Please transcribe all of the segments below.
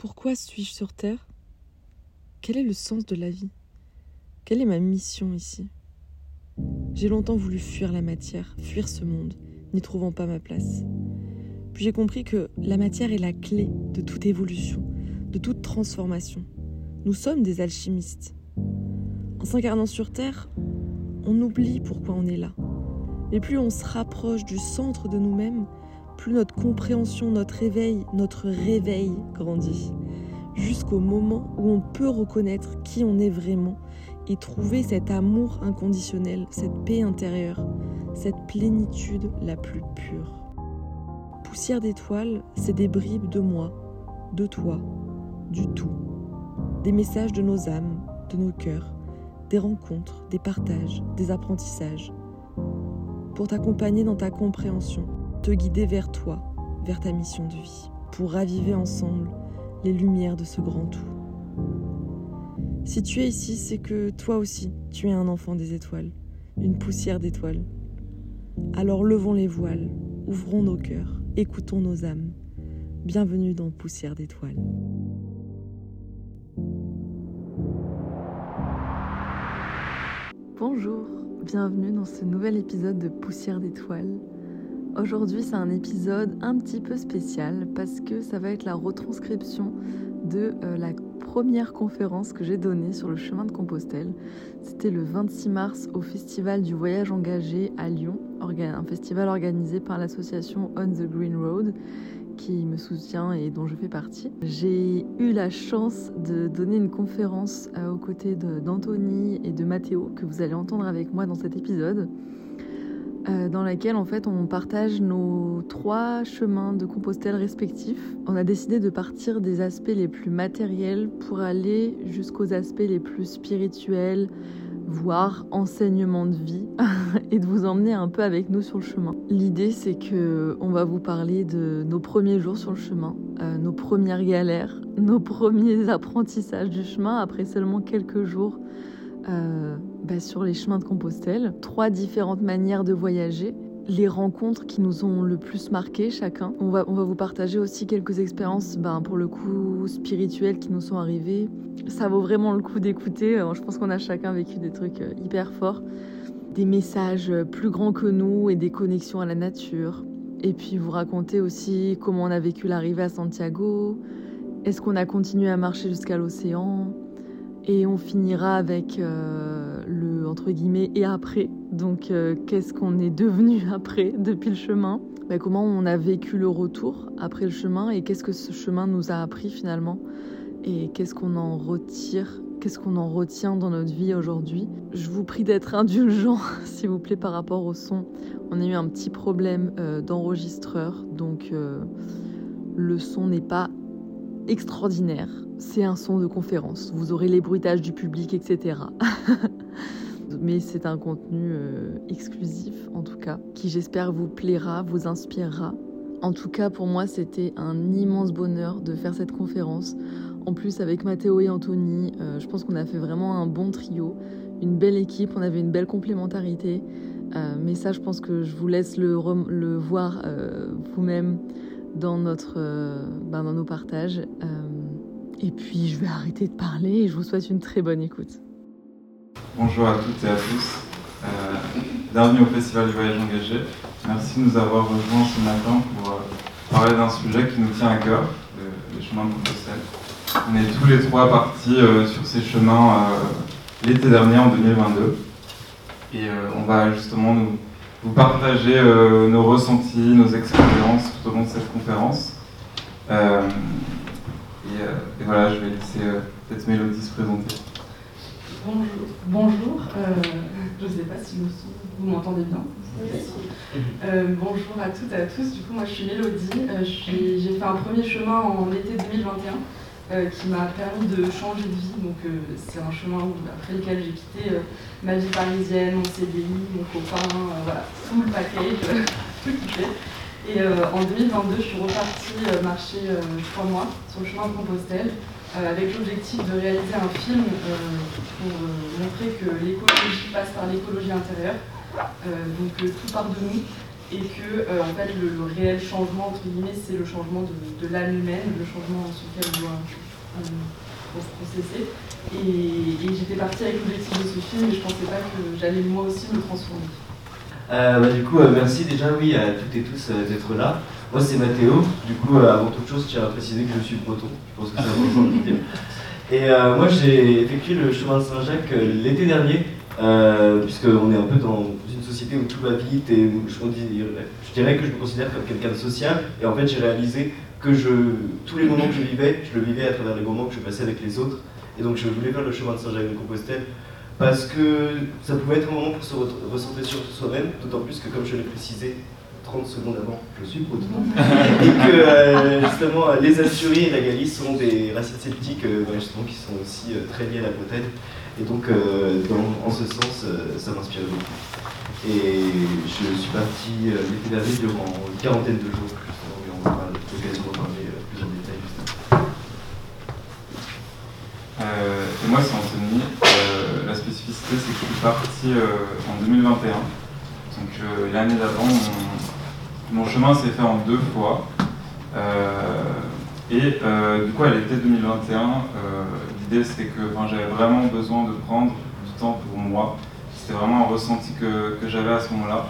Pourquoi suis-je sur Terre? Quel est le sens de la vie? Quelle est ma mission ici? J'ai longtemps voulu fuir la matière, fuir ce monde, n'y trouvant pas ma place. Puis j'ai compris que la matière est la clé de toute évolution, de toute transformation. Nous sommes des alchimistes. En s'incarnant sur Terre, on oublie pourquoi on est là. Mais plus on se rapproche du centre de nous-mêmes, plus notre compréhension, notre réveil, notre réveil grandit. Jusqu'au moment où on peut reconnaître qui on est vraiment et trouver cet amour inconditionnel, cette paix intérieure, cette plénitude la plus pure. Poussière d'étoiles, c'est des bribes de moi, de toi, du tout. Des messages de nos âmes, de nos cœurs, des rencontres, des partages, des apprentissages. Pour t'accompagner dans ta compréhension, te guider vers toi, vers ta mission de vie, pour raviver ensemble les lumières de ce grand tout. Si tu es ici, c'est que toi aussi, tu es un enfant des étoiles, une poussière d'étoiles. Alors levons les voiles, ouvrons nos cœurs écoutons nos âmes. Bienvenue dans Poussière d'étoiles. Bonjour, bienvenue dans ce nouvel épisode de Poussière d'étoiles. Aujourd'hui c'est un épisode un petit peu spécial parce que ça va être la retranscription de euh, la première conférence que j'ai donnée sur le chemin de Compostelle. C'était le 26 mars au Festival du Voyage Engagé à Lyon, un festival organisé par l'association On the Green Road qui me soutient et dont je fais partie. J'ai eu la chance de donner une conférence euh, aux côtés d'Anthony et de Mathéo que vous allez entendre avec moi dans cet épisode. Euh, dans laquelle en fait on partage nos trois chemins de Compostelle respectifs. On a décidé de partir des aspects les plus matériels pour aller jusqu'aux aspects les plus spirituels, voire enseignement de vie, et de vous emmener un peu avec nous sur le chemin. L'idée c'est que on va vous parler de nos premiers jours sur le chemin, euh, nos premières galères, nos premiers apprentissages du chemin après seulement quelques jours euh, bah, sur les chemins de Compostelle. Trois différentes manières de voyager. Les rencontres qui nous ont le plus marqué chacun. On va, on va vous partager aussi quelques expériences, ben, pour le coup, spirituelles qui nous sont arrivées. Ça vaut vraiment le coup d'écouter. Euh, je pense qu'on a chacun vécu des trucs euh, hyper forts. Des messages plus grands que nous et des connexions à la nature. Et puis vous raconter aussi comment on a vécu l'arrivée à Santiago. Est-ce qu'on a continué à marcher jusqu'à l'océan? Et on finira avec euh, le entre guillemets et après. Donc euh, qu'est-ce qu'on est devenu après depuis le chemin? Bah, Comment on a vécu le retour après le chemin et qu'est-ce que ce chemin nous a appris finalement? Et qu'est-ce qu'on en retire? Qu'est-ce qu'on en retient dans notre vie aujourd'hui? Je vous prie d'être indulgent, s'il vous plaît, par rapport au son. On a eu un petit problème euh, d'enregistreur, donc le son n'est pas extraordinaire. C'est un son de conférence. Vous aurez les bruitages du public, etc. Mais c'est un contenu euh, exclusif, en tout cas, qui j'espère vous plaira, vous inspirera. En tout cas, pour moi, c'était un immense bonheur de faire cette conférence. En plus, avec Mathéo et Anthony, euh, je pense qu'on a fait vraiment un bon trio, une belle équipe, on avait une belle complémentarité. Euh, mais ça, je pense que je vous laisse le, le voir vous-même dans, notre, ben, dans nos partages. Et puis je vais arrêter de parler et je vous souhaite une très bonne écoute. Bonjour à toutes et à tous. Euh, bienvenue au Festival du Voyage Engagé. Merci de nous avoir rejoints ce matin pour euh, parler d'un sujet qui nous tient à cœur, les chemins de Compostelle. On est tous les trois partis euh, sur ces chemins l'été dernier, en 2022. Et on va justement nous, vous partager nos ressentis, nos expériences tout au long de cette conférence. Euh, et, voilà, je vais laisser euh, cette mélodie se présenter. Bonjour, bonjour. Euh, je ne sais pas si vous, m'entendez bien? bonjour à toutes et à tous. Du coup, moi, je suis Mélodie. J'ai fait un premier chemin en été 2021 qui m'a permis de changer de vie. Donc, c'est un chemin après lequel j'ai quitté ma vie parisienne, mon CDI, mon copain, voilà, tout le package, tout quitté. Et euh, en 2022, je suis repartie euh, marcher euh, trois mois sur le chemin de Compostelle avec l'objectif de réaliser un film pour montrer que l'écologie passe par l'écologie intérieure. donc tout part de nous et que en fait le, réel changement entre guillemets c'est le changement de, l'âme humaine, le changement sur lequel on doit processer. Et, j'étais partie avec l'objectif de ce film et je pensais pas que j'allais moi aussi me transformer. Bah, du coup, merci déjà oui à toutes et tous d'être là. Moi c'est Mathéo, du coup avant toute chose je tiens à préciser que je suis breton, je pense que ça va vous dire. Et euh, moi, j'ai effectué le chemin de Saint-Jacques euh, l'été dernier, euh, puisqu'on est un peu dans une société où tout va vite et où je, je dirais que je me considère comme quelqu'un de social. Et en fait, j'ai réalisé que je, tous les moments que je vivais, je le vivais à travers les moments que je passais avec les autres. Et donc, je voulais faire le chemin de Saint-Jacques de Compostelle parce que ça pouvait être un moment pour se recentrer sur soi-même, d'autant plus que, comme je l'ai précisé, 30 secondes avant, je suis breton. et que euh, justement les Asturies et la Galice sont des racines celtiques euh, justement, qui sont aussi euh, très liées à la Bretagne. Et donc dans, en ce sens, ça m'inspire beaucoup. Et je suis parti l'été dernier durant une quarantaine de jours, justement, et on aura l'occasion d'en parler plus en détail et moi c'est Anthony. C'est que je suis parti en 2021. Donc l'année d'avant, mon chemin s'est fait en deux fois. Euh, et euh, du coup, à l'été 2021, euh, l'idée c'était que j'avais vraiment besoin de prendre du temps pour moi. C'était vraiment un ressenti que, j'avais à ce moment-là.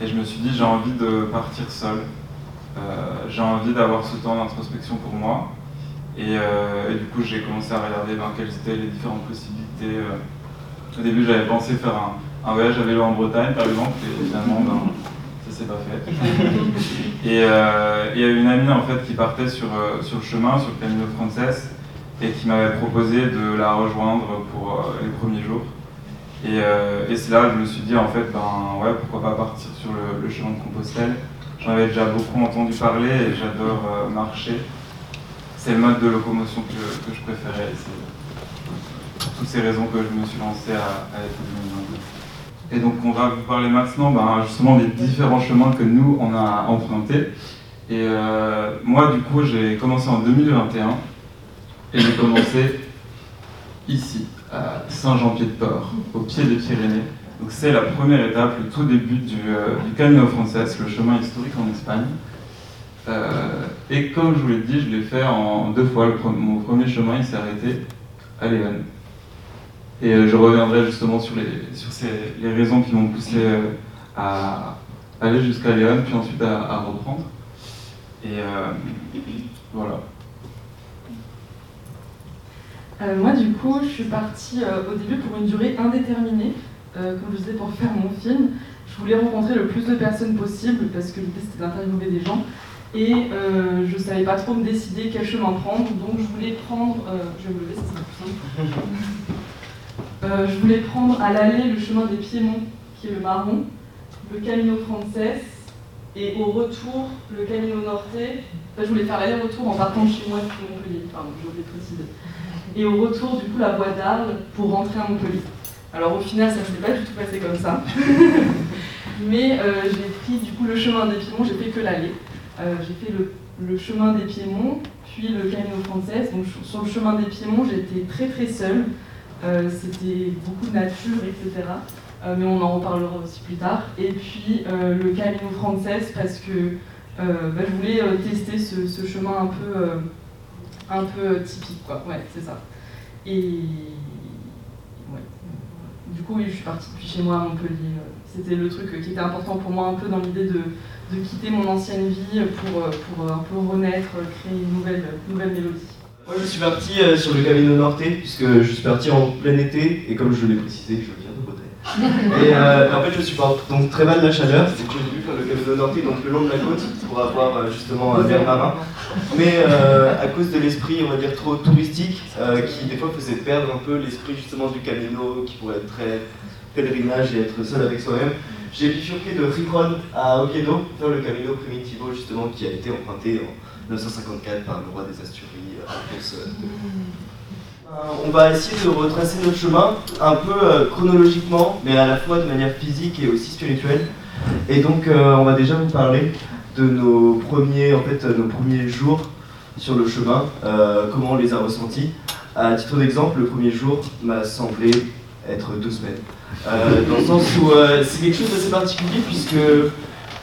Et je me suis dit, j'ai envie de partir seul. j'ai envie d'avoir ce temps d'introspection pour moi. Et, du coup, j'ai commencé à regarder ben, quelles étaient les différentes possibilités. Au début, j'avais pensé faire un, voyage à vélo en Bretagne, par exemple, et finalement, ben, c'est pas fait. et euh, il y a une amie en fait qui partait sur, euh, sur le chemin, sur le Camino Frances, et qui m'avait proposé de la rejoindre pour euh, les premiers jours. Et, et c'est là que je me suis dit en fait, ben ouais, pourquoi pas partir sur le, chemin de Compostelle. J'en avais déjà beaucoup entendu parler et j'adore marcher. C'est le mode de locomotion que, que je préférais. Toutes ces raisons que je me suis lancé à, à être 2022. Et donc on va vous parler maintenant ben, justement des différents chemins que nous on a empruntés. Et euh, moi du coup j'ai commencé en 2021 et j'ai commencé ici, à Saint-Jean-Pied-de-Port, au pied des Pyrénées. Donc c'est la première étape, le tout début du, euh, du Camino Frances, le chemin historique en Espagne. Euh, et comme je vous l'ai dit, je l'ai fait en deux fois. mon premier chemin il s'est arrêté à Léon. Et euh, je reviendrai justement sur les, sur ces, les raisons qui m'ont poussé euh, à aller jusqu'à Léon, puis ensuite à, reprendre. Et euh, voilà. moi, du coup, je suis partie au début pour une durée indéterminée, comme je disais, pour faire mon film. Je voulais rencontrer le plus de personnes possible parce que l'idée c'était d'interviewer des gens. Et je ne savais pas trop me décider quel chemin prendre, donc je voulais prendre. je vais me lever, ça sera plus. Euh, je voulais prendre à l'aller le chemin des Piémonts, qui est le marron, le Camino Frances, et au retour, le Camino Norte. Enfin, je voulais faire l'aller-retour en partant de chez moi depuis Montpellier, pardon, je voulais préciser. Et au retour, du coup, la voie d'Arles pour rentrer à Montpellier. Alors au final, ça ne s'est pas du tout passé comme ça. Mais euh, j'ai pris du coup le chemin des Piémonts, j'ai fait que l'aller. Euh, j'ai fait le, le, chemin des Piémonts, puis le Camino Frances. Donc sur le chemin des Piémonts, j'étais très très seule. Euh, c'était beaucoup nature, etc. Euh, mais on en reparlera aussi plus tard. Et puis euh, le Camino Frances, parce que bah, je voulais tester ce, chemin un peu, un peu typique, quoi. Ouais, c'est ça. Et du coup, oui, je suis partie depuis chez moi à Montpellier. C'était le truc qui était important pour moi, un peu dans l'idée de, de quitter mon ancienne vie pour, pour un peu renaître, créer une nouvelle, nouvelle mélodie. Moi, je suis parti euh, sur le Camino Norte, puisque je suis parti en plein été, et comme je l'ai précisé, je viens de Bretagne. Et euh, en fait, je suis donc très mal de la chaleur, donc j'ai voulu faire le Camino Norte donc le long de la côte pour avoir euh, justement un air marin. Mais à cause de l'esprit, on va dire, trop touristique, qui des fois faisait perdre un peu l'esprit justement du Camino, qui pourrait être très pèlerinage et être seul avec soi-même, j'ai bifurqué de Ricron à Oviedo, faire le Camino Primitivo justement qui a été emprunté en 1954 par le roi des Asturies. Euh, euh, on va essayer de retracer notre chemin un peu euh, chronologiquement, mais à la fois de manière physique et aussi spirituelle. Et donc, on va déjà vous parler de nos premiers, en fait, nos premiers jours sur le chemin, comment on les a ressentis. À titre d'exemple, le premier jour m'a semblé être deux semaines. dans le sens où c'est quelque chose d'assez particulier puisque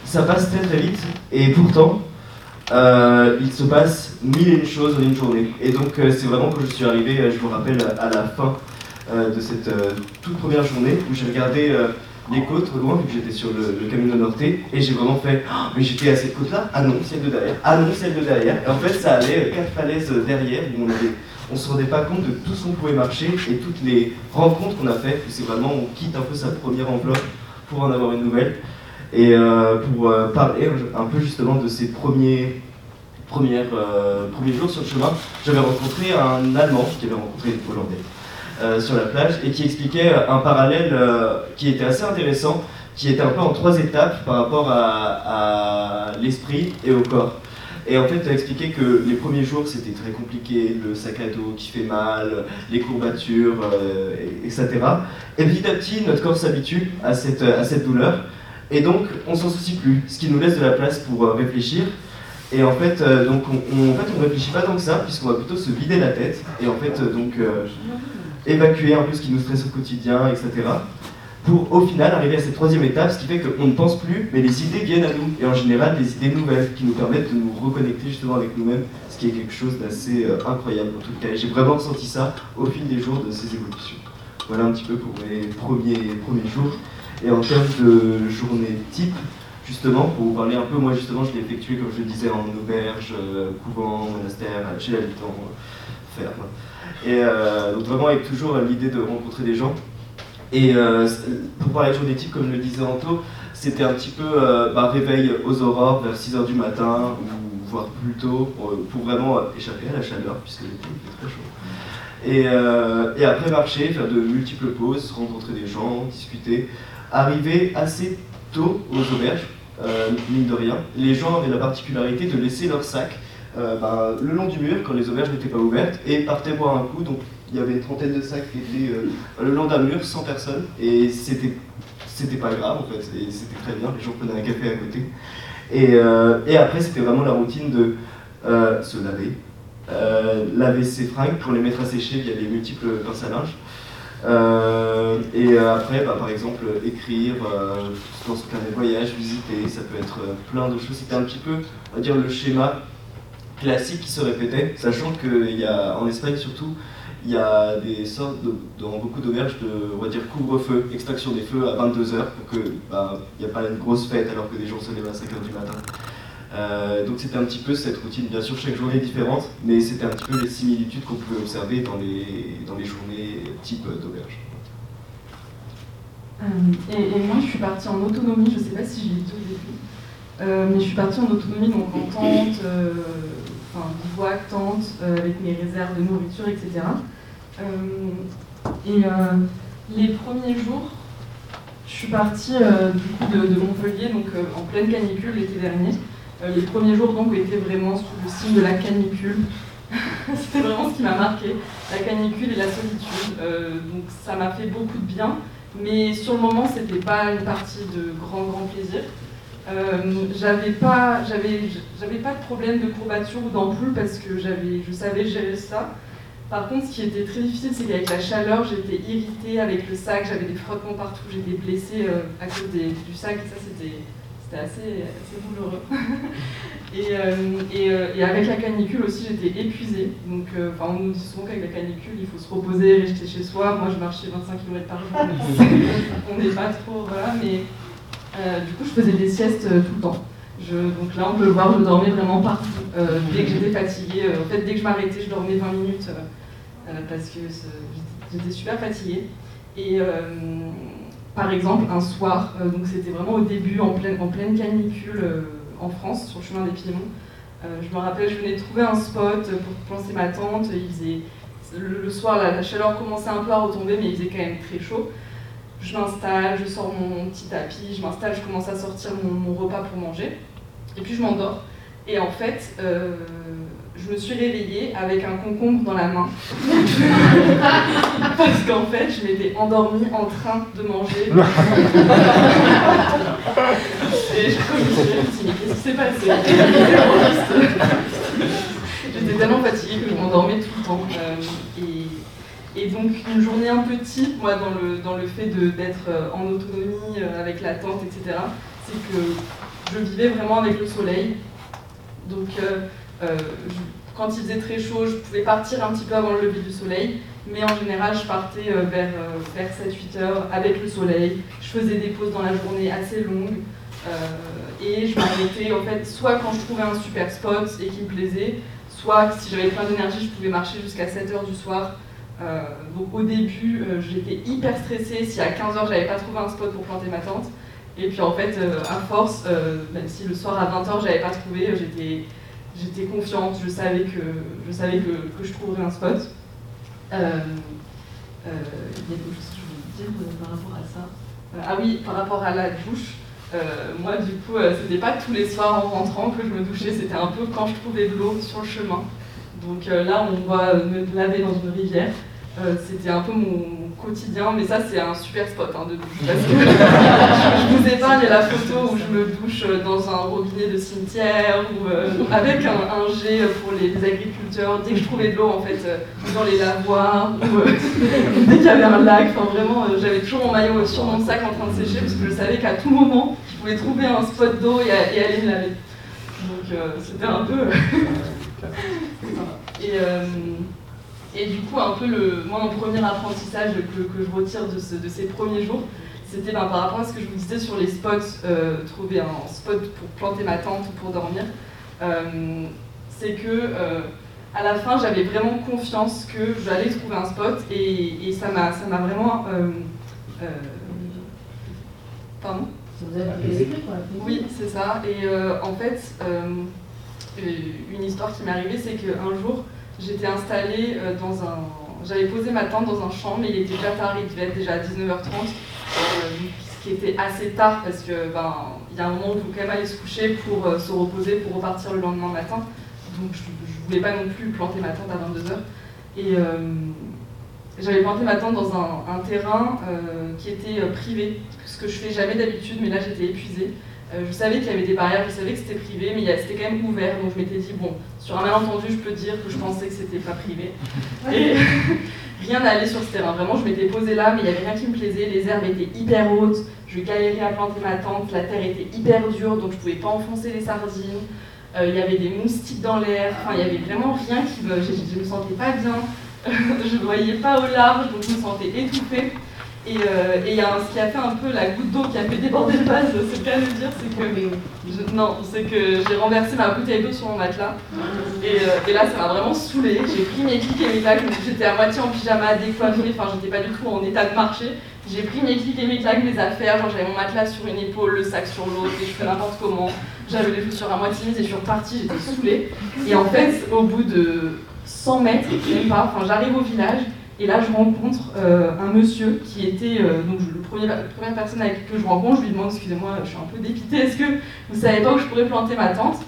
ça passe très très vite, et pourtant, euh, il se passe mille et une choses en une journée. Et donc, euh, c'est vraiment quand je suis arrivé, euh, je vous rappelle, à la fin de cette toute première journée, où j'ai regardé les côtes au loin, vu que j'étais sur le, le Camino Norte, et j'ai vraiment fait oh, Mais j'étais à cette côte-là Ah non, celle de derrière Ah non, celle de derrière Et en fait, ça allait quatre falaises derrière, où on avait on se rendait pas compte de tout ce qu'on pouvait marcher et toutes les rencontres qu'on a faites. C'est vraiment, on quitte un peu sa première enveloppe pour en avoir une nouvelle. Et euh, pour euh, parler un peu justement de ces premiers, premières, euh, premiers jours sur le chemin, j'avais rencontré un Allemand qui avait rencontré une Hollandais sur la plage et qui expliquait un parallèle qui était assez intéressant, qui était un peu en trois étapes par rapport à, l'esprit et au corps. Et en fait, tu as expliqué que les premiers jours, c'était très compliqué, le sac à dos qui fait mal, les courbatures, etc. Et petit à petit, notre corps s'habitue à cette, à cette douleur. Et donc, on s'en soucie plus, ce qui nous laisse de la place pour euh, réfléchir. Et en fait, euh, donc on, en fait, on réfléchit pas tant que ça, puisqu'on va plutôt se vider la tête et en fait, euh, donc évacuer un peu ce qui nous stresse au quotidien, etc. Pour au final arriver à cette troisième étape, ce qui fait qu'on ne pense plus, mais les idées viennent à nous. Et en général, des idées nouvelles qui nous permettent de nous reconnecter justement avec nous-mêmes, ce qui est quelque chose d'assez incroyable en tout cas. j'ai vraiment ressenti ça au fil des jours de ces évolutions. Voilà un petit peu pour mes premiers, premiers jours. Et en termes de journée type, justement, pour vous parler un peu, moi justement, je l'ai effectué, comme je le disais, en auberge, euh, couvent, monastère, chez l'habitant, euh, ferme. Et euh, donc vraiment avec toujours l'idée de rencontrer des gens. Et pour parler de journée type, comme je le disais Anto, c'était un petit peu bah, réveil aux aurores vers 6h du matin, ou voire plus tôt, pour, vraiment échapper à la chaleur, puisque l'été fait très chaud. Et, après marcher, faire de multiples pauses, rencontrer des gens, discuter arrivé assez tôt aux auberges, euh, mine de rien. Les gens avaient la particularité de laisser leur sac euh, ben, le long du mur quand les auberges n'étaient pas ouvertes et partaient boire un coup. Donc il y avait une trentaine de sacs qui étaient euh, le long d'un mur, sans personne. Et c'était, c'était pas grave en fait, c'était très bien. Les gens prenaient un café à côté. Et, et après, c'était vraiment la routine de se laver, laver ses fringues pour les mettre à sécher via les multiples pinces à linge. Euh, et euh, après, bah, par exemple, écrire, euh, dans ce cas des voyages, visiter, ça peut être plein de choses. C'était un petit peu, on va dire, le schéma classique qui se répétait, sachant qu'il y a, en Espagne surtout, il y a des sortes, dans beaucoup d'auberges, de on va dire, couvre-feu, extraction des feux à 22h, pour qu'il bah, n'y a pas une grosse fête alors que des gens se lèvent à 5h du matin. Euh, donc c'était un petit peu cette routine, bien sûr chaque journée est différente, mais c'était un petit peu les similitudes qu'on pouvait observer dans les, dans les journées type d'auberge. Euh, et, moi je suis partie en autonomie, je ne sais pas si je l'ai dit au début, euh, mais je suis partie en autonomie, donc en tente, enfin bivouac, tente, avec mes réserves de nourriture, etc. et les premiers jours, je suis partie du coup de, de Montpellier, donc en pleine canicule l'été dernier. Euh, les premiers jours donc étaient vraiment sous le signe de la canicule. C'était vraiment ce qui m'a marqué, la canicule et la solitude. Euh, donc ça m'a fait beaucoup de bien, mais sur le moment c'était pas une partie de grand grand plaisir. Euh, j'avais pas j'avais j'avais pas de problème de courbature ou d'ampoule parce que j'avais je savais gérer ça. Par contre, ce qui était très difficile, c'est qu'avec la chaleur, j'étais irritée avec le sac, j'avais des frottements partout, j'étais blessée à cause du sac, ça c'était c'était assez, assez, douloureux. et, euh, euh, et, avec la canicule aussi, j'étais épuisée. Donc, euh, on nous dit souvent qu'avec la canicule, il faut se reposer, rester chez soi. Moi, je marchais 25 km par jour. on n'est pas trop. Voilà, mais du coup, je faisais des siestes tout le temps. Je, donc là, on peut le voir, je dormais vraiment partout. dès que j'étais fatiguée, en fait, dès que je m'arrêtais, je dormais 20 minutes parce que j'étais super fatiguée. Et par exemple, un soir, euh, donc c'était vraiment au début, en pleine, canicule euh, en France, sur le chemin des Piémonts. Euh, je me rappelle, je venais de trouver un spot pour plancer ma tente. Il le, soir, la, chaleur commençait un peu à retomber, mais il faisait quand même très chaud. Je m'installe, je sors mon petit tapis, je m'installe, je commence à sortir mon, repas pour manger. Et puis je m'endors. Et en fait, je me suis réveillée avec un concombre dans la main. Parce qu'en fait, je m'étais endormie en train de manger. et je, me suis dit, mais qu'est-ce qui s'est passé? J'étais tellement fatiguée que je m'endormais tout le temps. Euh, et, et, donc, une journée un peu type, moi, dans le, dans le fait d'être euh, en autonomie, euh, avec la tente, etc., c'est que je vivais vraiment avec le soleil. Donc quand il faisait très chaud, je pouvais partir un petit peu avant le lever du soleil, mais en général, je partais vers, vers 7-8 heures avec le soleil. Je faisais des pauses dans la journée assez longues. et je m'arrêtais en fait soit quand je trouvais un super spot et qui me plaisait, soit si j'avais plein d'énergie, je pouvais marcher jusqu'à 7h du soir. Euh, donc au début, euh, j'étais hyper stressée si à 15h j'avais pas trouvé un spot pour planter ma tente. Et puis en fait, euh, à force, même si le soir à 20h j'avais pas trouvé, j'étais, j'étais confiante, je savais que je, savais que, que je trouverais un spot. il y a quelque chose que je voulais dire par rapport à ça. ah oui, par rapport à la douche. moi, du coup, c'était pas tous les soirs en rentrant que je me douchais, c'était un peu quand je trouvais de l'eau sur le chemin. Donc euh, là, on va me laver dans une rivière. Euh, c'était un peu mon quotidien, mais ça c'est un super spot hein, de douche. Parce que je vous épargne la photo où je me douche dans un robinet de cimetière ou euh, avec un, un, jet pour les, agriculteurs. Dès que je trouvais de l'eau en fait dans les lavoirs ou dès qu'il y avait un lac, enfin vraiment j'avais toujours mon maillot sur mon sac en train de sécher parce que je savais qu'à tout moment je pouvais trouver un spot d'eau et, et, aller me laver. Donc c'était un peu. Et, euh, et du coup, un peu le, moi, mon premier apprentissage que, que je retire de, ce, de ces premiers jours, c'était ben, par rapport à ce que je vous disais sur les spots, euh, trouver un spot pour planter ma tente ou pour dormir. Euh, c'est que à la fin, j'avais vraiment confiance que j'allais trouver un spot et, et ça m'a vraiment. pardon Oui, c'est ça. Et en fait, une histoire qui m'est arrivée, c'est qu'un jour, j'étais installée euh, dans un. J'avais posé ma tente dans un champ, mais il était déjà tard, il devait être déjà à 19h30, euh, ce qui était assez tard parce que ben il y a un moment où il faut quand même aller se coucher pour euh, se reposer, pour repartir le lendemain matin. Donc je, ne voulais pas non plus planter ma tente à 22h. Et j'avais planté ma tente dans un, terrain qui était privé, ce que je fais jamais d'habitude, mais là j'étais épuisée. Euh, je savais qu'il y avait des barrières, je savais que c'était privé, mais c'était quand même ouvert. Donc je m'étais dit, bon, sur un malentendu, je peux dire que je pensais que c'était pas privé. Et rien n'allait sur ce terrain. Vraiment, je m'étais posée là, mais il n'y avait rien qui me plaisait. Les herbes étaient hyper hautes, je galérais à planter ma tente, la terre était hyper dure, donc je pouvais pas enfoncer les sardines. Euh, il y avait des moustiques dans l'air, enfin, il n'y avait vraiment rien qui me. Je, je me sentais pas bien, je ne voyais pas au large, donc je me sentais étouffée. Euh, et il y a ce qui a fait un peu la goutte d'eau qui a fait déborder le vase, c'est bien de dire, c'est que non, c'est que j'ai renversé ma bouteille d'eau sur mon matelas. Et, euh, et là, ça m'a vraiment saoulée. J'ai pris mes clics et mes claques, j'étais à moitié en pyjama, décoiffée, enfin, j'étais pas du tout en état de marcher. J'ai pris mes clics et mes claques, mes affaires, genre j'avais mon matelas sur une épaule, le sac sur l'autre, et je fais n'importe comment. J'avais les chaussures à moitié mises et je suis repartie, j'étais saoulée. Et en fait, au bout de 100 mètres, même pas, enfin, j'arrive au village et là, je rencontre euh, un monsieur qui était euh, donc le premier, la première personne avec que je rencontre. Je lui demande, excusez-moi, je suis un peu dépitée, est-ce que vous savez pas où je pourrais planter ma tente?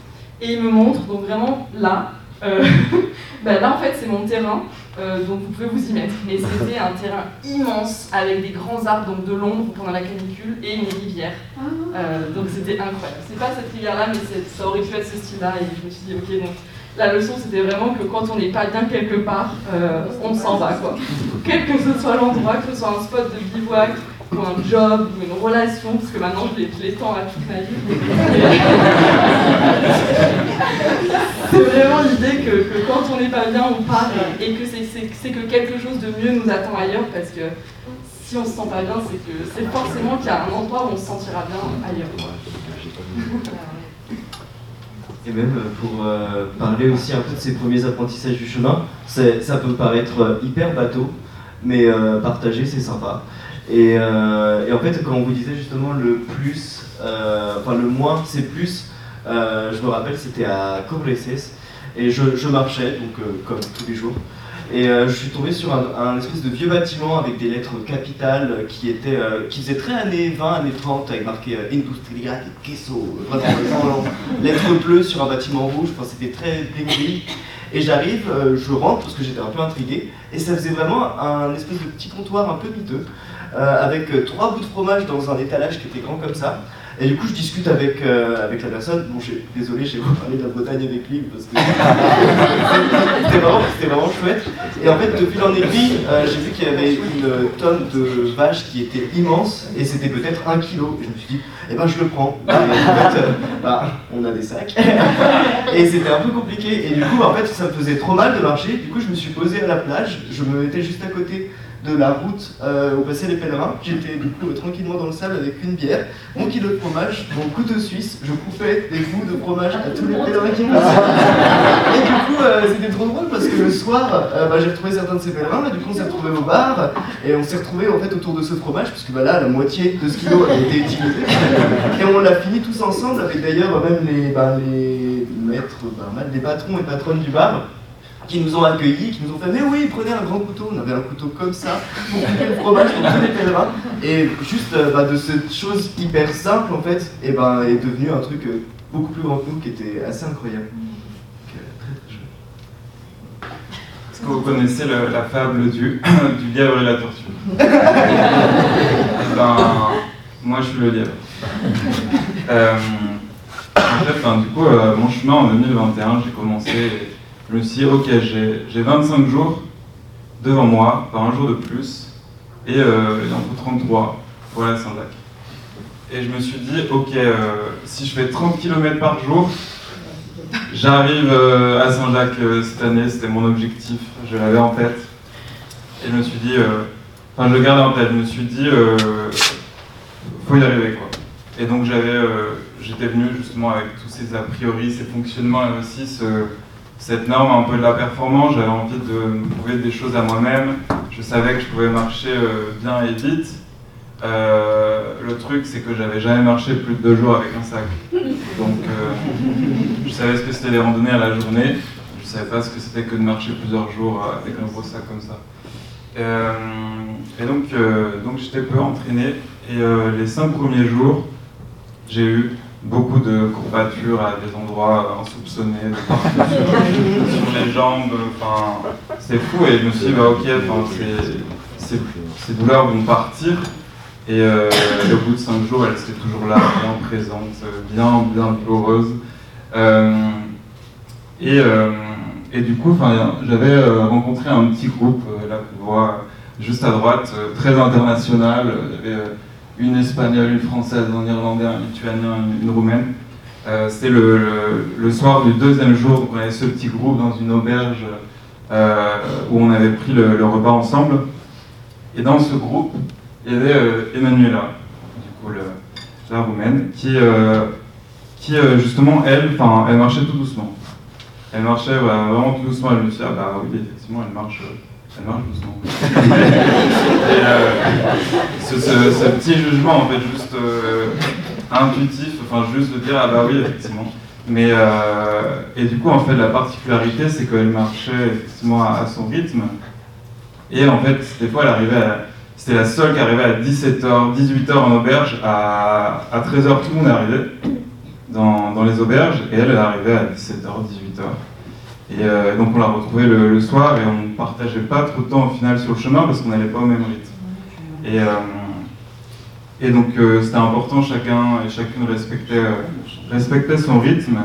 Et il me montre, donc vraiment là. Euh, ben là, en fait, c'est mon terrain, donc vous pouvez vous y mettre. Et c'était un terrain immense avec des grands arbres, donc de l'ombre pendant la canicule, et une rivière. Ah. donc c'était incroyable. C'est pas cette rivière-là, mais ça aurait pu être ce style-là. Et je me suis dit, ok, donc la leçon, c'était vraiment que quand on n'est pas bien quelque part, euh, on s'en va, quoi. Quel que ce soit l'endroit, que ce soit un spot de bivouac, ou un job, ou une relation, parce que maintenant je les, tends à toute ma vie. c'est vraiment l'idée que, quand on n'est pas bien, on part et, que c'est que quelque chose de mieux nous attend ailleurs, parce que si on se sent pas bien, c'est que c'est forcément qu'il y a un endroit où on se sentira bien ailleurs. Et même euh, pour euh, parler aussi un peu de ses premiers apprentissages du chemin, ça peut paraître euh, hyper bateau, mais partager c'est sympa. Et, en fait, quand on vous disait justement le plus, enfin le moins c'est plus, je me rappelle c'était à Cobreses, et je, je marchais, donc comme tous les jours, et euh, je suis tombé sur un, espèce de vieux bâtiment avec des lettres capitales qui, était, euh, qui faisait très années 20, années 30, avec marqué euh, Industrial Queso, vraiment, lettres bleues sur un bâtiment rouge, enfin, c'était très bling Et j'arrive, je rentre parce que j'étais un peu intrigué, et ça faisait vraiment un espèce de petit comptoir un peu miteux, avec trois bouts de fromage dans un étalage qui était grand comme ça, Et du coup, je discute avec, euh, avec la personne. Bon, désolé, j'ai pas parlé de la Bretagne avec lui parce que c'était vraiment, vraiment, chouette. Et en fait, de fil en aiguille, euh, j'ai vu qu'il y avait une tonne de vaches qui était immense et c'était peut-être un kilo. Et je me suis dit, eh ben, je le prends. Et en fait, euh, bah, on a des sacs. et c'était un peu compliqué. Et du coup, en fait, ça me faisait trop mal de marcher. Du coup, je me suis posé à la plage. Je me mettais juste à côté de la route euh, où passaient les pèlerins. J'étais du coup tranquillement dans le sable avec une bière, mon kilo de fromage, mon couteau suisse. Je coupais des bouts de fromage à tous les pèlerins qui passaient. Et du coup, euh, c'était trop drôle parce que le soir, euh, bah, j'ai retrouvé certains de ces pèlerins. Et du coup, on s'est retrouvés au bar et on s'est retrouvés en fait autour de ce fromage, puisque bah, là, la moitié de ce kilo a été utilisé. Et on l'a fini tous ensemble avec d'ailleurs même les, bah, les maîtres, bah, les patrons et patronnes du bar qui nous ont accueillis, qui nous ont fait Mais oui, prenez un grand couteau. On avait un couteau comme ça pour couper le fromage pour tous les pèlerins. Et juste euh, bah, de cette chose hyper simple, en fait, et ben est devenu un truc euh, beaucoup plus grand que nous qui était assez incroyable. Est-ce que vous connaissez la fable du, du lièvre et la tortue? Ben, Moi, je suis le lièvre. Euh, en fait, du coup, mon chemin en 2021, j'ai commencé je me suis dit, ok, j'ai 25 jours devant moi, par un jour de plus, et euh, il en faut 33 pour à Saint-Jacques. Et je me suis dit, ok, euh, si je fais 30 km par jour, j'arrive euh, à Saint-Jacques cette année, c'était mon objectif, je l'avais en tête. Et je me suis dit, enfin je le gardais en tête, je me suis dit, faut y arriver quoi. Et donc j'avais, j'étais venu justement avec tous ces a priori, ces fonctionnements et aussi ce cette norme un peu de la performance, j'avais envie de trouver des choses à moi-même. Je savais que je pouvais marcher euh, bien et vite. Euh, le truc, c'est que j'avais jamais marché plus de deux jours avec un sac. Donc, euh, je savais ce que c'était les randonnées à la journée. Je savais pas ce que c'était que de marcher plusieurs jours avec un gros sac comme ça. et donc, donc j'étais peu entraîné. Et les cinq premiers jours, j'ai eu beaucoup de courbatures à des endroits insoupçonnés, de partout sur, les jambes, enfin, c'est fou et je me suis dit, bah ok, ces douleurs vont partir et, euh, au bout de cinq jours, elles étaient toujours là, bien présentes, bien, bien douloureuses. Euh, et, euh, et, du coup, j'avais rencontré un petit groupe, là vous voyez, juste à droite, très international, il y avait une espagnole, une française, un irlandais, un lituanien, une, roumaine. Euh, C'était le, soir du deuxième jour, on avait ce petit groupe dans une auberge euh, où on avait pris le, repas ensemble. Et dans ce groupe, il y avait euh, Emmanuela, du coup la roumaine, qui, qui justement, elle, elle marchait tout doucement. Elle marchait vraiment tout doucement, elle me dit, ah bah oui, effectivement, elle marche ça marche. Euh, ce, petit jugement, en fait, juste euh, intuitif, enfin, juste de dire, ah bah oui, effectivement. Mais, euh, et du coup, en fait, la particularité, c'est qu'elle marchait effectivement à, son rythme. Et en fait, des fois, elle arrivait C'était la seule qui arrivait à 17h, 18h en auberge. À, à 13h, tout le monde arrivé dans, dans les auberges. Et elle, elle arrivait à 17h, 18h. Et euh, donc on l'a retrouvé le, soir et on ne partageait pas trop de temps au final sur le chemin parce qu'on n'allait pas au même rythme. Et, euh, et donc euh, c'était important, chacun et chacune respectait, respectait son rythme.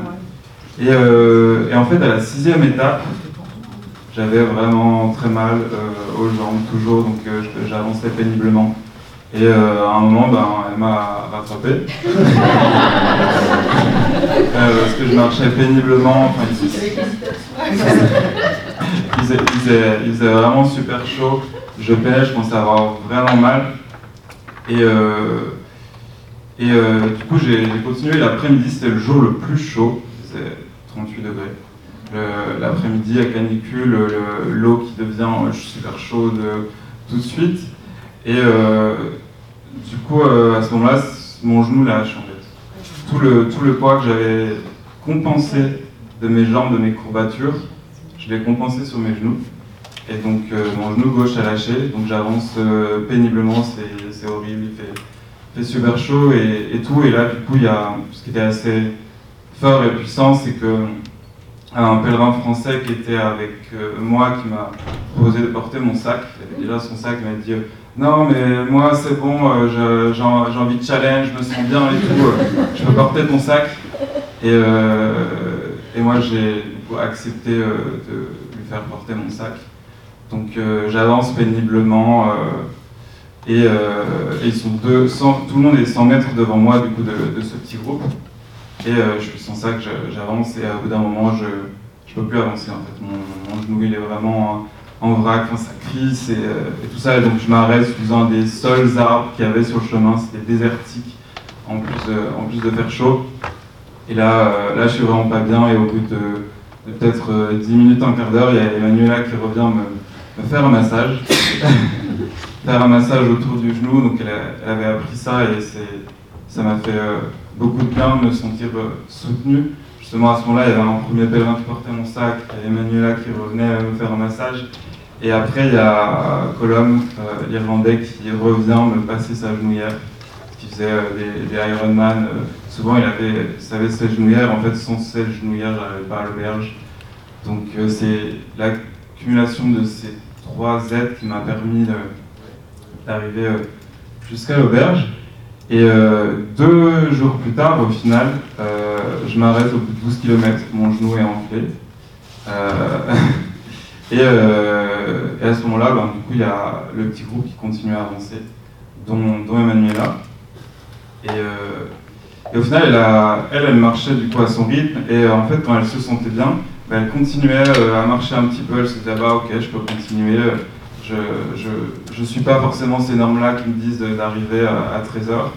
Et, et, en fait à la sixième étape, j'avais vraiment très mal aux jambes toujours, donc j'avançais péniblement. Et à un moment, ben, elle m'a rattrapé. parce que je marchais péniblement. Enfin, il, faisait, vraiment super chaud. Je pêche, je à avoir vraiment mal. Et, euh, et euh, du coup, j'ai continué l'après-midi, c'était le jour le plus chaud, c'est 38 degrés. L'après-midi à canicule, l'eau qui devient super chaude tout de suite. Et euh, du coup, à ce moment-là, mon genou en fait. Tout le, tout le poids que j'avais compensé de mes jambes, de mes courbatures, je l'ai compensé sur mes genoux. Et donc euh, mon genou gauche a lâché, donc j'avance euh, péniblement, c'est horrible, il fait, super chaud et, tout. Et là, du coup, il y a ce qui était assez fort et puissant, c'est que un pèlerin français qui était avec euh, moi, qui m'a proposé de porter mon sac, il avait déjà son sac, il m'a dit non, mais moi c'est bon, euh, j'ai envie de challenge, je me sens bien et tout, euh, je peux porter ton sac. Et, euh, et moi j'ai accepté de lui faire porter mon sac. Donc j'avance péniblement et, ils sont deux, tout le monde est 100 mètres devant moi du coup de, ce petit groupe. Et je suis sans sac, j'avance et au bout d'un moment je ne peux plus avancer en fait. Mon genou il est vraiment en vrac, quand ça crisse euh, et, tout ça. Donc je m'arrête sous un des seuls arbres qu'il y avait sur le chemin, c'était désertique, en plus, en plus de faire chaud. Et là, euh, là, je suis vraiment pas bien et au bout de, peut-être 10 euh, minutes, un quart d'heure, il y a Emmanuela qui revient me, faire un massage. faire un massage autour du genou, donc elle, avait appris ça et ça m'a fait beaucoup de bien de me sentir soutenu. Justement, à ce moment-là, il y avait un premier pèlerin qui portait mon sac, et Emmanuela qui revenait me faire un massage. Et après, il y a Colum, euh, l'Irlandais, qui revient me passer sa genouillère, qui faisait euh, des, Ironman. Euh, souvent, il avait, ses genouillères. En fait, sans ses genouillères, j'arrivais pas à l'auberge. Donc, c'est l'accumulation de ces trois aides qui m'a permis d'arriver jusqu'à l'auberge. Et deux jours plus tard, au final, je m'arrête au bout de 12 km, mon genou est enflé. Euh, et, à ce moment-là, ben, du coup, il y a le petit groupe qui continue à avancer, dont, Emmanuela. Et, euh, et, au final, elle, elle, marchait du coup à son rythme. Et euh, en fait, quand elle se sentait bien, ben, elle continuait à marcher un petit peu. Elle se disait, bah ok, je peux continuer. Je ne suis pas forcément ces normes-là qui me disent d'arriver à, 13h.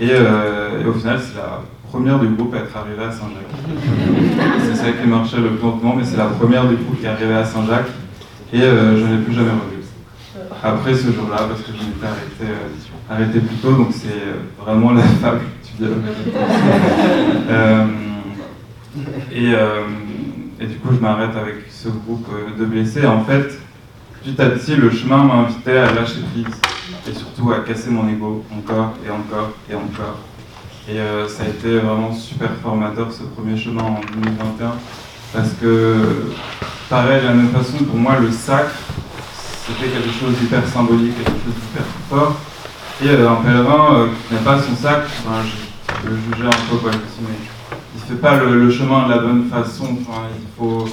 Et, et, au final, c'est la première du groupe à être arrivée à Saint-Jacques. c'est celle qui marchait le plus lentement, mais c'est la première du groupe qui est arrivée à Saint-Jacques. Et euh, je n'ai plus jamais revu. Après ce jour-là, parce que je m'étais arrêté, euh, plus tôt, donc c'est euh, vraiment la fable tu dis. et, du coup, je m'arrête avec ce groupe de blessés. En fait, petit à petit, le chemin m'a invité à lâcher prise et surtout à casser mon ego encore et encore et encore. Et euh, ça a été vraiment super formateur ce premier chemin en 2021 parce que, pareil, de la même façon, pour moi, le sac, c'était quelque chose d'hyper symbolique, quelque chose d'hyper fort. Et euh, un pèlerin euh, qui n'a pas son sac, je, le jugeais un peu, quoi, mais il ne fait pas le, chemin de la bonne façon. Enfin, il faut,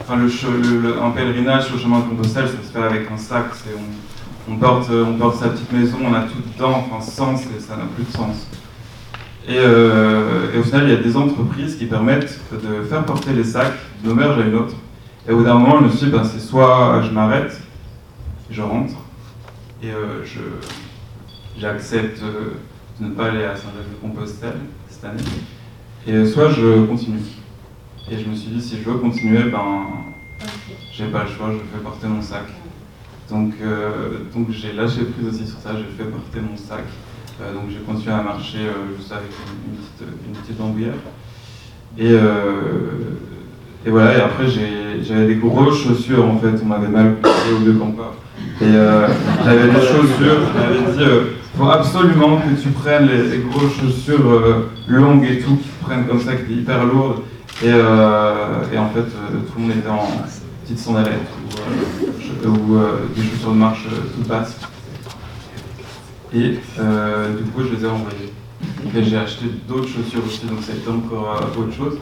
enfin, le, un pèlerinage sur le chemin de Compostelle, ça se fait avec un sac. On, on, porte, on porte sa petite maison, on a tout dedans, enfin, sens, et ça n'a plus de sens. Euh, et, au final, il y a des entreprises qui permettent de faire porter les sacs d'une auberge à une autre. Et au bout d'un moment, je me suis dit, ben, c'est soit je m'arrête, je rentre, et euh, j'accepte euh, de ne pas aller à Saint-Jacques-de-Compostelle cette année, et soit je continue. Et je me suis dit, si je veux continuer, ben, j'ai pas le choix, je fais porter mon sac. Donc, donc j'ai lâché prise aussi sur ça, j'ai fait porter mon sac. Euh, donc j'ai continué à marcher euh, juste avec une, petite, une petite Et, euh, et voilà, et après j'avais des grosses chaussures en fait, on m'avait mal coupé au deux campeurs. Et j'avais des chaussures, j'avais dit, il faut absolument que tu prennes les, grosses chaussures longues et tout, qui prennent comme ça, qui étaient hyper lourdes. Et, et en fait, tout le monde était en petites sandalettes ou, ou des chaussures de marche tout basses. Et euh, du coup, je les ai envoyés. Et j'ai acheté d'autres chaussures aussi, donc ça a été encore euh, autre chose.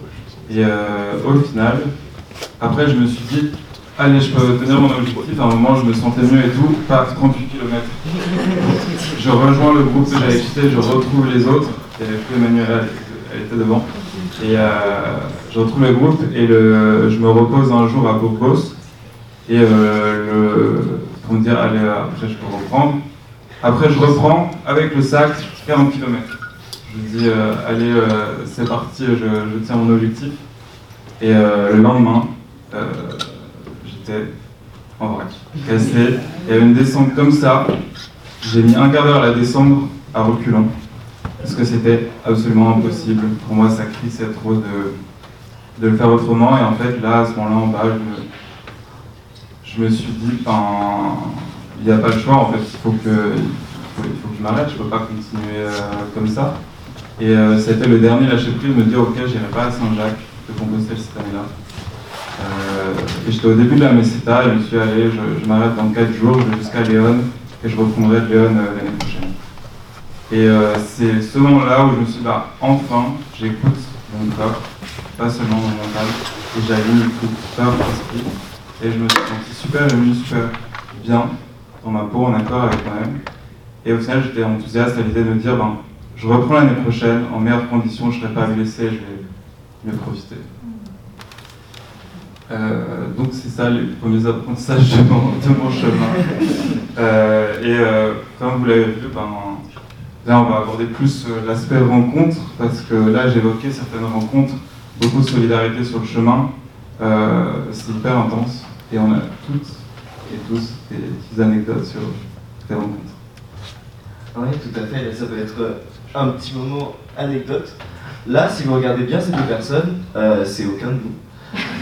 Et euh, au final, après, je me suis dit, allez, je peux tenir mon objectif. À un moment, je me sentais mieux et tout. Paf, 38 km. Je rejoins le groupe que j'avais quitté, je retrouve les autres. Et Emmanuel, elle, était devant. Et je retrouve le groupe et je me repose un jour à Burgos. Et le, pour me dire, allez, après, je peux reprendre. Après, je reprends avec le sac 40 km. Je dis, euh, allez, euh, c'est parti, je, tiens mon objectif. Et euh, le lendemain, j'étais en vrac, cassé. Il y avait une descente comme ça. J'ai mis un quart d'heure à la descendre à reculant. Parce que c'était absolument impossible. Pour moi, ça crissait trop de, de le faire autrement. Et en fait, là, à ce moment-là, en bas, je me, suis dit, ben, il n'y a pas le choix, en fait, il faut que, il faut, que je m'arrête, je ne peux pas continuer euh, comme ça. Et euh, c'était le dernier lâcher prise, me dire, ok, j'irai pas à Saint-Jacques de Compostelle cette année-là. Euh, et j'étais au début de la Meseta, et je me suis allé, je, m'arrête dans 4 jours, je vais jusqu'à Léon, et je reprendrai Léon l'année prochaine. Et c'est ce moment-là où je me suis dit, bah, enfin, j'écoute mon corps, pas seulement mon mental, et j'aligne tout, corps, esprit, et je me suis senti super ému, super bien dans ma peau, en accord avec moi-même. Et au final, j'étais enthousiaste à l'idée de me dire, ben, je reprends l'année prochaine, en meilleures conditions, je ne serai pas blessé, je vais mieux profiter. Euh, donc c'est ça les premiers apprentissages de mon, chemin. Euh, et euh, comme vous l'avez vu, ben, là on va aborder plus l'aspect rencontre, parce que là j'évoquais certaines rencontres, beaucoup de solidarité sur le chemin. c'est hyper intense et on a toutes et tous des petites anecdotes sur ces rencontres. Oui, tout à fait. ça peut être un petit moment anecdote. Là, si vous regardez bien ces deux personnes, euh, c'est aucun de vous.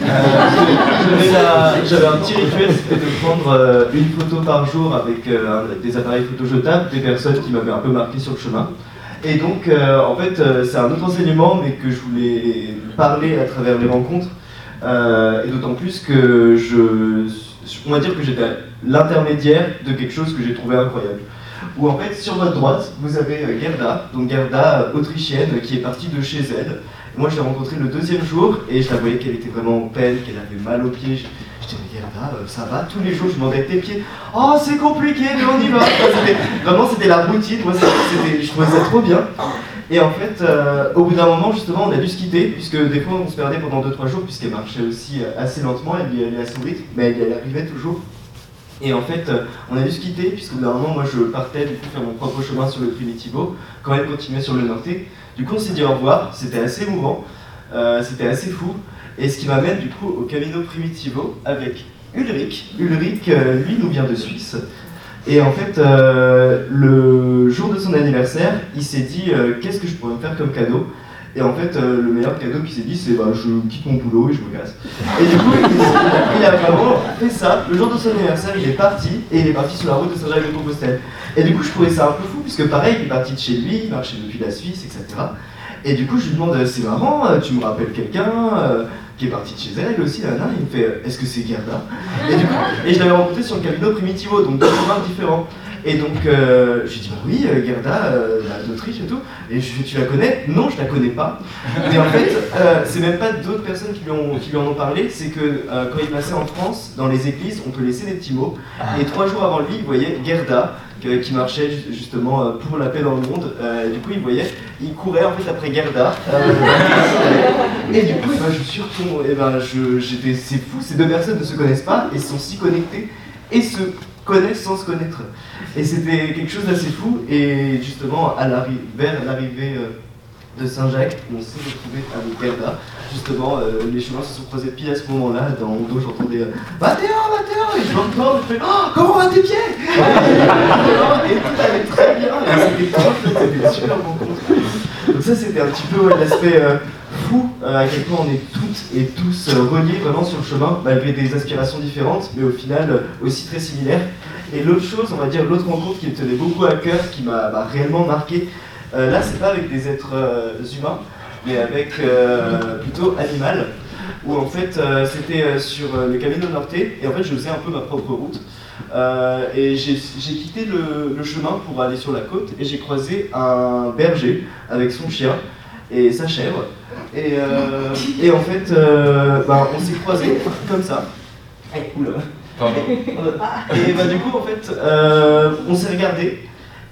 Euh, j'avais un petit rituel, c'était de prendre euh, une photo par jour avec des appareils photo jetables, des personnes qui m'avaient un peu marqué sur le chemin. Et donc, en fait, c'est un autre enseignement, mais que je voulais parler à travers les rencontres. et d'autant plus que je, on va dire que j'étais l'intermédiaire de quelque chose que j'ai trouvé incroyable où en fait sur votre droite vous avez euh, Gerda, donc Gerda euh, autrichienne qui est partie de chez elle. Moi je l'ai rencontrée le deuxième jour et je la voyais qu'elle était vraiment en peine, qu'elle avait mal aux pieds. Je disais Gerda, euh, ça va? Tous les jours je demandais tes pieds. Oh c'est compliqué mais on y va. vraiment c'était la routine, moi je trouvais ça trop bien. Et en fait, au bout d'un moment, justement, on a dû se quitter, puisque des fois, on se perdait pendant 2-3 jours, puisqu'elle marchait aussi assez lentement, elle y allait à son rythme, mais elle arrivait toujours. Et en fait, euh, on a dû se quitter, puisque bout d'un moment, moi je partais du coup faire mon propre chemin sur le Primitivo, quand elle continuait sur le Norté. Du coup, on s'est dit au revoir, c'était assez émouvant, euh, c'était assez fou. Et ce qui m'amène du coup au Camino Primitivo avec Ulrich. Ulrich, euh, lui, nous vient de Suisse. Et en fait, le jour de son anniversaire, il s'est dit qu'est-ce que je pourrais me faire comme cadeau? Et en fait, euh, le meilleur cadeau qu'il s'est dit, c'est bah, je quitte mon boulot et je me casse. Et du coup, il, a vraiment fait ça. Le jour de son anniversaire, il est parti et il est parti sur la route de Saint-Jacques-de-Compostelle. Et du coup, je trouvais ça un peu fou, puisque pareil, il est parti de chez lui, il marchait depuis la Suisse, etc. Et du coup, je lui demande, c'est marrant, euh, tu me rappelles quelqu'un euh, qui est parti de chez elle aussi, là. il me fait, est-ce que c'est Gerda et, du coup, et je l'avais rencontré sur le Camino Primitivo, donc deux chemins différents. Et donc, euh, je lui dis, bah oui, euh, Gerda, euh, l'Autriche et tout. Et je tu la connais Non, je la connais pas. Et en fait, euh, c'est même pas d'autres personnes qui lui, ont, qui lui en ont parlé, c'est que quand il passait en France, dans les églises, on peut laisser des petits mots. Et trois jours avant lui, il voyait Gerda, qui marchait justement pour la paix dans le monde. et du coup, il voyait, il courait en fait après Gerda. et du coup, eh ben, je suis retourné, et ben, j'étais, c'est fou, ces deux personnes ne se connaissent pas et sont si connectées et se connaissent sans se connaître. Et c'était quelque chose d'assez fou. Et justement, à vers l'arrivée euh, de Saint-Jacques, on s'est retrouvé avec Gerda. Justement, euh, les chemins se sont croisés pile à ce moment-là. Dans mon dos, j'entendais euh, Mathéo, Mathéo Et je m'entends, je fais oh, Comment va tes pieds? Et tout allait très bien. C'était c'était super rencontre. Donc, ça, c'était un petit peu l'aspect fou à quel point on est toutes et tous reliés vraiment sur le chemin, malgré des aspirations différentes, mais au final aussi très similaires. Et l'autre chose, on va dire, l'autre rencontre qui me tenait beaucoup à cœur, qui m'a réellement marqué, euh, là, c'est pas avec des êtres euh, humains, mais avec euh, plutôt animal, où en fait, c'était sur le Camino Norte, et en fait, je faisais un peu ma propre route. et j'ai quitté le, chemin pour aller sur la côte, et j'ai croisé un berger avec son chien et sa chèvre. Et, et en fait, ben, on s'est croisés comme ça. Oula. Et bah, du coup, en fait, euh, on s'est regardé.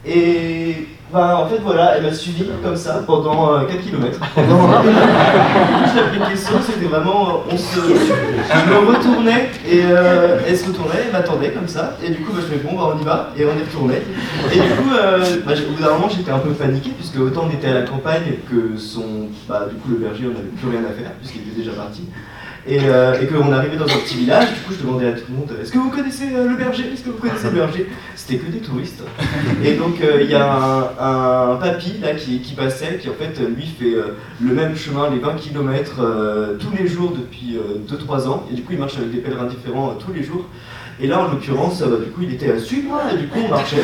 Et bah, en fait, voilà, elle m'a suivi comme ça pendant 4 km. Pendant je l'appliquais ça, c'était vraiment. On se, je me retournais et euh, elle se retournait, elle m'attendait comme ça. Et du coup, bah, je me bon, bah, on y va. Et on est retourné. Et du coup, euh, bah, au bout d'un moment, j'étais un peu paniqué, puisque autant on était à la campagne que son. Bah, du coup, le berger, on n'avait plus rien à faire, puisqu'il était déjà parti. Et, euh, et qu'on arrivait dans un petit village, du coup je demandais à tout le monde Est-ce que vous connaissez euh, le berger? Est-ce que vous connaissez le berger? C'était que des touristes. Et donc euh, il y a un, un papy là qui, qui, passait, qui en fait lui fait le même chemin, les 20 km tous les jours depuis 2-3 ans. Et du coup il marche avec des pèlerins différents tous les jours. Et là, en l'occurrence, bah, du coup, il était suis-moi, et du coup, on marchait,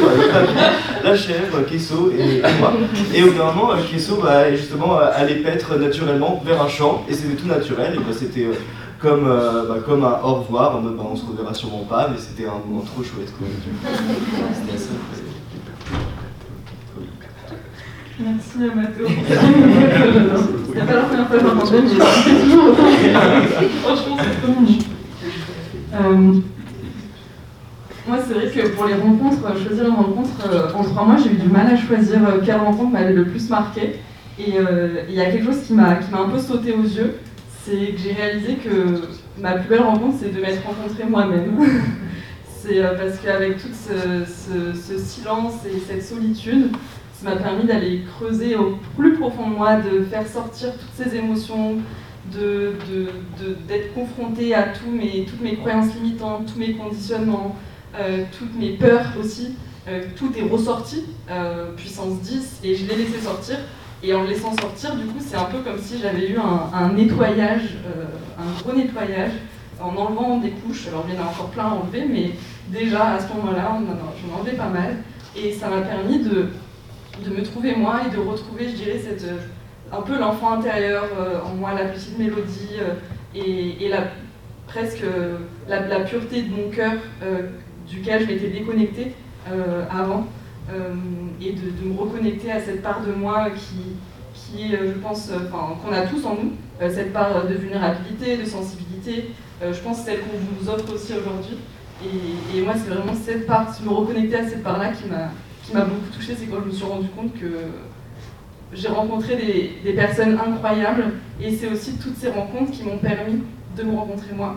la chèvre, Kesso et, moi. Et au bout d'un moment, Kesso, bah, justement, allait paître naturellement vers un champ, et c'était tout naturel, et bah, c'était comme, bah, comme un au revoir, en mode bah, on se reverra sûrement pas, mais c'était un moment trop chouette. C'était assez Merci Mathéo. C'est pas la première fois que j'entends mais franchement c'est trop euh, Moi c'est vrai que pour les rencontres, choisir une rencontre, euh, en trois mois j'ai eu du mal à choisir euh, quelle rencontre m'avait le plus marqué. Et il y a quelque chose qui m'a un peu sauté aux yeux, c'est que j'ai réalisé que ma plus belle rencontre c'est de m'être rencontrée moi-même. c'est parce qu'avec tout ce silence et cette solitude, ça m'a permis d'aller creuser au plus profond de moi, de faire sortir toutes ces émotions, d'être de, confrontée à mes, toutes mes croyances limitantes, tous mes conditionnements, euh, toutes mes peurs aussi. Euh, tout est ressorti, euh, puissance 10, et je l'ai laissé sortir. Et en le laissant sortir, du coup, c'est un peu comme si j'avais eu un, nettoyage, un gros nettoyage, en enlevant des couches. Alors, il y en a encore plein à enlever, mais déjà, à ce moment-là, j'en enlevais pas mal. Et ça m'a permis de, de me trouver moi et de retrouver, je dirais, cette, euh, un peu l'enfant intérieur euh, en moi, la petite mélodie euh, et, presque la, pureté de mon cœur duquel je m'étais déconnectée avant et de, me reconnecter à cette part de moi qui, qui je pense, qu'on a tous en nous, cette part de vulnérabilité, de sensibilité. je pense celle qu'on vous offre aussi aujourd'hui. Et, et, moi, c'est vraiment cette part, me reconnecter à cette part-là qui m'a beaucoup touchée, c'est quand je me suis rendu compte que j'ai rencontré des, personnes incroyables et c'est aussi toutes ces rencontres qui m'ont permis de me rencontrer moi.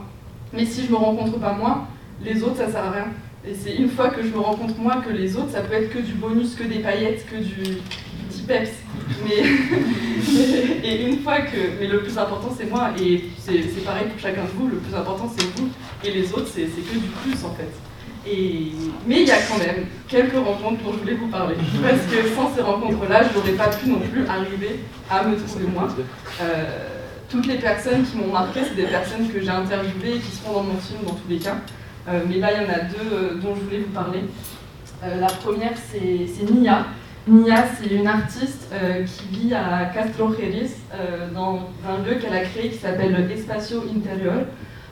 Mais si je me rencontre pas moi, les autres ça sert à rien. Et c'est une fois que je me rencontre moi que les autres ça peut être que du bonus, que des paillettes, que du, petit peps. Mais, et une fois que. Mais le plus important c'est moi et c'est pareil pour chacun de vous, le plus important c'est vous et les autres c'est que du plus en fait. Mais il y a quand même quelques rencontres dont je voulais vous parler. Parce que sans ces rencontres-là, je n'aurais pas pu non plus arriver à me trouver moi. Euh, toutes les personnes qui m'ont marqué, c'est des personnes que j'ai interviewées et qui seront dans mon film dans tous les cas. Euh, mais là, il y en a deux euh, dont je voulais vous parler. la première, c'est Nia. Nia, c'est une artiste qui vit à Castro Jerez, dans un lieu qu'elle a créé qui s'appelle Espacio Interior.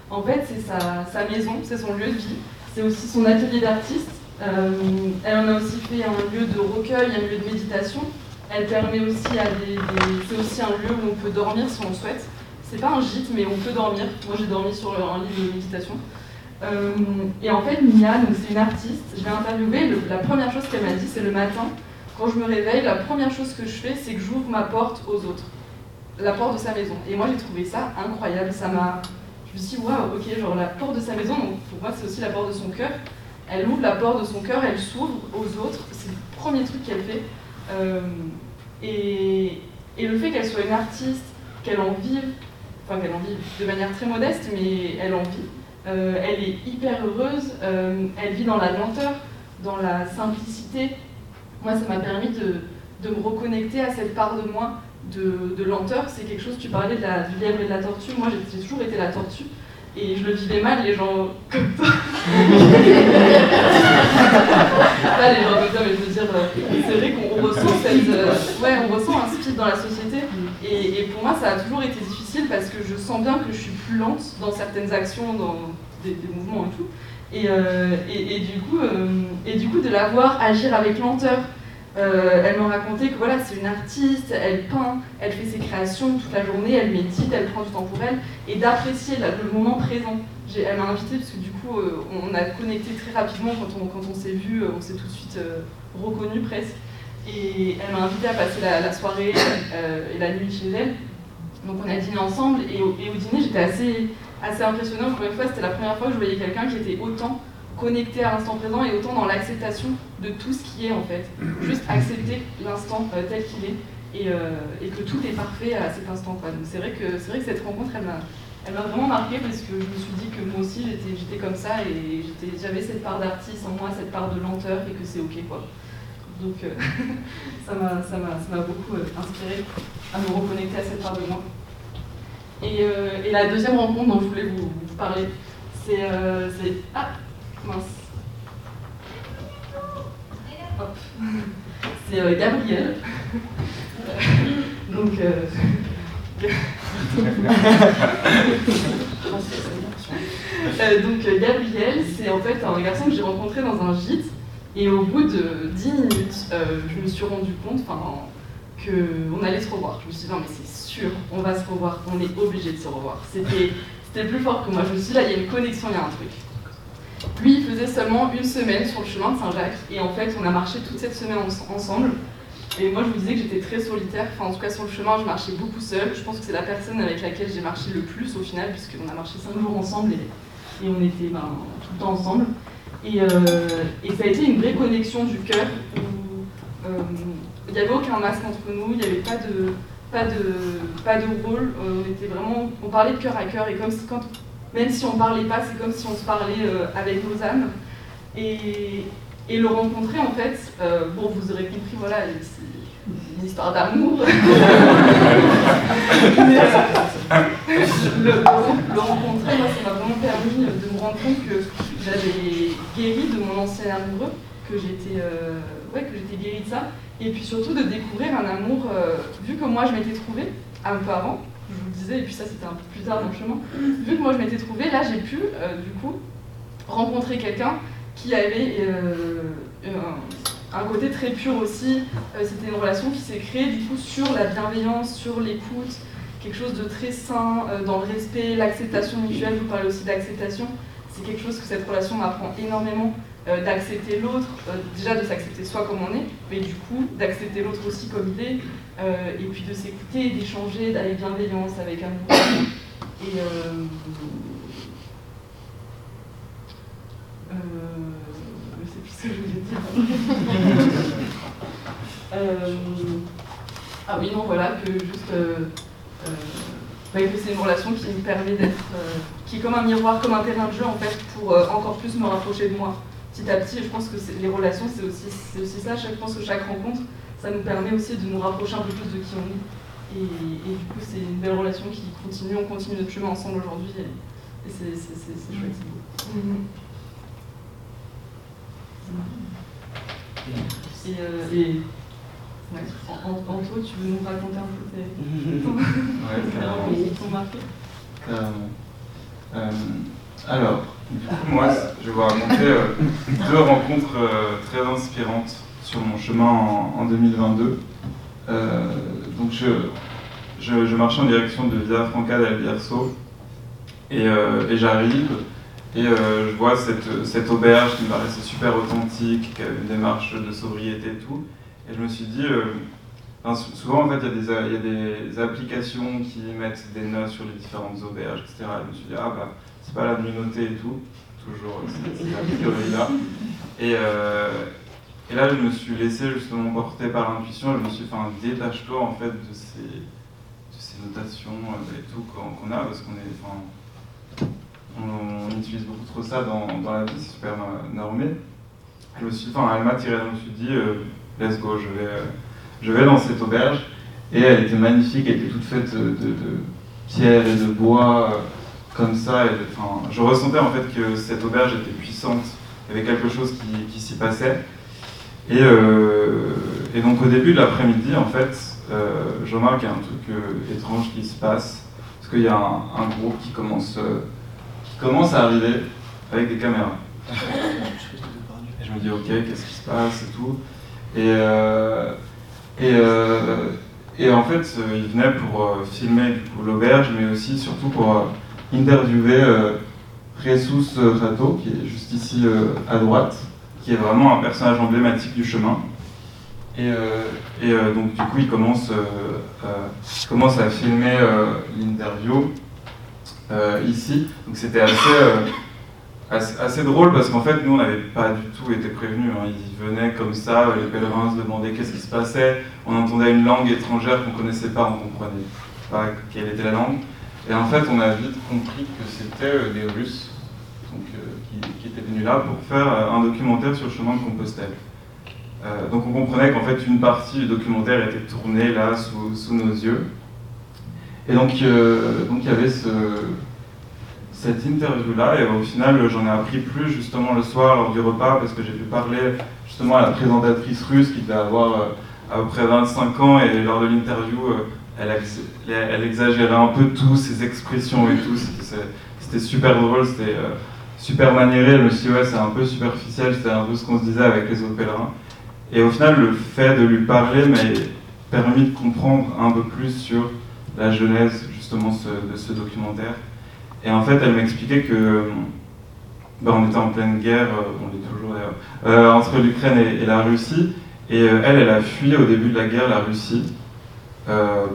En fait, c'est sa, maison, c'est son lieu de vie. C'est aussi son atelier d'artiste. Euh, elle en a aussi fait un lieu de recueil, un lieu de méditation. Elle permet aussi à des, c'est aussi un lieu où on peut dormir si on le souhaite. C'est pas un gîte, mais on peut dormir. Moi, j'ai dormi sur un lit de méditation. Euh, et en fait, Mia, c'est une artiste. Je l'ai interviewée. la première chose qu'elle m'a dit, c'est le matin, quand je me réveille, la première chose que je fais, c'est que j'ouvre ma porte aux autres, la porte de sa maison. Et moi, j'ai trouvé ça incroyable. Ça m'a je me suis dit, waouh, ok, genre la porte de sa maison, donc pour moi c'est aussi la porte de son cœur. Elle ouvre la porte de son cœur, elle s'ouvre aux autres, c'est le premier truc qu'elle fait. Euh, et, et, le fait qu'elle soit une artiste, qu'elle en vive, enfin qu'elle en vive de manière très modeste, mais elle en vit, euh, elle est hyper heureuse, euh, elle vit dans la lenteur, dans la simplicité. Moi, ça m'a permis de, de, me reconnecter à cette part de moi de, lenteur, c'est quelque chose, tu parlais de la, du lièvre et de la tortue, moi j'ai toujours été la tortue, et je le vivais mal, les gens comme toi. Pas les gens comme toi, mais je veux dire, euh, c'est vrai qu'on ressent cette, euh, ouais, on ressent un dans la société, et, pour moi ça a toujours été difficile parce que je sens bien que je suis plus lente dans certaines actions, dans des, mouvements et tout, et, euh, et, du coup, et du coup de la voir agir avec lenteur, euh, elle me racontait que voilà, c'est une artiste, elle peint, elle fait ses créations toute la journée, elle médite, elle prend du temps pour elle, et d'apprécier le moment présent. Elle m'a invitée parce que du coup, euh, on a connecté très rapidement quand on, quand on s'est vu, euh, on s'est tout de suite reconnu presque. Et elle m'a invitée à passer la, soirée et la nuit chez elle. Donc on a dîné ensemble, et au, dîner, j'étais assez, assez impressionnée. Encore une fois, c'était la première fois que je voyais quelqu'un qui était autant connecté à l'instant présent et autant dans l'acceptation de tout ce qui est en fait. Juste accepter l'instant euh, tel qu'il est et, euh, et, que tout est parfait à cet instant. Donc c'est vrai, que, vrai que cette rencontre, elle m'a, elle m'a vraiment marqué parce que je me suis dit que moi aussi j'étais, comme ça et j'avais cette part d'artiste en moi, cette part de lenteur et que c'est ok quoi. Donc euh, ça, m'a, beaucoup inspiré à me reconnecter à cette part de moi. Et, et, la deuxième rencontre dont je voulais vous, parler, c'est, ah, mince. Hop. C'est euh, Gabriel. Donc, euh, Euh, donc euh, Gabriel, c'est en fait un garçon que j'ai rencontré dans un gîte et au bout de 10 minutes, euh, je me suis rendu compte qu'on allait se revoir. Je me suis dit non mais c'est sûr, on va se revoir, on est obligé de se revoir. C'était plus fort que moi. Je me suis dit là il y a une connexion, il y a un truc. Lui, il faisait seulement une semaine sur le chemin de Saint-Jacques et en fait on a marché toute cette semaine en- ensemble. Et moi, je vous disais que j'étais très solitaire. Enfin, en tout cas, sur le chemin, je marchais beaucoup seule. Je pense que c'est la personne avec laquelle j'ai marché le plus au final, puisqu'on a marché cinq jours ensemble et, et on était ben, tout le temps ensemble. Et, euh, et ça a été une vraie connexion du cœur où euh, il n'y avait aucun masque entre nous, il n'y avait pas de, pas de, pas de rôle. On était vraiment, on parlait de cœur à cœur et comme quand, même si on parlait pas, c'est comme si on se parlait euh, avec nos âmes. Et, et le rencontrer, en fait, bon, vous aurez compris, voilà, c'est une histoire d'amour. Le, le rencontrer, moi, ça m'a vraiment permis de me rendre compte que j'avais guéri de mon ancien amoureux, que j'étais euh, ouais, guérie de ça, et puis surtout de découvrir un amour, euh, vu que moi je m'étais trouvée un peu avant, je vous le disais, et puis ça c'était un peu plus tard dans le chemin, vu que moi je m'étais trouvée, là j'ai pu, euh, du coup, rencontrer quelqu'un qui avait euh, un, un côté très pur aussi. C'était une relation qui s'est créée du coup sur la bienveillance, sur l'écoute, quelque chose de très sain, dans le respect, l'acceptation mutuelle. Vous parlez aussi d'acceptation. C'est quelque chose que cette relation m'apprend énormément. euh, d'accepter l'autre, euh, déjà de s'accepter soi comme on est, mais du coup d'accepter l'autre aussi comme il est, euh, et puis de s'écouter, d'échanger avec bienveillance, avec amour. Et je sais plus ce que je voulais dire. Ah oui, non, voilà, que juste. Ouais, c'est une relation qui me permet d'être. euh, qui est comme un miroir, comme un terrain de jeu en fait, pour euh, encore plus me rapprocher de moi petit à petit. Et je pense que les relations, c'est aussi, ça. Je pense que chaque rencontre, ça nous permet aussi de nous rapprocher un peu plus de qui on est. Et, et du coup, c'est une belle relation qui continue. On continue notre chemin ensemble aujourd'hui. Et, et c'est c'est- c'est- c'est chouette, c'est beau. Et, euh, et ouais, An- Anto, tu veux nous raconter un peu tes Ouais, qui t'ont marqué Carrément. Euh, alors, du coup, moi, je vais vous raconter euh, deux rencontres euh, très inspirantes sur mon chemin en, en 2022. Euh, donc, je, je, je marchais en direction de Via Franca del Bierzo et, euh, et j'arrive et euh, je vois cette, cette auberge qui me paraissait super authentique, qui avait une démarche de sobriété et tout. Et je me suis dit, euh, souvent, en fait, il y, a des- applications qui mettent des notes sur les différentes auberges, etc. Je me suis dit, ah bah, c'est pas la noter et tout. Toujours, c'est c'est a priori là. Et, euh, et là, je me suis laissé justement porter par l'intuition. Je me suis fait un détache-toi, en fait, de ces, notations euh, et tout qu'on a, parce qu'on est. On, utilise beaucoup trop ça dans, dans la vie, c'est super normé. Je me suis, enfin, elle m'a tiré, je me suis dit, let's go, je vais. je vais dans cette auberge et elle était magnifique, elle était toute faite de, de pierre et de bois, euh, comme ça. et enfin, je ressentais en fait que cette auberge était puissante, il y avait quelque chose qui, qui s'y passait. Et, euh, et donc au début de l'après-midi, en fait, euh, je remarque qu'il y a un truc euh, étrange qui se passe, parce qu'il y a un, un groupe qui commence, qui commence à arriver avec des caméras. Et je me dis, ok, qu'est-ce qui se passe et tout. Et, euh, et, euh, et en fait, euh, il venait pour filmer l'auberge, mais aussi surtout pour interviewer Jesus Rato, qui est juste ici à droite, qui est vraiment un personnage emblématique du chemin. Et, et donc du coup, il commence, il commence à filmer l'interview ici. Donc c'était assez, assez, drôle parce qu'en fait, nous, on n'avait pas du tout été prévenus. hein. Ils venaient comme ça, les pèlerins se demandaient qu'est-ce qui se passait. On entendait une langue étrangère qu'on ne connaissait pas, on ne comprenait pas quelle était la langue. Et en fait, on a vite compris que c'était euh, des Russes donc, euh, qui, étaient venus là pour faire euh, un documentaire sur le chemin de Compostelle. Euh, donc on comprenait qu'en fait une partie du documentaire était tournée là sous, sous nos yeux. Et donc euh, donc il y avait ce, cette interview-là, et au final, j'en ai appris plus justement le soir lors du repas, parce que j'ai pu parler justement à la présentatrice russe qui devait avoir à peu près 25 ans, et lors de l'interview, elle, elle, exagérait un peu tout, ses expressions et tout. C'était super drôle, c'était super maniéré. Je me suis dit, ouais, c'est un peu superficiel, c'était un peu ce qu'on se disait avec les autres. Et au final, le fait de lui parler m'a permis de comprendre un peu plus sur la genèse justement de ce documentaire. Et en fait, elle m'expliquait que bah, on était en pleine guerre, euh, on est toujours d'ailleurs, euh, entre l'Ukraine et, la Russie. Et euh, elle, elle a fui au début de la guerre la Russie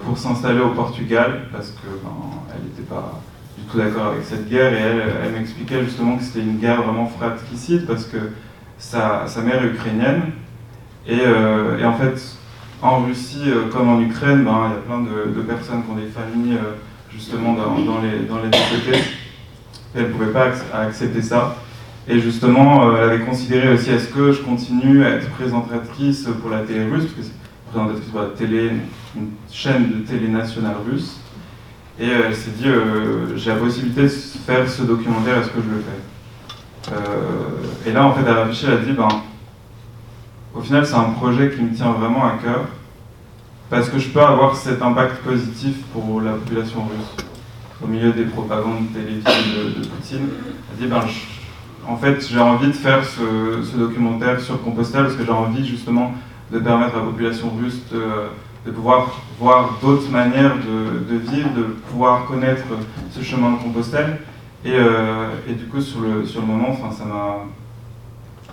pour s'installer au Portugal parce que ben, n'était pas du tout d'accord avec cette guerre. Et elle, elle m'expliquait justement que c'était une guerre vraiment fratricide parce que sa, sa mère est ukrainienne. Et, et en fait, en Russie comme en Ukraine, ben, il y a plein de, personnes qui ont des familles justement dans, les, dans les elles ne pouvaient pas accepter ça. Et justement, euh, elle avait considéré aussi est-ce que je continue à être présentatrice pour la télé russe, parce que c'est présentatrice pour la télé, une chaîne de télé nationale russe. Et elle s'est dit j'ai la possibilité de faire ce documentaire, est-ce que je le fais? Et là, en fait, elle a réfléchi, elle a dit ben, au final, c'est un projet qui me tient vraiment à cœur parce que je peux avoir cet impact positif pour la population russe au milieu des propagandes télévisées de, Poutine. Elle dit, ben, en fait, j'ai envie de faire ce, documentaire sur Compostelle parce que j'ai envie justement de permettre à la population russe de, pouvoir voir d'autres manières de, vivre, de pouvoir connaître ce chemin de Compostelle. Et, euh, et du coup, sur le, sur le moment, ça m'a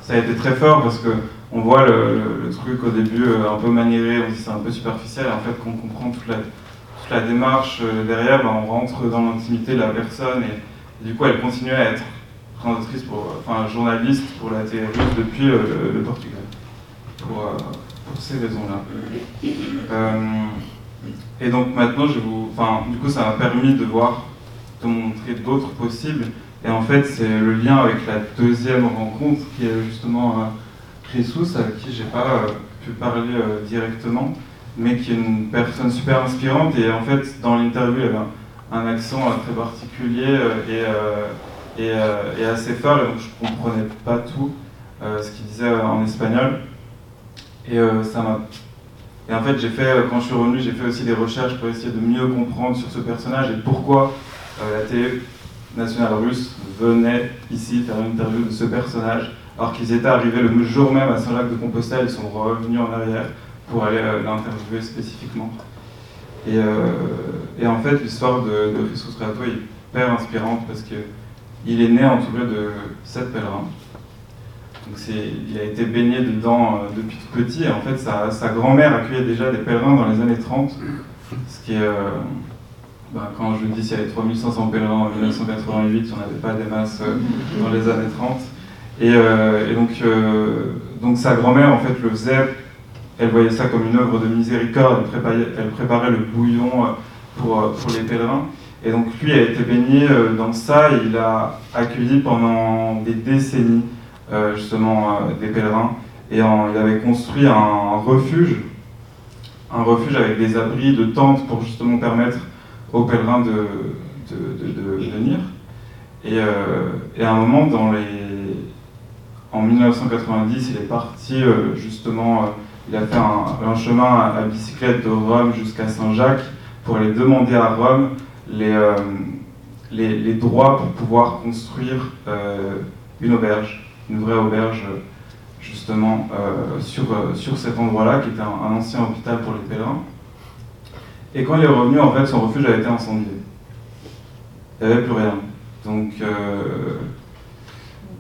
ça a été très fort parce que on voit le, truc au début euh, un peu maniéré, on dit c'est un peu superficiel, et en fait, quand on comprend toute la, démarche euh, derrière, ben, on rentre dans l'intimité de la personne, et, du coup, elle continue à être pour, enfin, journaliste pour la télé depuis euh, le, Portugal, pour, ces raisons-là. et donc maintenant, du coup, ça m'a permis de voir, de montrer d'autres possibles, et en fait, c'est le lien avec la deuxième rencontre qui est justement Chrisous, avec qui j'ai pas euh, pu parler euh, directement, mais qui est une personne super inspirante. Et en fait, dans l'interview, il avait un, accent euh, très particulier et, et, assez fort, et donc je comprenais pas tout ce qu'il disait en espagnol. Et ça m'a. Et en fait, j'ai fait, quand je suis revenu, j'ai fait aussi des recherches pour essayer de mieux comprendre sur ce personnage et pourquoi la télé nationale russe venait ici faire une interview de ce personnage alors qu'ils étaient arrivés le jour même à Saint-Jacques-de-Compostelle, ils sont revenus en arrière pour aller euh, l'interviewer spécifiquement. Et, euh, et, en fait, l'histoire de, de est hyper inspirante parce qu'il est né entouré de sept pèlerins. Donc il a été baigné dedans euh, depuis tout petit. Et en fait, sa, grand-mère accueillait déjà des pèlerins dans les années 30. Ce qui est. Bah, quand je dis qu'il y avait 3500 pèlerins en 1988, il n'y en avait pas des masses dans les années 30. Euh, et, donc, euh, donc sa grand-mère en fait le faisait, elle voyait ça comme une œuvre de miséricorde, elle préparait, elle préparait le bouillon euh, pour, pour, les pèlerins. Et donc lui a été baigné dans ça, il a accueilli pendant des décennies justement des pèlerins. Et il avait construit un, refuge, un refuge avec des abris de tentes pour justement permettre aux pèlerins de, de, venir. Et, à un moment, dans les, en 1990, il est parti euh, justement, euh, il a fait un, chemin à, bicyclette de Rome jusqu'à Saint-Jacques pour aller demander à Rome les, euh, les, droits pour pouvoir construire une auberge, une vraie auberge justement sur, sur cet endroit-là, qui était un, ancien hôpital pour les pèlerins. Et quand il est revenu, en fait, son refuge a été incendié. Il n'y avait plus rien. Donc,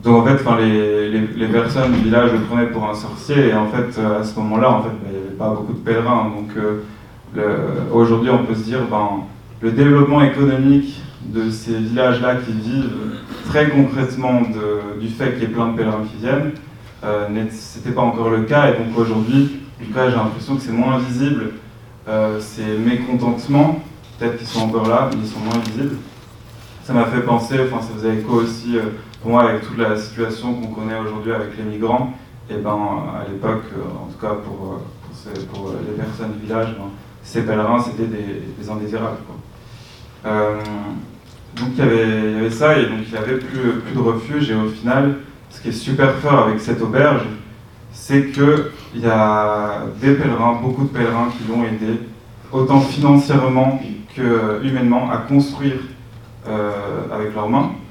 donc en fait, les, les, personnes du village le prenaient pour un sorcier et en fait, à ce moment-là, en fait, ben, il n'y avait pas beaucoup de pèlerins. Donc euh, aujourd'hui, on peut se dire, ben, le développement économique de ces villages-là qui vivent très concrètement du fait qu'il y ait plein de pèlerins qui viennent, euh, c'était pas encore le cas. Et donc aujourd'hui, du coup, j'ai l'impression que c'est moins visible. Euh, ces mécontentements, peut-être qu'ils sont encore là, mais ils sont moins visibles. Ça m'a fait penser, enfin ça faisait écho aussi euh, pour moi, avec toute la situation qu'on connaît aujourd'hui avec les migrants, et eh ben, à l'époque, euh, en tout cas pour, euh, pour, les personnes du village, ben, ces pèlerins, c'était des, indésirables. donc il y, avait, ça, et donc il n'y avait plus, de refuge, et au final, ce qui est super fort avec cette auberge, c'est qu'il y a des pèlerins, beaucoup de pèlerins qui l'ont aidé, autant financièrement que humainement, à construire euh, avec leurs mains euh,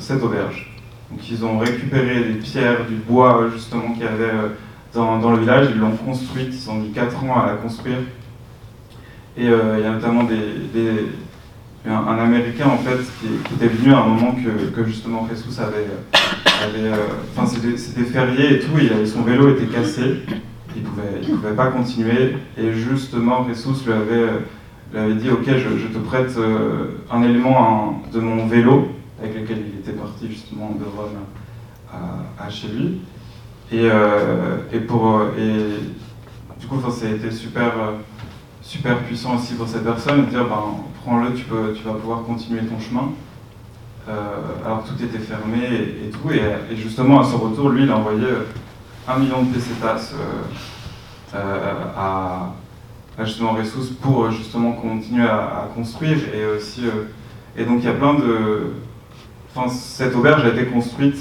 cette auberge. Donc ils ont récupéré des pierres, du bois justement qu'il y avait euh, dans, le village, ils l'ont construite, ils ont mis 4 ans à la construire. Et euh, il y a notamment un, Américain en fait qui, qui, était venu à un moment que, justement Jesus avait, enfin c'était férié et tout, son vélo était cassé, il il pouvait pas continuer, et justement Jesus lui avait, dit ok je, te prête un élément de mon vélo avec lequel il était parti justement de Rome à, chez lui. Et, euh, et, pour, et du coup, ça a été super, super puissant aussi pour cette personne de dire ben, prends-le, tu, tu vas pouvoir continuer ton chemin. Euh, alors tout était fermé et, tout. Et, justement, à son retour, lui, il a envoyé un million de pesetas euh, à, à, justement Ressus pour justement continuer à, à construire. Et, aussi, et donc, il y a plein de Cette auberge a été construite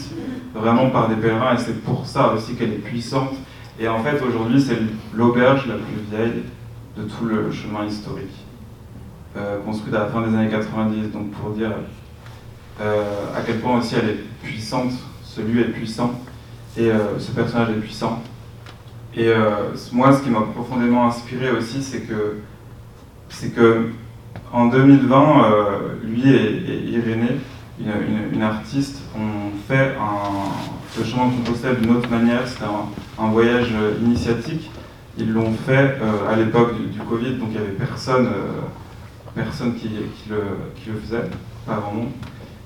vraiment par des pèlerins et c'est pour ça aussi qu'elle est puissante. Et en fait, aujourd'hui, c'est l'auberge la plus vieille de tout le chemin historique, euh, construite à la fin des années 90. Donc, pour dire euh, à quel point aussi elle est puissante, ce lieu est puissant et euh, ce personnage est puissant. Et moi, ce qui m'a profondément inspiré aussi, c'est que, c'est que en 2020, lui et, et Irénée, une, artiste ont fait un, le chemin de Compostelle d'une autre manière, c'était un, un, voyage initiatique. Ils l'ont fait euh, à l'époque du, Covid, donc il n'y avait personne, euh, personne qui, qui, le, qui, le, faisait, pas monde.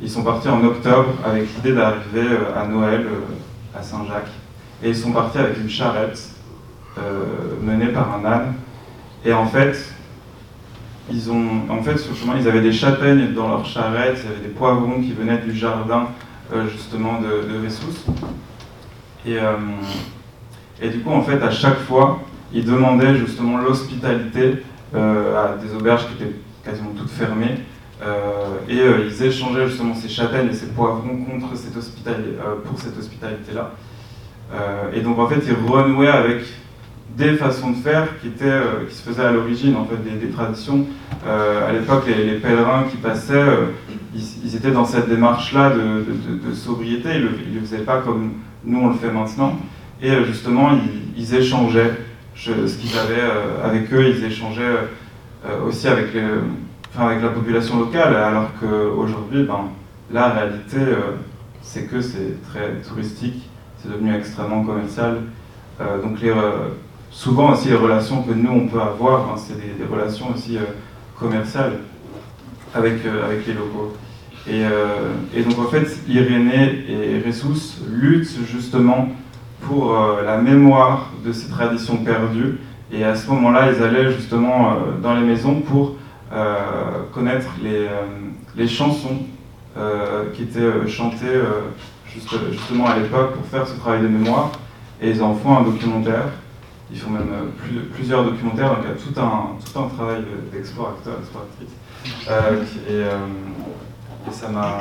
Ils sont partis en octobre avec l'idée d'arriver euh, à Noël à Saint-Jacques. Et ils sont partis avec une charrette menée par un âne. Et en fait, ils ont, en fait, sur le chemin, ils avaient des châtaignes dans leur charrette, il y avait des poivrons qui venaient du jardin, euh, justement, de, de. Et, euh, et du coup, en fait, à chaque fois, ils demandaient justement l'hospitalité euh, à des auberges qui étaient quasiment toutes fermées. et ils échangeaient justement ces châtaignes et ces poivrons contre cette hospitalité, pour cette hospitalité-là. et donc, en fait, ils renouaient avec des façons de faire qui, étaient, euh, qui se faisaient à l'origine en fait, des, traditions. Euh, à l'époque, les, pèlerins qui passaient, euh, ils, étaient dans cette démarche-là de, de, sobriété, ils ne le, faisaient pas comme nous on le fait maintenant. Et justement, ils, échangeaient ce qu'ils avaient avec eux, ils échangeaient aussi avec, les, avec la population locale, alors qu'aujourd'hui, ben, la réalité, c'est que c'est très touristique, c'est devenu extrêmement commercial. donc les souvent aussi les relations que nous on peut avoir, hein, c'est des, relations aussi euh, commerciales avec, euh, avec les locaux. Et, euh, et, donc en fait, Irénée et Ressus luttent justement pour la mémoire de ces traditions perdues. Et à ce moment-là, ils allaient justement dans les maisons pour connaître les, les chansons qui étaient chantées juste, justement à l'époque pour faire ce travail de mémoire. Et ils en font un documentaire ils font même euh, plus, plusieurs documentaires, donc il y a tout un, tout un travail d'explorateur, exploratrice. Euh, et, euh, et, ça m'a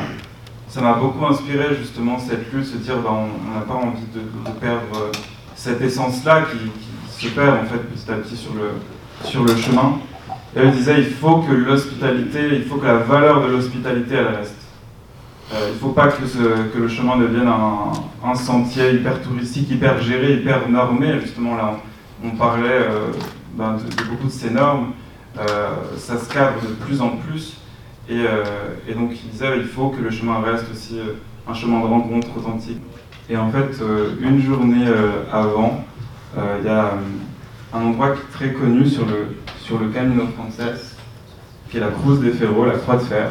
ça m'a beaucoup inspiré justement cette lutte, se dire ben, on n'a pas envie de, perdre cette essence-là qui, se perd en fait petit à petit sur le, sur le chemin. Et elle disait il faut que l'hospitalité, il faut que la valeur de l'hospitalité elle reste. Il ne faut pas que, que, le chemin devienne un, un, sentier hyper touristique, hyper géré, hyper normé. Justement là, on parlait euh, ben, de, beaucoup de ces normes, euh, ça se cadre de plus en plus, et, euh, et, donc il disait il faut que le chemin reste aussi un chemin de rencontre authentique. Et en fait, une journée avant, il y a un endroit très connu sur le, sur le Camino Frances, qui est la Cruz de Ferro, la Croix de Fer.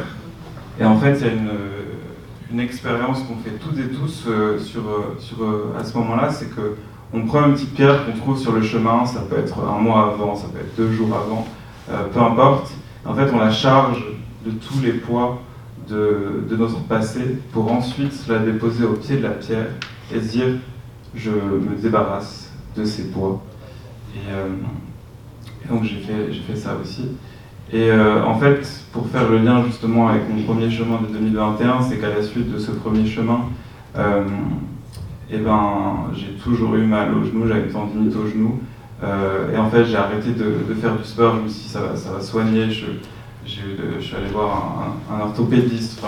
Et en fait, il y a une, expérience qu'on fait toutes et tous sur, sur, à ce moment-là, c'est que on prend une petite pierre qu'on trouve sur le chemin, ça peut être un mois avant, ça peut être deux jours avant, euh, peu importe. En fait, on la charge de tous les poids de, de, notre passé pour ensuite la déposer au pied de la pierre et se dire je me débarrasse de ces poids. Et, euh, donc j'ai fait, fait ça aussi. Et en fait, pour faire le lien justement avec mon premier chemin de 2021, c'est qu'à la suite de ce premier chemin, et eh ben, j'ai toujours eu mal au genou, j'avais tendinite au genou. et en fait, j'ai arrêté de, faire du sport, je me suis ça va, ça va soigner. Je, suis allé voir un, orthopédiste.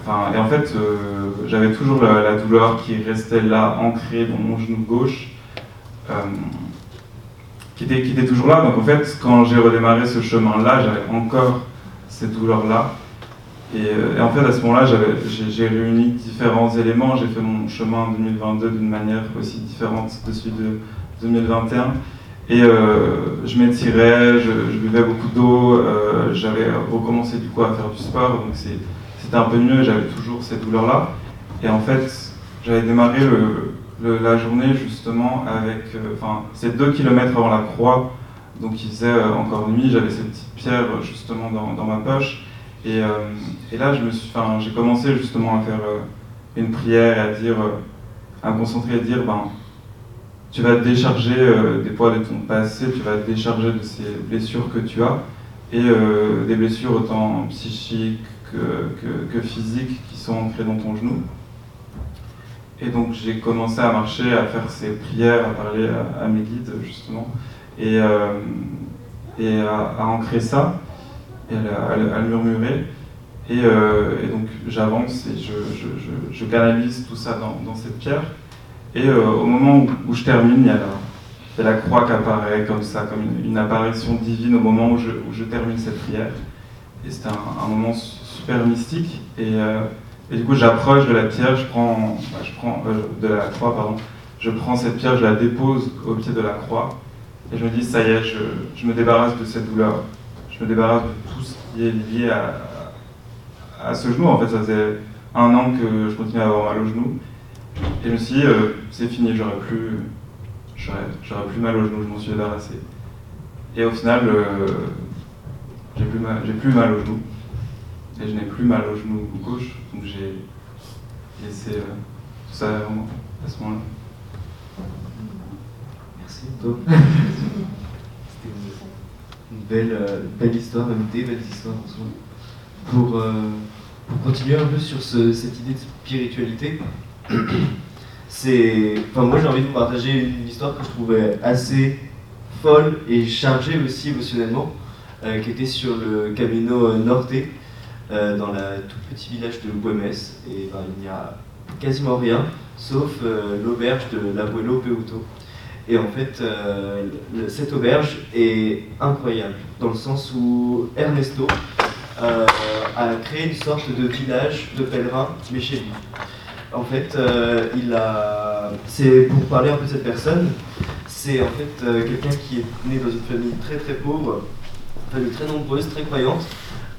Enfin, et en fait, euh, j'avais toujours la, douleur qui restait là, ancrée dans mon genou gauche, euh, qui, était, qui était toujours là. Donc en fait, quand j'ai redémarré ce chemin-là, j'avais encore cette douleur-là. Et, euh, et, en fait, à ce moment-là, j'ai réuni différents éléments. J'ai fait mon chemin en 2022 d'une manière aussi différente de celui de 2021. Et euh, je m'étirais, je, buvais beaucoup d'eau, euh, j'avais recommencé du coup à faire du sport, donc c'était un peu mieux, j'avais toujours cette douleur-là. Et en fait, j'avais démarré la journée justement avec, euh, enfin, c'est deux kilomètres avant la croix, donc il faisait encore nuit, j'avais cette petite pierre justement dans ma poche. Et, et là, j'ai commencé justement à faire une prière et à dire, à me concentrer et à dire, ben, tu vas te décharger euh, des poids de ton passé, tu vas te décharger de ces blessures que tu as, et euh, des blessures autant psychiques que, que, physiques qui sont ancrées dans ton genou. Et donc j'ai commencé à marcher, à faire ces prières, à parler à, mes guides justement, et, euh, et à, ancrer ça, et à, murmurer. Et, donc j'avance et je, canalise tout ça dans, cette pierre. Et euh, au moment où, je termine, il y, a la, croix qui apparaît comme ça, comme une, apparition divine au moment où je, termine cette prière. Et c'était un, moment super mystique. Euh, et, du coup, j'approche de la pierre, je prends, bah, je prends euh, de la croix, pardon. Je prends cette pierre, je la dépose au pied de la croix. Et je me dis, ça y est, je, me débarrasse de cette douleur. Je me débarrasse de tout ce qui est lié à, à ce genou. En fait, ça faisait un an que je continuais à avoir mal au genou. Et je me suis dit, euh, c'est fini, j'aurais plus, j'aurais, plus mal au genou, je m'en suis débarrassé. Et au final, euh, j'ai, plus mal, j'ai plus mal au genou. Et je n'ai plus mal au genou gauche, donc j'ai laissé euh, tout ça à ce moment-là. Merci, belle, belle histoire, une des belles histoires en soi. Pour, pour continuer un peu sur cette idée de spiritualité, moi, j'ai envie de vous partager une histoire que je trouvais assez folle et chargée aussi émotionnellement, euh, qui était sur le Camino Norte, euh, dans le tout petit village de Buemes. Et ben, il n'y a quasiment rien, sauf euh, l'auberge de l'Abuelo Peuto. Et en fait, cette auberge est incroyable, dans le sens où Ernesto a créé une sorte de village de pèlerins, mais chez lui. En fait, euh, il a. C'est pour parler un peu de cette personne. C'est en fait euh, quelqu'un qui est né dans une famille très très pauvre, famille très nombreuse, très croyante,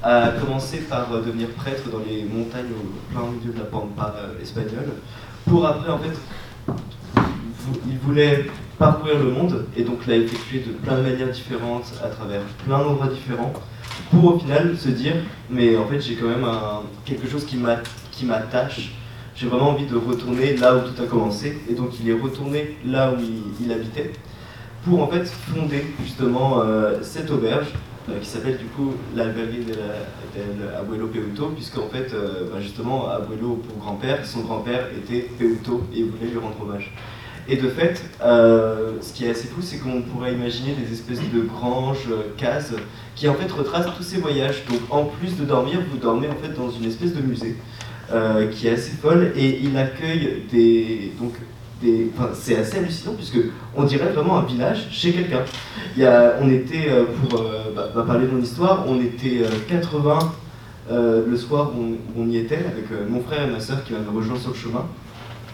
a commencé par euh, devenir prêtre dans les montagnes au plein milieu de la pampa espagnole, pour après en fait, il voulait parcourir le monde et donc l'a effectué de plein de manières différentes, à travers plein d'endroits différents, pour au final se dire, mais en fait j'ai quand même quelque chose qui m'attache j'ai vraiment envie de retourner là où tout a commencé. Et donc il est retourné là où il, habitait pour en fait fonder justement euh, cette auberge euh, qui s'appelle du coup l'albergue de Abuelo Peuto, puisque en fait euh, bah, justement Abuelo pour grand-père, son grand-père était Peuto et voulait lui rendre hommage. Et de fait, ce qui est assez fou, c'est qu'on pourrait imaginer des espèces de granges, cases, qui en fait retracent tous ces voyages. Donc en plus de dormir, vous dormez en fait dans une espèce de musée. Euh, qui est assez folle et il accueille des. Donc, c'est assez hallucinant puisque on dirait vraiment un village chez quelqu'un. On était, euh, pour euh, bah, parler de mon histoire, on était 80 le soir où on, y était avec mon frère et ma soeur qui m'avaient rejoint sur le chemin.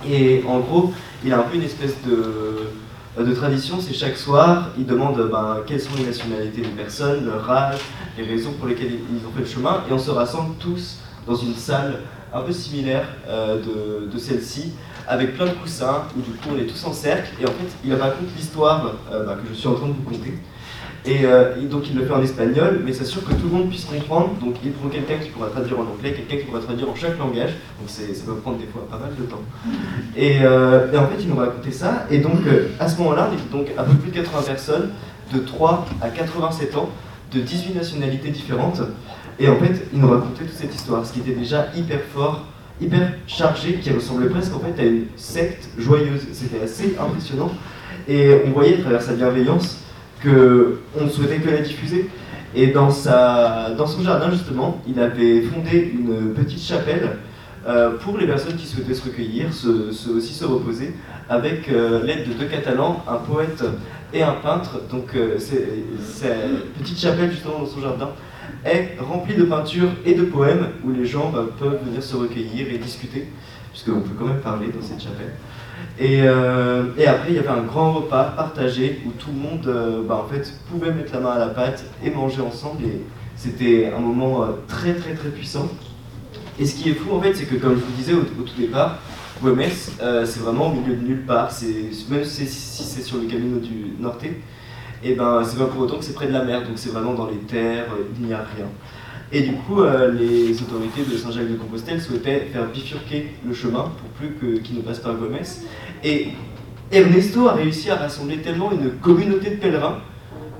Et en gros, il a un peu une espèce de, de tradition, c'est chaque soir, il demande ben, quelles sont les nationalités des personnes, leur âge, les raisons pour lesquelles ils ont fait le chemin, et on se rassemble tous dans une salle un peu similaire euh, de, celle-ci, avec plein de coussins, où du coup on est tous en cercle, et en fait il raconte l'histoire euh, bah, que je suis en train de vous conter. Euh, et, donc il le fait en espagnol, mais s'assure que tout le monde puisse comprendre. Donc il prend quelqu'un qui pourra traduire en anglais, quelqu'un qui pourra traduire en chaque langage. Donc ça peut prendre des fois pas mal de temps. Et, en fait il nous racontait ça. Et donc à ce moment-là, on était donc à peu plus de 80 personnes, de 3 à 87 ans, de 18 nationalités différentes. Et en fait, il nous racontait toute cette histoire, ce qui était déjà hyper fort, hyper chargé, qui ressemblait presque en fait à une secte joyeuse. C'était assez impressionnant. Et on voyait à travers sa bienveillance qu'on souhaitait que la diffuser. Et dans, son jardin, justement, il avait fondé une petite chapelle euh, pour les personnes qui souhaitaient se recueillir, aussi se reposer, avec euh, l'aide de deux Catalans, un poète et un peintre. Donc euh, cette petite chapelle justement dans son jardin est remplie de peintures et de poèmes où les gens bah, peuvent venir se recueillir et discuter, puisqu'on peut quand même parler dans cette chapelle. Et, et, après, il y avait un grand repas partagé où tout le monde bah, en fait, pouvait mettre la main à la pâte et manger ensemble. Et c'était un moment très très très puissant. Et ce qui est fou en fait, c'est que comme je vous disais au, tout départ, Güemes, euh, c'est vraiment au milieu de nulle part. Même si, c'est sur le Camino du Norte, et eh ben c'est pas pour autant que c'est près de la mer, donc c'est vraiment dans les terres, euh, il n'y a rien. Et du coup, euh, les autorités de Saint-Jacques-de-Compostelle souhaitaient faire bifurquer le chemin pour plus qu'il ne passe par Güemes. Et Ernesto a réussi à rassembler tellement une communauté de pèlerins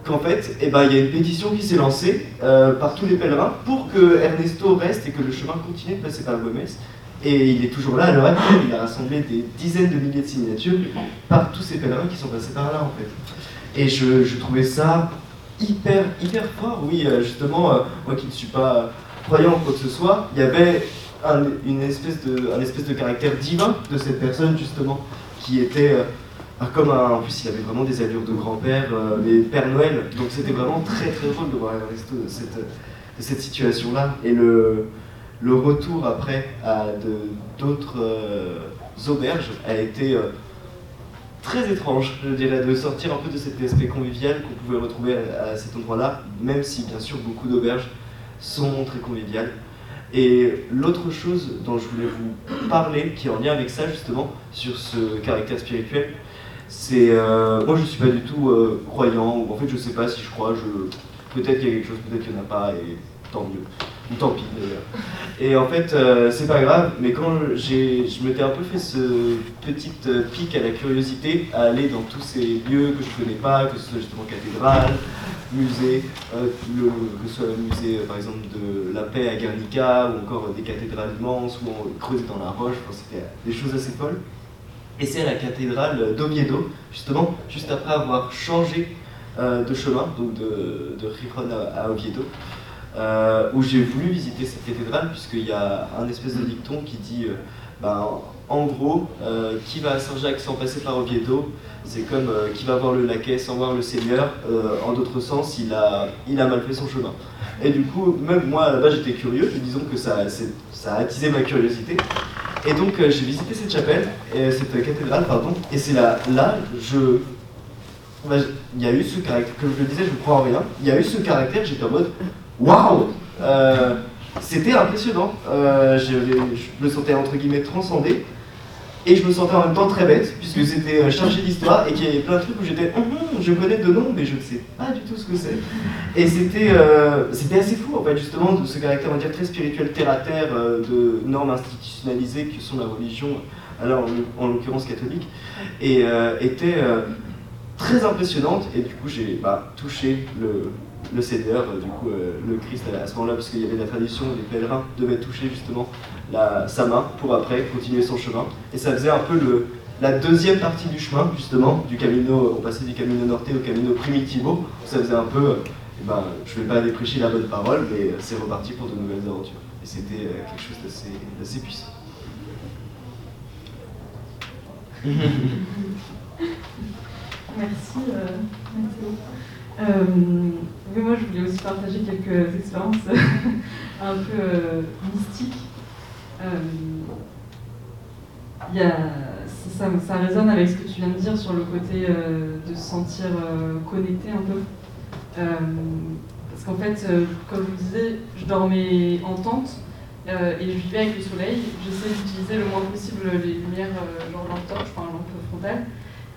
qu'en fait, eh ben, il y a une pétition qui s'est lancée euh, par tous les pèlerins pour que Ernesto reste et que le chemin continue de passer par Gomez. Et il est toujours là à l'heure actuelle, il a rassemblé des dizaines de milliers de signatures par tous ces pèlerins qui sont passés par là en fait. Et je, trouvais ça hyper, hyper fort, oui, euh, justement, euh, moi qui ne suis pas croyant quoi que ce soit, il y avait un, une espèce de, un espèce de caractère divin de cette personne justement qui était ah, comme en plus, il avait vraiment des allures de grand-père, euh, mais Père Noël. Donc c'était vraiment très très drôle de voir Ernesto de cette, cette situation-là. Et le, le retour après à d'autres euh, auberges a été euh, très étrange, je dirais, de sortir un peu de cet aspect convivial qu'on pouvait retrouver à, cet endroit-là, même si bien sûr beaucoup d'auberges sont très conviviales. Et l'autre chose dont je voulais vous parler, qui est en lien avec ça justement, sur ce caractère spirituel, c'est euh, moi je suis pas du tout euh, croyant ou en fait je sais pas si je crois je peut-être qu'il y a quelque chose peut-être qu'il n'y en a pas et tant mieux tant pis d'ailleurs. Et en fait euh, c'est pas grave mais quand je m'étais un peu fait ce petit pic à la curiosité à aller dans tous ces lieux que je connais pas que ce soit justement cathédrale musée le, que ce soit le musée par exemple de la paix à Guernica ou encore des cathédrales immenses ou creusées dans la roche c'était des choses assez folles. Et c'est à la cathédrale d'Oviedo, justement, juste après avoir changé euh, de chemin, donc de, de Rijon à, Oviedo, euh, où j'ai voulu visiter cette cathédrale, puisqu'il y a un espèce de dicton qui dit, euh, ben, en gros, qui va à Saint-Jacques sans passer par Oviedo, c'est comme qui va voir le laquais sans voir le Seigneur, en d'autres sens, il a, il a mal fait son chemin. Et du coup, même moi, là-bas, j'étais curieux, disons que ça, ça a attisé ma curiosité. Et donc euh, j'ai visité cette chapelle, et, cette cathédrale, pardon, et c'est là, là, je, il y a eu ce caractère, comme je le disais, je ne crois en rien, il y a eu ce caractère, j'étais en mode, waouh euh, C'était impressionnant, euh, je, me sentais entre guillemets transcendé, et je me sentais en même temps très bête, puisque c'était euh, chargé d'histoire et qu'il y avait plein de trucs où j'étais, hum, hum, je connais de nom, mais je ne sais pas du tout ce que c'est. Et c'était euh, assez fou, en fait, justement, de ce caractère, on va dire, très spirituel, terre à terre, de normes institutionnalisées qui sont la religion, alors en, l'occurrence catholique, et était très impressionnante. Et du coup, j'ai bah, touché le, le Seigneur, du coup, le Christ à, ce moment-là, parce qu'il y avait la tradition, les pèlerins devaient toucher justement la, sa main pour après continuer son chemin. Et ça faisait un peu le, la deuxième partie du chemin, justement, du Camino, on passait du Camino Norte au Camino Primitivo. Ça faisait un peu, eh ben, je ne vais pas aller prêcher la bonne parole, mais c'est reparti pour de nouvelles aventures. Et c'était euh, quelque chose d'assez puissant. Merci, euh, euh, moi, je voulais aussi partager quelques expériences un peu euh, mystiques euh, y a, ça, ça, résonne avec ce que tu viens de dire sur le côté de se sentir connecté un peu. parce qu'en fait, comme je vous disais, je dormais en tente et je vivais avec le soleil. J'essayais d'utiliser le moins possible les lumières genre lampe torche, enfin lampe frontale.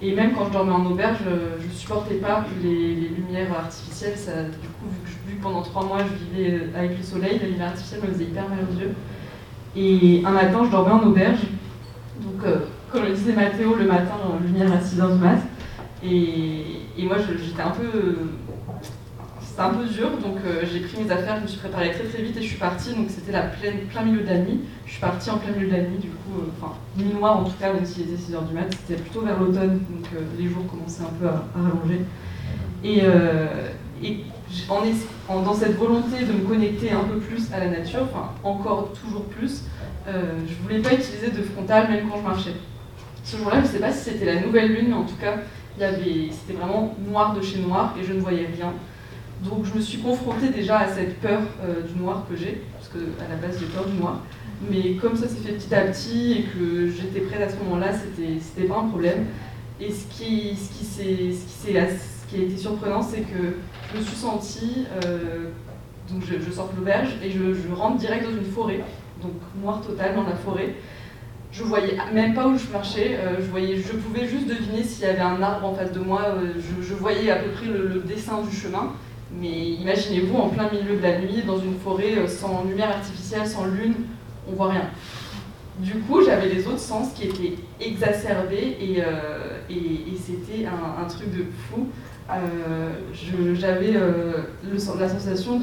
Et même quand je dormais en auberge, je ne supportais pas les, lumières artificielles. Ça, du coup, vu que, pendant trois mois je vivais avec le soleil, les lumières artificielles me faisaient hyper mal aux yeux. Et un matin, je dormais en auberge. Donc, euh, comme le disait Mathéo, le matin, lumière à 6h du mat. Et moi, j'étais un peu. C'était un peu dur, donc euh, j'ai pris mes affaires, je me suis préparée très très vite et je suis partie. Donc c'était la pleine, plein milieu de la nuit. Je suis partie en plein milieu de la nuit, du coup, euh, enfin, nuit noire en tout cas, même s'il était 6h du mat, c'était plutôt vers l'automne, donc euh, les jours commençaient un peu à, rallonger. Et, en, dans cette volonté de me connecter un peu plus à la nature, enfin encore toujours plus, je voulais pas utiliser de frontal même quand je marchais. Ce jour-là, je ne sais pas si c'était la nouvelle lune, mais en tout cas, c'était vraiment noir de chez noir et je ne voyais rien. Donc je me suis confrontée déjà à cette peur euh, du noir que j'ai, parce qu'à la base j'ai peur du noir. Mais comme ça s'est fait petit à petit et que j'étais prête à ce moment-là, c'était pas un problème. Et ce qui, a été surprenant, c'est que je me suis sentie, euh, donc je, je sors de l'auberge et je, je, rentre direct dans une forêt, donc noir total dans la forêt. Je voyais même pas où je marchais, euh, je, voyais, je pouvais juste deviner s'il y avait un arbre en face de moi, je, voyais à peu près le dessin du chemin. Mais imaginez-vous en plein milieu de la nuit, dans une forêt euh, sans lumière artificielle, sans lune, on voit rien. Du coup, j'avais les autres sens qui étaient exacerbés et, euh, c'était un, truc de fou. Euh, j'avais la sensation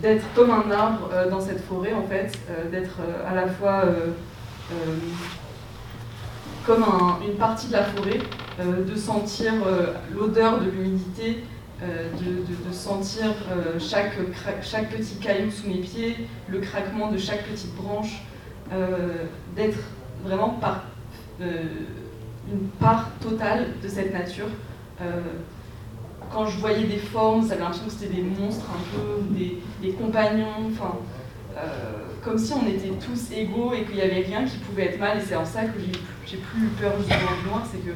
d'être comme un arbre dans cette forêt, en fait, d'être à la fois comme un, une partie de la forêt, de sentir l'odeur de l'humidité, euh, de, sentir euh, chaque, chaque petit caillou sous mes pieds, le craquement de chaque petite branche, euh, d'être vraiment par, une part totale de cette nature. quand je voyais des formes, j'avais l'impression que c'était des monstres un peu, des, compagnons, enfin, comme si on était tous égaux et qu'il n'y avait rien qui pouvait être mal. Et c'est en ça que j'ai plus eu peur du noir, c'est que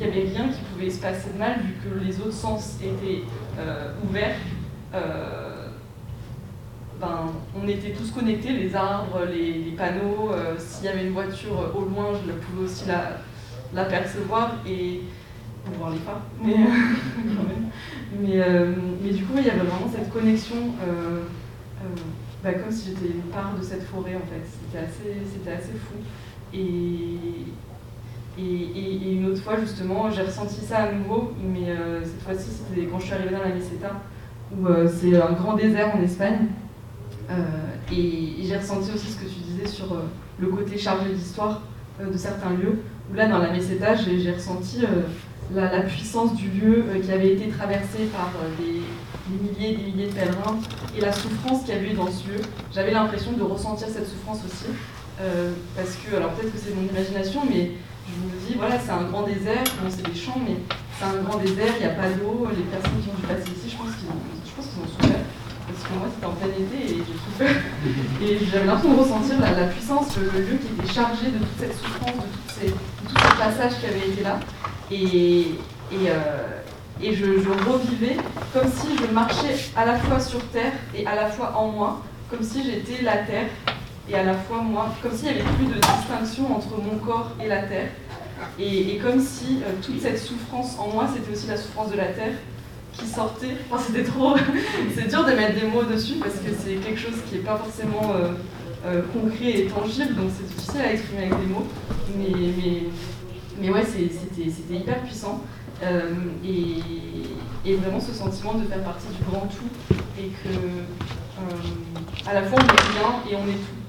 il n'y avait rien qui pouvait se passer de mal vu que les autres sens étaient euh, ouverts. Euh, ben, on était tous connectés, les arbres, les, les panneaux. Euh, S'il y avait une voiture au loin, je pouvais aussi l'apercevoir la, et voir les pas. Mais, mais, mais, du coup, il y avait vraiment cette connexion, ben, comme si j'étais une part de cette forêt en fait. C'était assez, assez fou. Et, et, une autre fois, justement, j'ai ressenti ça à nouveau, mais euh, cette fois-ci, c'était quand je suis arrivée dans la Meseta, où euh, c'est un grand désert en Espagne. Euh, et, j'ai ressenti aussi ce que tu disais sur le côté chargé d'histoire de certains lieux, où là, dans la Meseta, j'ai ressenti la, puissance du lieu qui avait été traversé par des, milliers et des milliers de pèlerins, et la souffrance qu'il y avait dans ce lieu. J'avais l'impression de ressentir cette souffrance aussi. parce que, alors peut-être que c'est mon imagination, mais je me dis, voilà, c'est un grand désert, bon, c'est des champs, mais c'est un grand désert, il n'y a pas d'eau, les personnes qui ont dû passer ici, je pense qu'ils ont, ont souffert, parce que moi c'était en plein été et j'ai souffert. Et j'avais l'impression de ressentir la, puissance, le, lieu qui était chargé de toute cette souffrance, de, tous ces passages qui avaient été là. Et, et, euh, et je, revivais comme si je marchais à la fois sur terre et à la fois en moi, comme si j'étais la terre et à la fois moi, comme s'il n'y avait plus de distinction entre mon corps et la terre, et, comme si euh, toute cette souffrance en moi, c'était aussi la souffrance de la terre qui sortait. Enfin, c'était trop. c'est dur de mettre des mots dessus parce que c'est quelque chose qui n'est pas forcément euh, euh, concret et tangible, donc c'est difficile à exprimer avec des mots. Mais, mais, mais ouais, c'était hyper puissant. Et, vraiment ce sentiment de faire partie du grand tout et que à la fois on est rien et on est tout.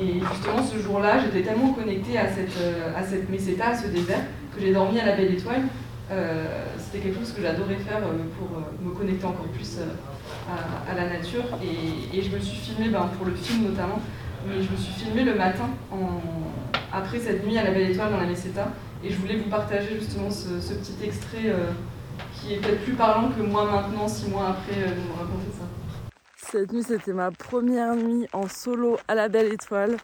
Et justement, ce jour-là, j'étais tellement connectée à cette, euh, à cette meseta, à ce désert, que j'ai dormi à la belle étoile. Euh, C'était quelque chose que j'adorais faire euh, pour me connecter encore plus à, la nature. Et, je me suis filmée, ben, pour le film notamment, mais je me suis filmée le matin, après cette nuit à la belle étoile dans la meseta. Et je voulais vous partager justement ce, petit extrait qui est peut-être plus parlant que moi maintenant, six mois après, vous raconter ça. Cette nuit, c'était ma première nuit en solo à la belle étoile.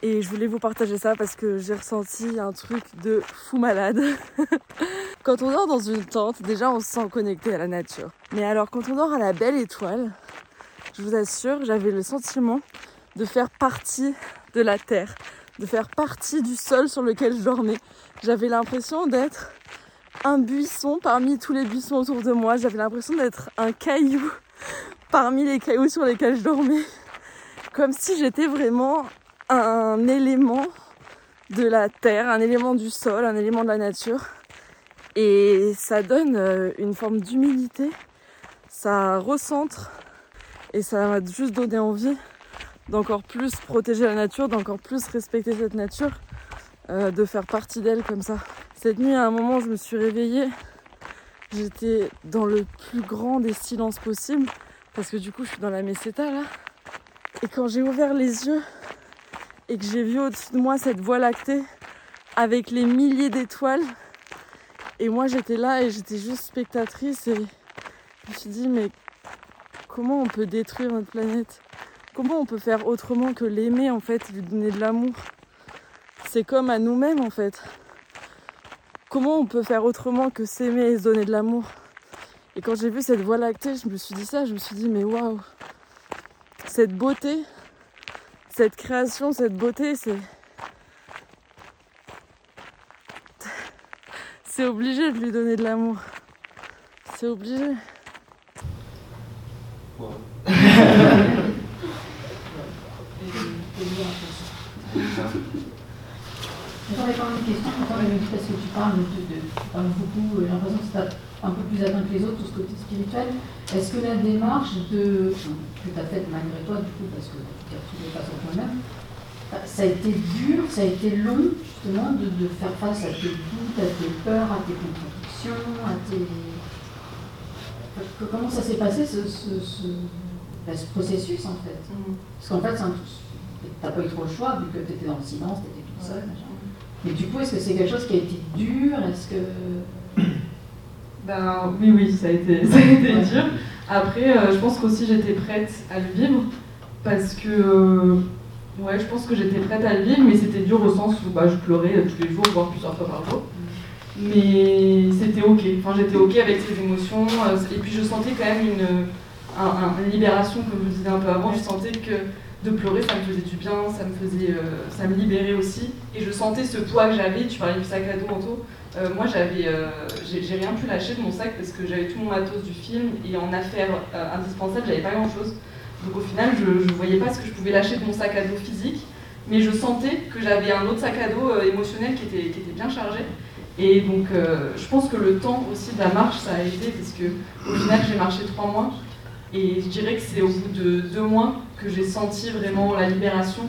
Et je voulais vous partager ça parce que j'ai ressenti un truc de fou malade. quand on dort dans une tente, déjà on se sent connecté à la nature. Mais alors quand on dort à la belle étoile, je vous assure, j'avais le sentiment de faire partie de la terre, de faire partie du sol sur lequel je dormais. J'avais l'impression d'être un buisson parmi tous les buissons autour de moi. J'avais l'impression d'être un caillou parmi les cailloux sur lesquels je dormais. Comme si j'étais vraiment un élément de la terre, un élément du sol, un élément de la nature. Et ça donne euh, une forme d'humilité, ça recentre et ça m'a juste donné envie d'encore plus protéger la nature, d'encore plus respecter cette nature, euh, de faire partie d'elle comme ça. Cette nuit, à un moment, je me suis réveillée, j'étais dans le plus grand des silences possibles, parce que du coup, je suis dans la meseta là. Et quand j'ai ouvert les yeux et que j'ai vu au-dessus de moi cette voie lactée avec les milliers d'étoiles, et moi j'étais là et j'étais juste spectatrice et je me suis dit mais comment on peut détruire notre planète? Comment on peut faire autrement que l'aimer en fait, lui donner de l'amour? C'est comme à nous-mêmes en fait. Comment on peut faire autrement que s'aimer et se donner de l'amour? Et quand j'ai vu cette voie lactée, je me suis dit ça, je me suis dit mais waouh Cette beauté, cette création, cette beauté, c'est c'est obligé de lui donner de l'amour. C'est obligé. J'aurais quand même une question, parce que tu parles, de, de, tu parles beaucoup, j'ai l'impression que c'est un peu plus atteint que les autres, tout ce côté spirituel. Est-ce que la démarche de, que tu as faite malgré toi, du coup, parce que tu as retrouvé face à toi-même, ça a été dur, ça a été long, justement, de, de, faire face à tes doutes, à tes peurs, à tes contradictions, à tes. Comment ça s'est passé, ce, ce, ce, ben, ce, processus, en fait? Mm. Parce qu'en fait, tu n'as pas eu trop le choix, vu que tu étais dans le silence, tu étais toute seule. Mais du coup, est-ce que c'est quelque chose qui a été dur? Est-ce que. Ben oui, oui, ça a été, ça a été dur. Après, euh, je pense qu'aussi j'étais prête à le vivre parce que euh, Ouais, je pense que j'étais prête à le vivre, mais c'était dur au sens où bah, je pleurais tous les jours, voire plusieurs fois par jour. Mais c'était ok, enfin j'étais ok avec ces émotions, euh, et puis je sentais quand même une, libération, comme je vous disais un peu avant, je sentais que de pleurer ça me faisait du bien, ça me faisait, euh, ça me libérait aussi, et je sentais ce poids que j'avais, tu parlais du sac à dos Anto, euh, moi j'avais, j'ai rien pu lâcher de mon sac parce que j'avais tout mon matos du film, et en affaires indispensables j'avais pas grand chose. Donc au final, je ne voyais pas ce que je pouvais lâcher de mon sac à dos physique, mais je sentais que j'avais un autre sac à dos euh, émotionnel qui était, qui était bien chargé. Et donc euh, je pense que le temps aussi de la marche, ça a aidé, parce que au final, j'ai marché trois mois. Et je dirais que c'est au bout de deux mois que j'ai senti vraiment la libération.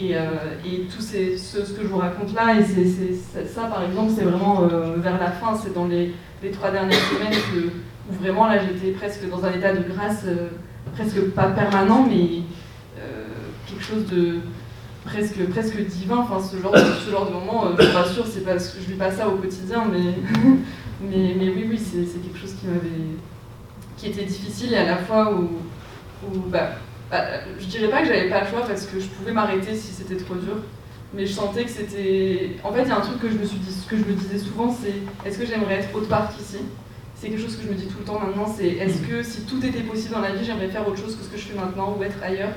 Et, euh, et tout ces, ce, que je vous raconte là, et c'est, ça par exemple, c'est vraiment vers la fin, c'est dans les, les, trois dernières semaines que, où vraiment là j'étais presque dans un état de grâce presque pas permanent, mais euh, quelque chose de presque, presque divin. Enfin, ce genre, ce genre de moment, euh, je suis pas sûre, c'est parce que je vis pas ça au quotidien, mais, mais, mais oui, oui, c'est quelque chose qui m'avait, qui était difficile et à la fois où, où bah, bah, je dirais pas que j'avais pas le choix parce que je pouvais m'arrêter si c'était trop dur. Mais je sentais que c'était. En fait, il y a un truc que je me suis que je me disais souvent, c'est est-ce que j'aimerais être autre part qu'ici? C'est quelque chose que je me dis tout le temps maintenant, c'est est-ce que si tout était possible dans la vie, j'aimerais faire autre chose que ce que je fais maintenant ou être ailleurs?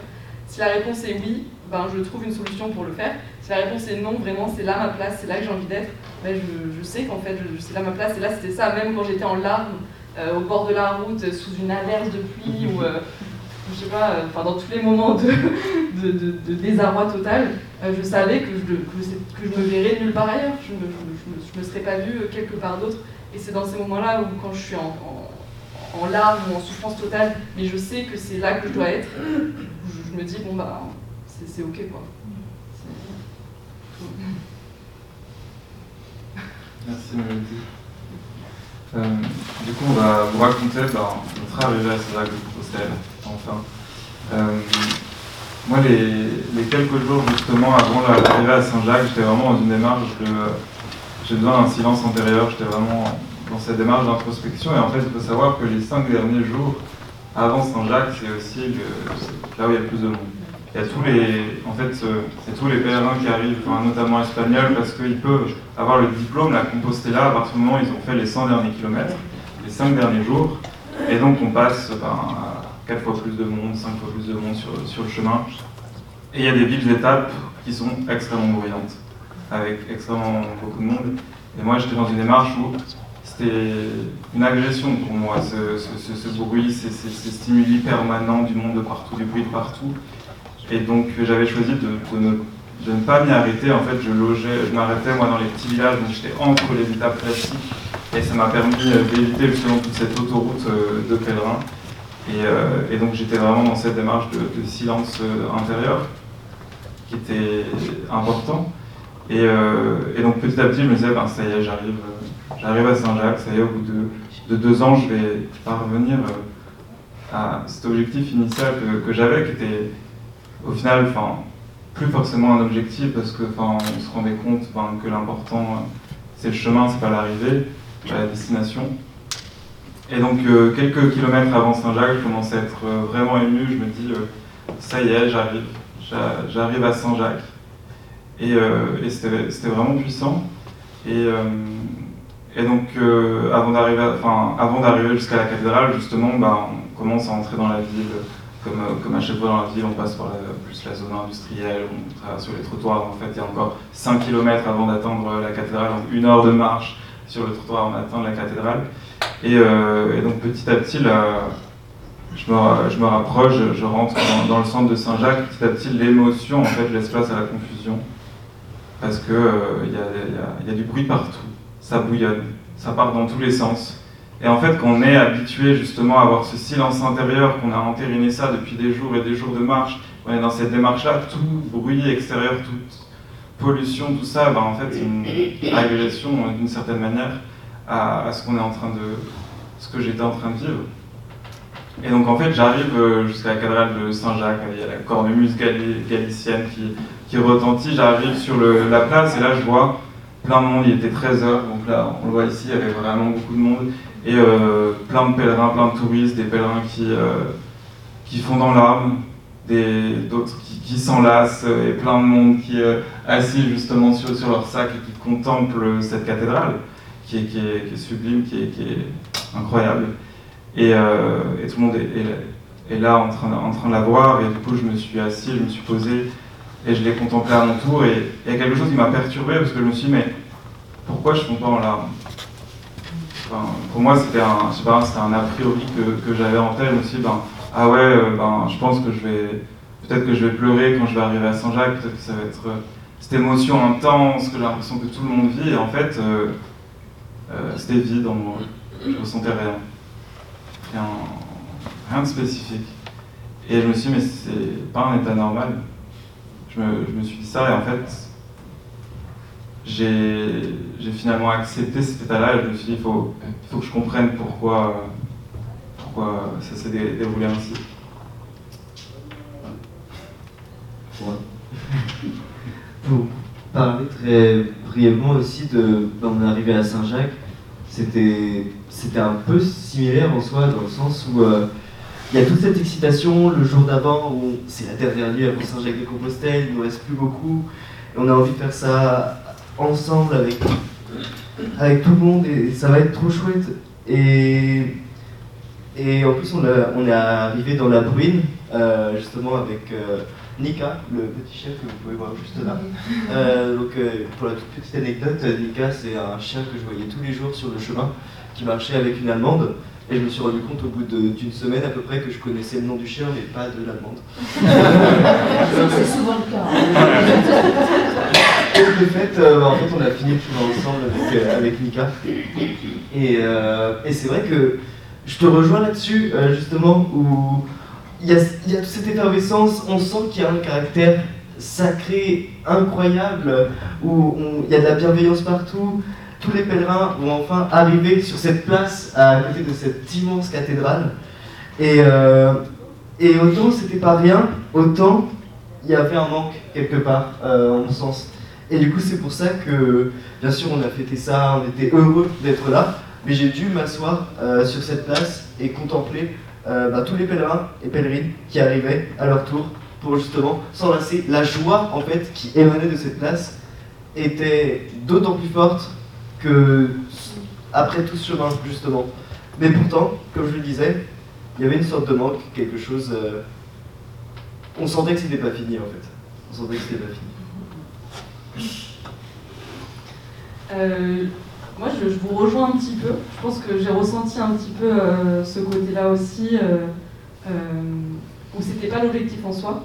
Si la réponse est oui, ben je trouve une solution pour le faire. Si la réponse est non, vraiment c'est là ma place, c'est là que j'ai envie d'être, ben je, sais qu'en fait c'est là ma place. Et là c'était ça, même quand j'étais en larmes au bord de la route, sous une averse de pluie ou euh, je sais pas, enfin dans tous les moments de, désarroi total, euh, je savais que je, que, je me verrais nulle part ailleurs. Je ne me, me, serais pas vue quelque part d'autre. Et c'est dans ces moments-là où, quand je suis en, en, larmes ou en souffrance totale, mais je sais que c'est là que je dois être, je, me dis, bon, bah, c'est ok, quoi. Merci, Mélodie. Euh, du coup, on va vous raconter bah, notre arrivée à lac de Compostelle, enfin. Euh, moi, les, quelques jours justement avant l'arrivée à Saint-Jacques, j'étais vraiment dans une démarche de j'ai besoin d'un silence intérieur. J'étais vraiment dans cette démarche d'introspection. Et en fait, il faut savoir que les cinq derniers jours avant Saint-Jacques, c'est aussi là où il y a plus de monde. Il y a tous les, en fait, c'est tous les pèlerins qui arrivent, notamment espagnols, parce qu'ils peuvent avoir le diplôme, la Compostela, à partir du moment où ils ont fait les 100 derniers kilomètres, les 5 derniers jours. Et donc, on passe ben, à 4 fois plus de monde, 5 fois plus de monde sur, sur le chemin. Et il y a des villes d'étapes qui sont extrêmement bruyantes avec extrêmement beaucoup de monde. Et moi, j'étais dans une démarche où c'était une agression pour moi, ce, ce, bruit, ces, ces, stimuli permanents du monde de partout, du bruit de partout. Et donc, j'avais choisi de, ne, pas m'y arrêter. En fait, je logeais, je m'arrêtais, moi, dans les petits villages, donc j'étais entre les étapes classiques Et ça m'a permis d'éviter justement toute cette autoroute de pèlerins. Et, donc j'étais vraiment dans cette démarche de, silence intérieur qui était important. Et, donc petit à petit, je me disais, ben, ça y est, j'arrive, j'arrive à Saint-Jacques, ça y est, au bout de, de, deux ans, je vais parvenir à cet objectif initial que, j'avais, qui était au final, plus forcément un objectif parce que, on se rendait compte que l'important c'est le chemin, c'est pas l'arrivée, la destination. Et donc euh, quelques kilomètres avant Saint-Jacques, je commence à être euh, vraiment ému. Je me dis, euh, ça y est, j'arrive, j'arrive à Saint-Jacques. Et, c'était vraiment puissant. Et, et donc avant d'arriver jusqu'à la cathédrale, justement, bah, on commence à entrer dans la ville. Comme, comme, à chaque fois dans la ville, on passe par plus la zone industrielle, on traverse sur les trottoirs. En fait, il y a encore 5 km avant d'atteindre la cathédrale, donc une heure de marche sur le trottoir avant d'atteindre la cathédrale. Euh, et, donc petit à petit, je, me, rapproche, je, rentre dans, le centre de Saint-Jacques. Petit à petit, l'émotion, en fait, laisse place à la confusion. Parce qu'il euh, y, y, a, du bruit partout, ça bouillonne, ça part dans tous les sens. Et en fait, quand on est habitué justement à avoir ce silence intérieur, qu'on a entériné ça depuis des jours et des jours de marche, on est dans cette démarche-là, tout bruit extérieur, toute pollution, tout ça, ben, en fait, une agression d'une certaine manière à, ce qu'on est en train de, ce que j'étais en train de vivre. Et donc en fait, j'arrive euh, jusqu'à la cathédrale de Saint-Jacques, il y a la cornemuse galicienne qui, retentit, j'arrive sur la place et là je vois plein de monde, il était 13h, donc là on le voit ici, il y avait vraiment beaucoup de monde, et euh, plein de pèlerins, plein de touristes, des pèlerins qui, euh, qui font dans l'arme, d'autres qui, qui s'enlacent, et plein de monde qui est assis justement sur, sur leur sac et qui contemple cette cathédrale qui est, qui est, sublime, qui est, qui est incroyable. Et, euh, et, tout le monde est, est, là en train, en train de la voir. Et du coup, je me suis assis, je me suis posé et je l'ai contemplé à mon tour. Et il y a quelque chose qui m'a perturbé parce que je me suis dit, mais pourquoi je ne pas en larmes? Pour moi, c'était un, un a priori que, que j'avais en tête. Je me suis dit, ben, ah ouais, euh, ben, je pense que je vais. Peut-être que je vais pleurer quand je vais arriver à Saint-Jacques, peut-être que ça va être euh, cette émotion intense que j'ai l'impression que tout le monde vit. Et en fait, euh, c'était vide en moi. Je ressentais rien. rien. Rien de spécifique. Et je me suis dit, mais c'est pas un état normal. Je me, je me suis dit ça et en fait, j'ai finalement accepté cet état-là et je me suis dit, il faut, faut que je comprenne pourquoi, pourquoi ça s'est déroulé ainsi. Pour parler très brièvement aussi de mon arrivée à Saint-Jacques, c'était un peu similaire en soi dans le sens où euh, il y a toute cette excitation le jour d'avant où c'est la dernière nuit avant Saint-Jacques de Compostelle, il ne reste plus beaucoup et on a envie de faire ça ensemble avec avec tout le monde et ça va être trop chouette et et en plus on, on est arrivé dans la bruine euh, justement avec euh, Nika, le petit chien que vous pouvez voir juste là. Euh, donc, euh, pour la toute petite anecdote, Nika, c'est un chien que je voyais tous les jours sur le chemin, qui marchait avec une allemande. Et je me suis rendu compte au bout d'une semaine à peu près que je connaissais le nom du chien, mais pas de l'allemande. c'est souvent le cas. Fait, euh, en fait, on a fini le chemin ensemble avec, avec Nika. Et, et c'est vrai que je te rejoins là-dessus, justement, où il y, a, toute cette effervescence, on sent qu'il y a un caractère sacré, incroyable, où il y a de la bienveillance partout. Tous les pèlerins vont enfin arriver sur cette place à côté de cette immense cathédrale. Et, euh, et autant c'était pas rien, autant il y avait un manque quelque part, euh, en mon sens. Et du coup, c'est pour ça que, bien sûr, on a fêté ça, on était heureux d'être là, mais j'ai dû m'asseoir euh, sur cette place et contempler euh, bah, tous les pèlerins et pèlerines qui arrivaient à leur tour pour justement s'enlacer. La joie en fait qui émanait de cette place était d'autant plus forte que après tout ce chemin justement. Mais pourtant, comme je le disais, il y avait une sorte de manque, quelque chose. Euh, on sentait que c'était pas fini en fait. On sentait que c'était pas fini. Euh, moi, je, vous rejoins un petit peu. Je pense que j'ai ressenti un petit peu euh, ce côté-là aussi, euh, où c'était pas l'objectif en soi,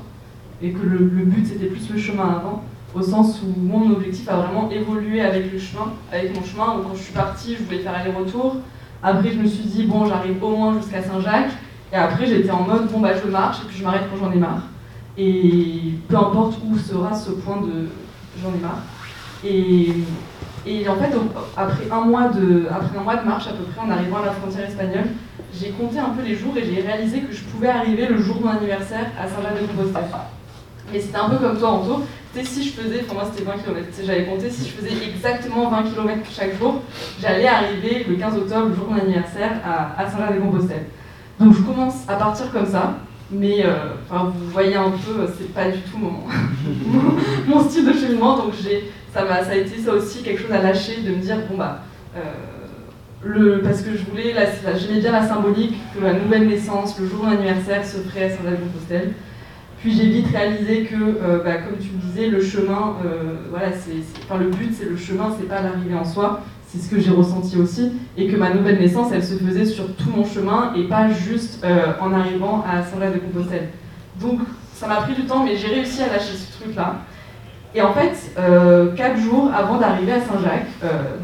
et que le, but c'était plus le chemin avant. au sens où mon objectif a vraiment évolué avec le chemin, avec mon chemin. Donc quand je suis partie, je voulais faire aller-retour. Après, je me suis dit, bon, j'arrive au moins jusqu'à Saint-Jacques. Et après, j'étais en mode, bon, bah, je marche et puis je m'arrête quand j'en ai marre. Et peu importe où sera ce point de j'en ai marre. Et, et en fait, après un, mois de, après un mois de marche à peu près, en arrivant à la frontière espagnole, j'ai compté un peu les jours et j'ai réalisé que je pouvais arriver le jour de mon anniversaire à Saint-Jacques-de-Compostelle. Et c'était un peu comme toi, Anto. si je faisais, pour moi c'était 20 km, j'avais compté, si je faisais exactement 20 km chaque jour, j'allais arriver le 15 octobre, le jour de mon anniversaire, à, Saint-Jacques-de-Compostelle. Donc je commence à partir comme ça, mais euh, vous voyez un peu, c'est pas du tout mon, mon style de cheminement, donc ça, a, ça a été ça aussi quelque chose à lâcher, de me dire, bon bah, euh, le, parce que je voulais, j'aimais bien la symbolique que la nouvelle naissance, le jour de mon anniversaire se ferait à Saint-Jacques-de-Compostelle. Puis j'ai vite réalisé que, euh, bah, comme tu le disais, le chemin, euh, voilà, c'est, enfin, le but c'est le chemin, c'est pas l'arrivée en soi. C'est ce que j'ai ressenti aussi, et que ma nouvelle naissance, elle se faisait sur tout mon chemin et pas juste euh, en arrivant à Saint-Jacques-de-Compostelle. Donc ça m'a pris du temps, mais j'ai réussi à lâcher ce truc-là. Et en fait, quatre jours avant d'arriver à Saint-Jacques,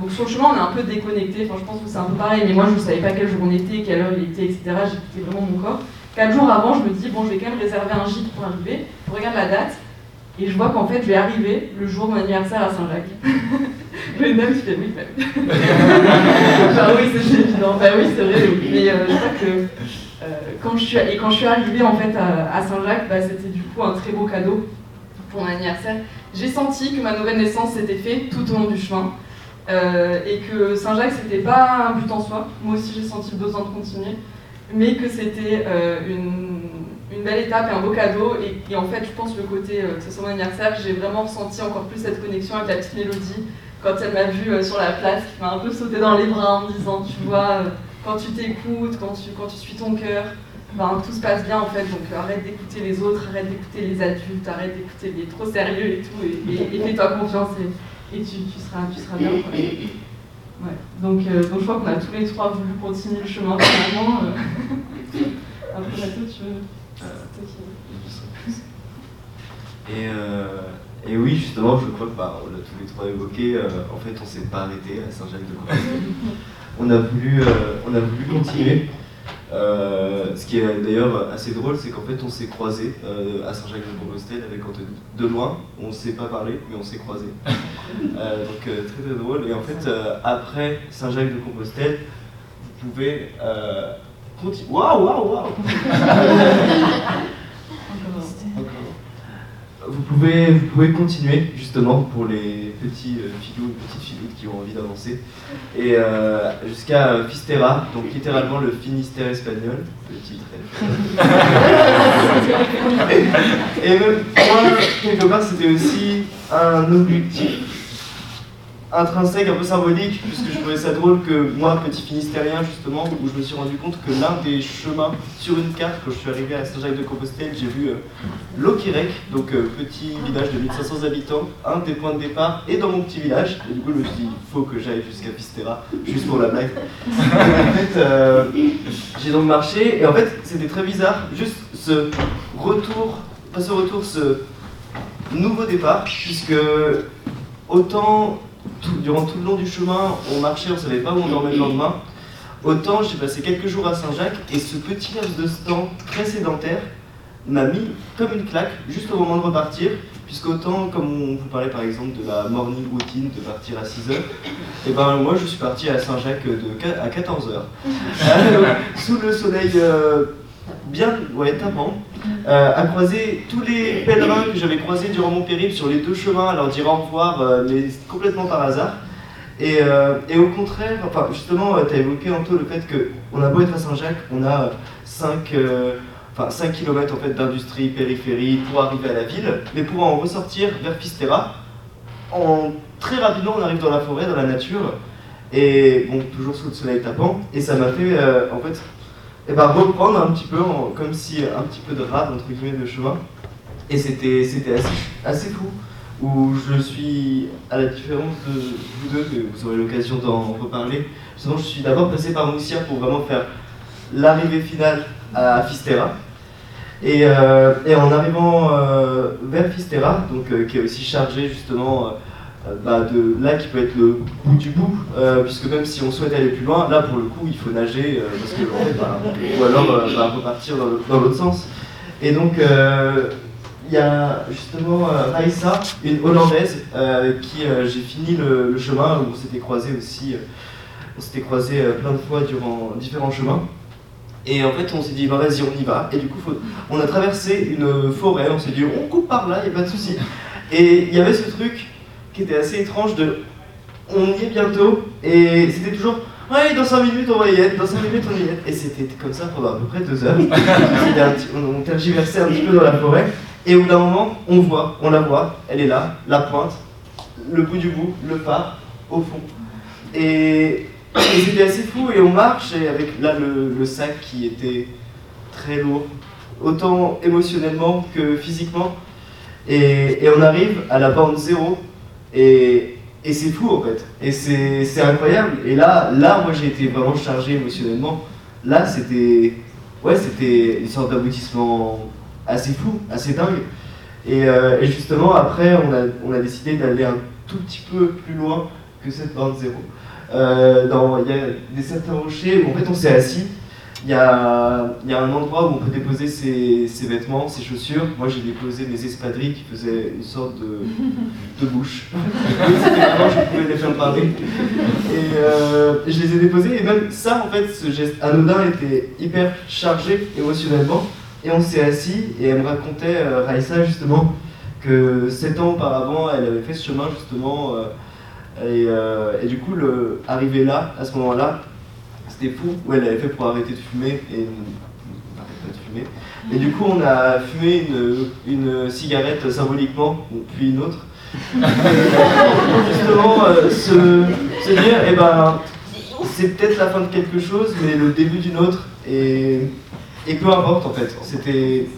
donc sur le chemin on est un peu déconnecté, enfin je pense que c'est un peu pareil, mais moi je ne savais pas quel jour on était, quelle heure il était, etc. J'écoutais vraiment mon corps. Quatre jours avant, je me dis, bon, je vais quand même réserver un gîte pour arriver. Je regarde la date, et je vois qu'en fait, je vais arriver le jour de mon anniversaire à Saint-Jacques. le même, je fais oui, bah oui. bah oui, c'est évident. Bah oui, c'est vrai. Mais euh, je crois que euh, quand, je suis, et quand je suis arrivée en fait à, Saint-Jacques, bah, c'était du coup un très beau cadeau pour mon anniversaire. J'ai senti que ma nouvelle naissance s'était faite tout au long du chemin. Euh, et que Saint-Jacques, c'était pas un but en soi. Moi aussi, j'ai senti le besoin de continuer mais que c'était euh, une, belle étape et un beau cadeau. Et, en fait, je pense le côté, euh, que ce soit mon anniversaire, j'ai vraiment ressenti encore plus cette connexion avec la petite mélodie quand elle m'a vue euh, sur la place, qui m'a un peu sauté dans les bras en me disant, tu vois, quand tu t'écoutes, quand tu, quand tu suis ton cœur, ben, tout se passe bien en fait, donc arrête d'écouter les autres, arrête d'écouter les adultes, arrête d'écouter les trop sérieux et tout, et, fais-toi confiance et, tu, seras, tu seras bien. Ouais. Donc, euh, donc je crois qu'on a tous les trois voulu continuer le chemin finalement. Euh. Après, Mathieu, tu veux. Euh, et, et oui, justement, je crois que bah, on l'a tous les trois évoqué. en fait, on s'est pas arrêté à Saint-Jacques-de-Compostelle. on a voulu, on a voulu continuer. Euh, ce qui est d'ailleurs assez drôle, c'est qu'en fait on s'est croisés euh, à Saint-Jacques-de-Compostelle avec Anthony. De loin, on ne s'est pas parlé, mais on s'est croisés. Euh, donc très très drôle. Et en fait, après Saint-Jacques-de-Compostelle, vous pouvez Waouh, waouh, waouh vous pouvez, vous pouvez continuer justement pour les petits euh, filous et petites filous qui ont envie d'avancer. Et euh, jusqu'à euh, Fistera, donc littéralement le Finistère espagnol, le titre. et même moi, quelque part, c'était aussi un objectif intrinsèque, un peu symbolique, puisque je trouvais ça drôle que moi, petit finistérien justement, où je me suis rendu compte que l'un des chemins sur une carte, quand je suis arrivé à Saint-Jacques-de-Compostelle, j'ai vu euh, donc euh, petit village de 1500 habitants, un des points de départ, et dans mon petit village, et du coup je me suis dit, il faut que j'aille jusqu'à Pistera, juste pour la blague. en fait, euh, j'ai donc marché, et en fait, c'était très bizarre, juste ce retour, pas ce retour, ce nouveau départ, puisque autant durant tout le long du chemin, on marchait, on ne savait pas où on dormait le lendemain. Autant j'ai passé quelques jours à Saint-Jacques et ce petit laps de temps très sédentaire m'a mis comme une claque juste au moment de repartir, puisqu'autant comme on vous parlait par exemple de la morning routine de partir à 6h, et eh ben moi je suis parti à Saint-Jacques à 14h. Euh, sous le soleil euh, bien tapant, euh, à croiser tous les pèlerins que j'avais croisés durant mon périple sur les deux chemins, à leur dire au revoir, euh, mais complètement par hasard. Et, euh, et au contraire, enfin, justement, tu as évoqué Anto le fait qu'on a beau être à Saint-Jacques, on a 5, enfin, 5 km en fait, d'industrie, périphérie pour arriver à la ville, mais pour en ressortir vers Fistera, en, très rapidement on arrive dans la forêt, dans la nature, et bon, toujours sous le soleil tapant, et ça m'a fait en fait et ben reprendre un petit peu, comme si un petit peu de rade entre guillemets de chemin. Et c'était assez, assez fou, où je suis, à la différence de vous deux, que vous aurez l'occasion d'en reparler, justement je suis d'abord passé par Moussia pour vraiment faire l'arrivée finale à Fistera. Et, euh, et en arrivant euh, vers Fistera, donc, euh, qui est aussi chargé justement bah, de là qui peut être le bout du bout, euh, puisque même si on souhaite aller plus loin, là pour le coup il faut nager, euh, bah, ou alors euh, bah, repartir dans l'autre sens. Et donc euh, il y a justement euh, Raissa, une Hollandaise, euh, avec qui euh, j'ai fini le, chemin, où on s'était croisés aussi, euh, on s'était croisés euh, plein de fois durant différents chemins. Et en fait, on s'est dit, vas-y, on y va. Et du coup, on a traversé une forêt, on s'est dit, on coupe par là, il n'y a pas de souci. Et il y avait ce truc qui était assez étrange de, on y est bientôt, et c'était toujours, ouais, dans 5 minutes, on va y être, dans 5 minutes, on y est. Et c'était comme ça pendant à peu près deux heures. On, tergiversait un petit peu dans la forêt, et au bout d'un moment, on voit, on la voit, elle est là, la pointe, le bout du bout, le phare, au fond. Et, et c'était assez fou, et on marche, et avec là le, le sac qui était très lourd, autant émotionnellement que physiquement. Et, et on arrive à la bande zéro, et, et c'est fou en fait. Et c'est incroyable. Et là, là moi j'ai été vraiment chargé émotionnellement. Là, c'était ouais, une sorte d'aboutissement assez fou, assez dingue. Et, euh, et justement, après, on a, on a décidé d'aller un tout petit peu plus loin que cette bande zéro. Euh, Il y a des certains rochers où en fait on s'est assis. Il y a, y a un endroit où on peut déposer ses, ses vêtements, ses chaussures. Moi j'ai déposé mes espadrilles qui faisaient une sorte de, de bouche. C'était vraiment, je pouvais les faire parler. Et euh, je les ai déposés et même ça en fait, ce geste anodin était hyper chargé émotionnellement. Et on s'est assis et elle me racontait, euh, Raissa justement, que sept ans auparavant elle avait fait ce chemin justement. euh, et, euh, et du coup, le, arriver là, à ce moment-là, c'était fou. où elle avait fait pour arrêter de fumer et on n'arrête pas de fumer. Et du coup, on a fumé une, une cigarette symboliquement, puis une autre. pour justement euh, se, se dire, eh ben, c'est peut-être la fin de quelque chose, mais le début d'une autre. Et, et peu importe en fait. C'était,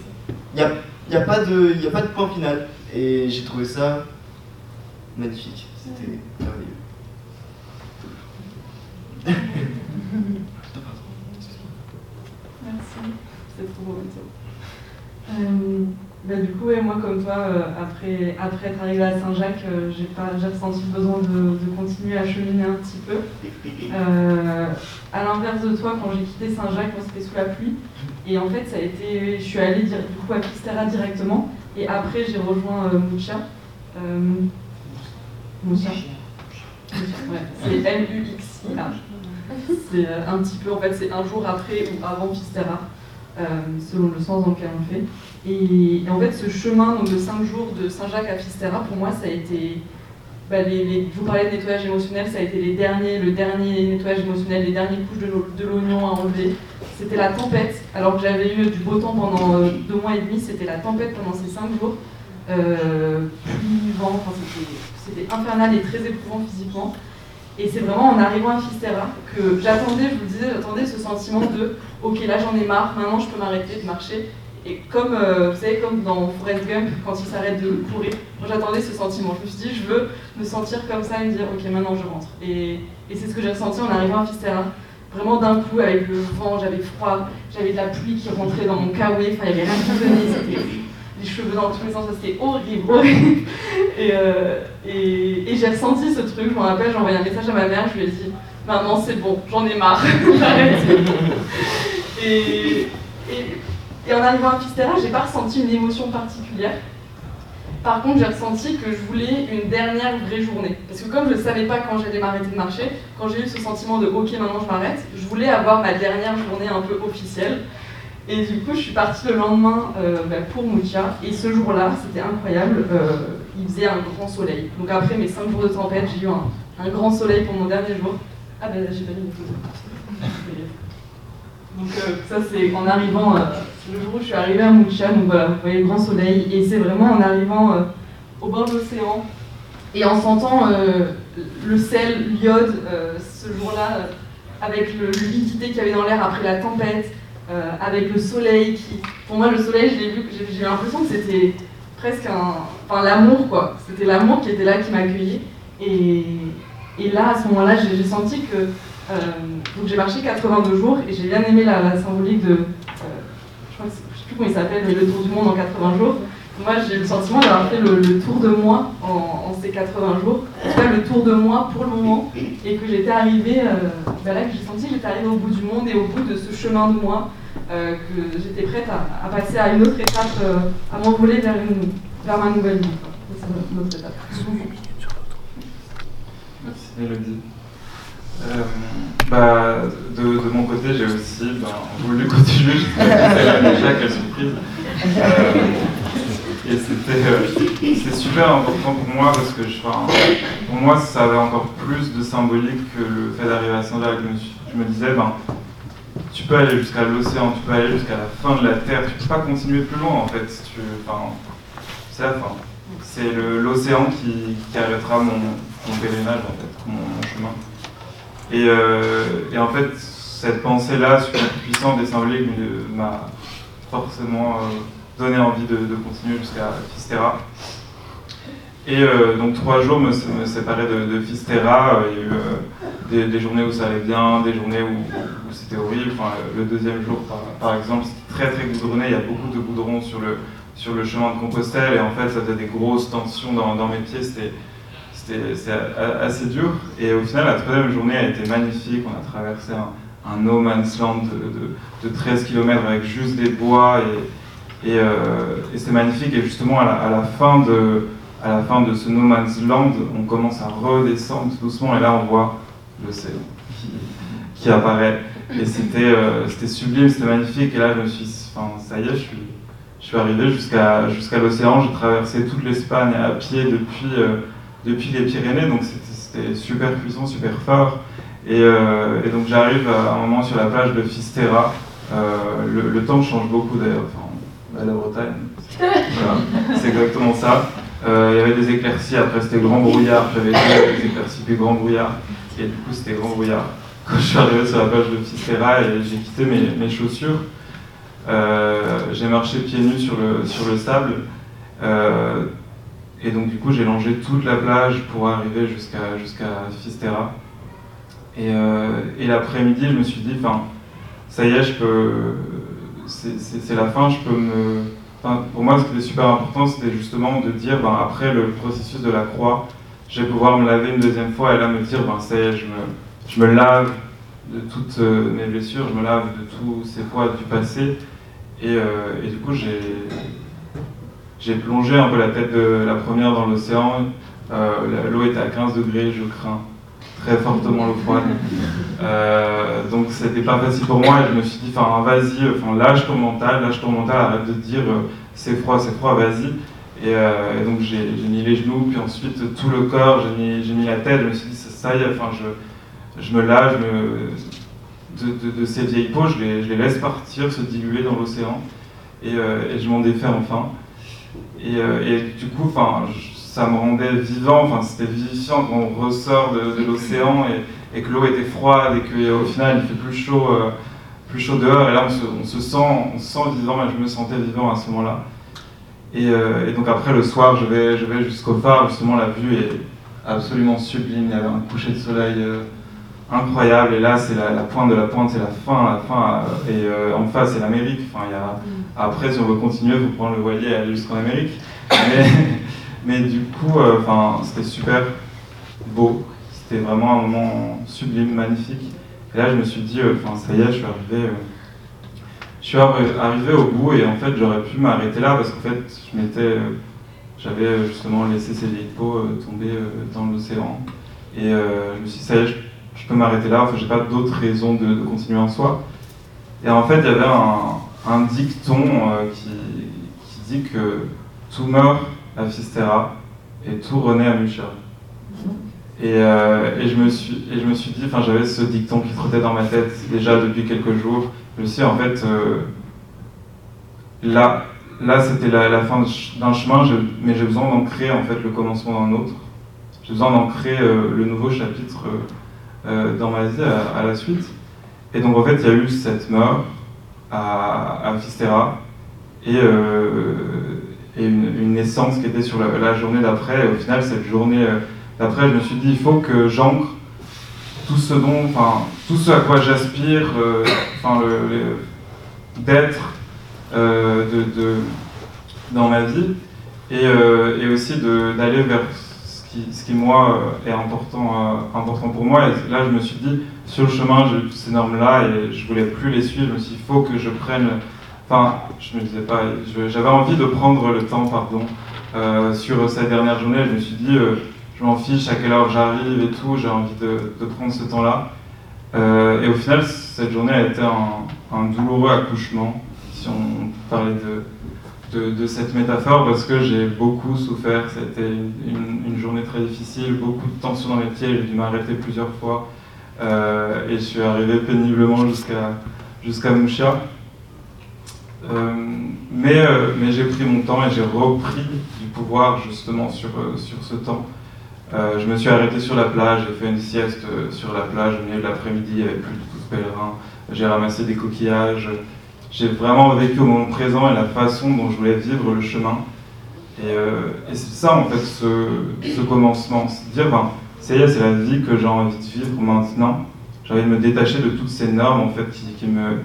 il n'y a, y a pas de, y a pas de point final. Et j'ai trouvé ça magnifique. C'était merveilleux. Merci, c'est trop beau. Euh, bah, du coup, ouais, moi comme toi, euh, après, après être arrivée à Saint-Jacques, euh, j'ai pas- j'ai ressenti le besoin de, de continuer à cheminer un petit peu. À l'inverse de toi, quand j'ai quitté Saint-Jacques, moi c'était sous la pluie. Et en fait, ça a été, je suis allée dire- du coup à Pistera directement. Et après, j'ai rejoint Mucha. Ouais, c'est M-U-X-I-A. C'est euh, un petit peu, en fait, c'est un jour après ou avant Fistera, euh, selon le sens dans lequel on le fait. Et, en fait, ce chemin de 5 jours de Saint-Jacques à Fistera, pour moi, ça a été. bah, je vous parlais de nettoyage émotionnel, ça a été les derniers, le dernier nettoyage émotionnel, les dernières couches de l'o- de l'oignon à enlever. C'était la tempête, alors que j'avais eu du beau temps pendant euh, deux mois et demi, c'était la tempête pendant ces 5 jours. Euh, pluie, vent, enfin, c'était infernal et très éprouvant physiquement. Et c'est vraiment en arrivant à Fistera que j'attendais, je vous le disais, j'attendais ce sentiment de ok là j'en ai marre, maintenant je peux m'arrêter de marcher. Et comme euh, vous savez, comme dans Forrest Gump, quand il s'arrête de courir, j'attendais ce sentiment. Je me suis dit, je veux me sentir comme ça et me dire ok maintenant je rentre. Et, c'est ce que j'ai ressenti en arrivant à Fistera. Vraiment d'un coup, avec le vent, j'avais froid, j'avais de la pluie qui rentrait dans mon kawaii, enfin il y avait rien qui venait, les cheveux dans tous les sens, ça, c'était horrible. Et, euh, et, j'ai ressenti ce truc, je me rappelle, j'ai envoyé un message à ma mère, je lui ai dit Maman, c'est bon, j'en ai marre, j'arrête. et, en arrivant à Fistera, j'ai pas ressenti une émotion particulière. Par contre, j'ai ressenti que je voulais une dernière vraie journée. Parce que comme je ne savais pas quand j'allais m'arrêter de marcher, quand j'ai eu ce sentiment de ok, maintenant je m'arrête, je voulais avoir ma dernière journée un peu officielle. Et du coup, je suis partie le lendemain euh, bah, pour Moutia. Et ce jour-là, c'était incroyable. euh, il faisait un grand soleil. Donc après mes 5 jours de tempête, j'ai eu un, grand soleil pour mon dernier jour. Ah ben j'ai pas mis mes photos. Donc euh, ça c'est en arrivant, le jour où je suis arrivée à Moutia, donc voilà, vous voyez le grand soleil. Et c'est vraiment en arrivant au bord de l'océan et en sentant le sel, l'iode, ce jour-là, avec le- l'humidité qu'il y avait dans l'air après la tempête, euh, avec le soleil qui. Pour moi, le soleil, j'ai eu l'impression que c'était presque un. Enfin, l'amour, quoi. C'était l'amour qui était là, qui m'accueillait. Et, et là, à ce moment-là, j'ai senti que. euh, donc, j'ai marché 82 jours et j'ai bien aimé la, symbolique de. euh, je je sais plus fond, il s'appelle Le Tour du Monde en 80 jours. Moi, j'ai le sentiment d'avoir fait le, tour de moi en, ces 80 jours, en tout cas le tour de moi pour le moment, et que j'étais arrivée, euh, bah là, que j'ai senti que j'étais arrivée au bout du monde et au bout de ce chemin de moi, euh, que j'étais prête à, passer à une autre étape, euh, à m'envoler vers, vers ma nouvelle vie. C'est une étape. Merci Mélodie. Euh, bah, de, mon côté, j'ai aussi bah, voulu continuer. déjà, quelle surprise. Et c'était euh, super important pour moi parce que pour moi, ça avait encore plus de symbolique que le fait d'arriver à Saint-Jacques. Je me disais, ben, tu peux aller jusqu'à l'océan, tu peux aller jusqu'à la fin de la Terre, tu peux pas continuer plus loin en fait. tu, c'est la. C'est l'océan qui, qui, arrêtera mon, mon pèlerinage en fait, mon chemin. Euh, et, en fait, cette pensée-là, super puissante et symbolique, m'a forcément euh, donné envie de, continuer jusqu'à Fistera. Et euh, donc trois jours me, me séparaient de, de, Fistera. Il y a eu des, journées où ça allait bien, des journées où, c'était horrible. Enfin, le deuxième jour, par, exemple, c'était très très goudronné. Il y a beaucoup de goudron sur le, sur le chemin de Compostelle. Et en fait, ça faisait des grosses tensions dans, mes pieds. C'était c'était assez dur. Et au final, la troisième journée a été magnifique. On a traversé un, no man's land de, 13 km avec juste des bois et, et, euh, c'était magnifique. Et justement, à la, fin de, à la fin de ce no man's land, on commence à redescendre doucement et là, on voit l'océan qui, apparaît. Et c'était euh, sublime, c'était magnifique. Et là, je me suis enfin, ça y est, je suis, je suis arrivé jusqu'à jusqu'à l'océan. J'ai traversé toute l'Espagne à pied depuis. Euh, depuis les Pyrénées, donc c'était super puissant, super fort. Euh, et, donc j'arrive à un moment sur la plage de Fisterra. Euh, le, temps change beaucoup d'ailleurs, la Bretagne, c'est exactement ça. Euh, il y avait des éclaircies, après c'était grand brouillard, j'avais des éclaircies puis grand brouillard, et du coup c'était grand brouillard. Quand je suis arrivé sur la plage de Fisterra et j'ai quitté mes, chaussures, j'ai marché pieds nus sur le, sable. Et donc du coup j'ai longé toute la plage pour arriver jusqu'à Fistera. Et, euh, et l'après-midi je me suis dit, enfin, ça y est, je peux, c'est la fin, je peux me... pour moi ce qui était super important c'était justement de dire, ben, après le processus de la croix, je vais pouvoir me laver une deuxième fois et là me dire, ben, ça est, je me, je me lave de toutes euh, mes blessures, je me lave de tous ces poids du passé. Et, euh, et du coup j'ai j'ai plongé un peu la tête de la première dans l'océan. Euh, l'eau était à 15 degrés, je crains très fortement l'eau froide. Euh, donc c'était pas facile pour moi et je me suis dit, enfin vas-y, enfin, lâche ton mental, lâche ton mental, arrête de dire euh, c'est froid, c'est froid, vas-y. Et, donc j'ai mis les genoux, puis ensuite tout le corps, j'ai mis, mis, la tête, je me suis dit ça, y est, enfin, je, je me lâche de, ces vieilles peaux, je les, je les, laisse partir, se diluer dans l'océan et, et je m'en défais enfin. Euh, et, du coup, ça me rendait vivant, enfin, c'était vivifiant quand on ressort de, l'océan et, que l'eau était froide et qu'au final il fait plus chaud, euh, plus chaud dehors. Et là, on se, sent, on sent vivant, et je me sentais vivant à ce moment-là. Euh, et, donc après, le soir, je vais, je vais jusqu'au phare, justement, la vue est absolument sublime. Il y avait un coucher de soleil incroyable. Et là, c'est la, pointe de la pointe, c'est la fin, la fin. Et en face, c'est l'Amérique. Enfin, il y a après, si on veut continuer, faut prendre le voilier et aller jusqu'en Amérique. Mais, du coup, euh, enfin, c'était super beau. C'était vraiment un moment sublime, magnifique. Et là, je me suis dit, euh, enfin, ça y est, je suis arrivé. Euh, je suis arrivé au bout et en fait, j'aurais pu m'arrêter là parce qu'en fait, je m'étais, j'avais justement laissé ces vieilles peaux tomber dans l'océan. Et je me suis dit, ça y est, je, peux m'arrêter là. Enfin, j'ai pas d'autres raisons de, continuer en soi. Et en fait, il y avait un, dicton qui, dit que tout meurt à Fistera et tout renaît à Mucha. Et, euh, et, je me suis, et je me suis dit, enfin j'avais ce dicton qui trottait dans ma tête déjà depuis quelques jours. Je me suis dit, en fait, euh, là, là c'était la, fin d'un chemin, mais j'ai besoin d'ancrer en fait le commencement d'un autre. J'ai besoin d'ancrer le nouveau chapitre dans ma vie à, la suite. Et donc en fait, il y a eu cette mort, à, à Fistera et, euh, et une, naissance qui était sur la, journée d'après. Au final, cette journée euh, d'après, je me suis dit, il faut que j'ancre tout ce dont, enfin, tout ce à quoi j'aspire, euh, enfin, d'être de, de, dans ma vie et, et aussi d'aller vers ce qui, ce qui, moi, est important, important pour moi. Et là, je me suis dit, sur le chemin, j'ai eu ces normes-là et je voulais plus les suivre. Je il faut que je prenne. Enfin, je me disais pas, j'avais envie de prendre le temps, pardon, euh, sur cette dernière journée. Je me suis dit, euh, je m'en fiche à quelle heure j'arrive et tout, j'ai envie de, prendre ce temps-là. Euh, et au final, cette journée a été un, douloureux accouchement, si on parlait de, cette métaphore, parce que j'ai beaucoup souffert. C'était une, journée très difficile, beaucoup de tension dans mes pieds, j'ai dû m'arrêter plusieurs fois. Et je suis arrivé péniblement jusqu'à jusqu'à Mouchia. Euh, mais euh, mais j'ai pris mon temps et j'ai repris du pouvoir justement sur, sur ce temps. je me suis arrêté sur la plage, j'ai fait une sieste sur la plage au milieu de l'après-midi, il n'y avait plus de pèlerins. J'ai ramassé des coquillages. J'ai vraiment vécu au moment présent et la façon dont je voulais vivre le chemin. Et, et c'est ça en fait ce, ce commencement, c'est dire ben, ça y est, c'est la vie que j'ai envie de vivre maintenant. J'ai envie de me détacher de toutes ces normes en fait qui, qui me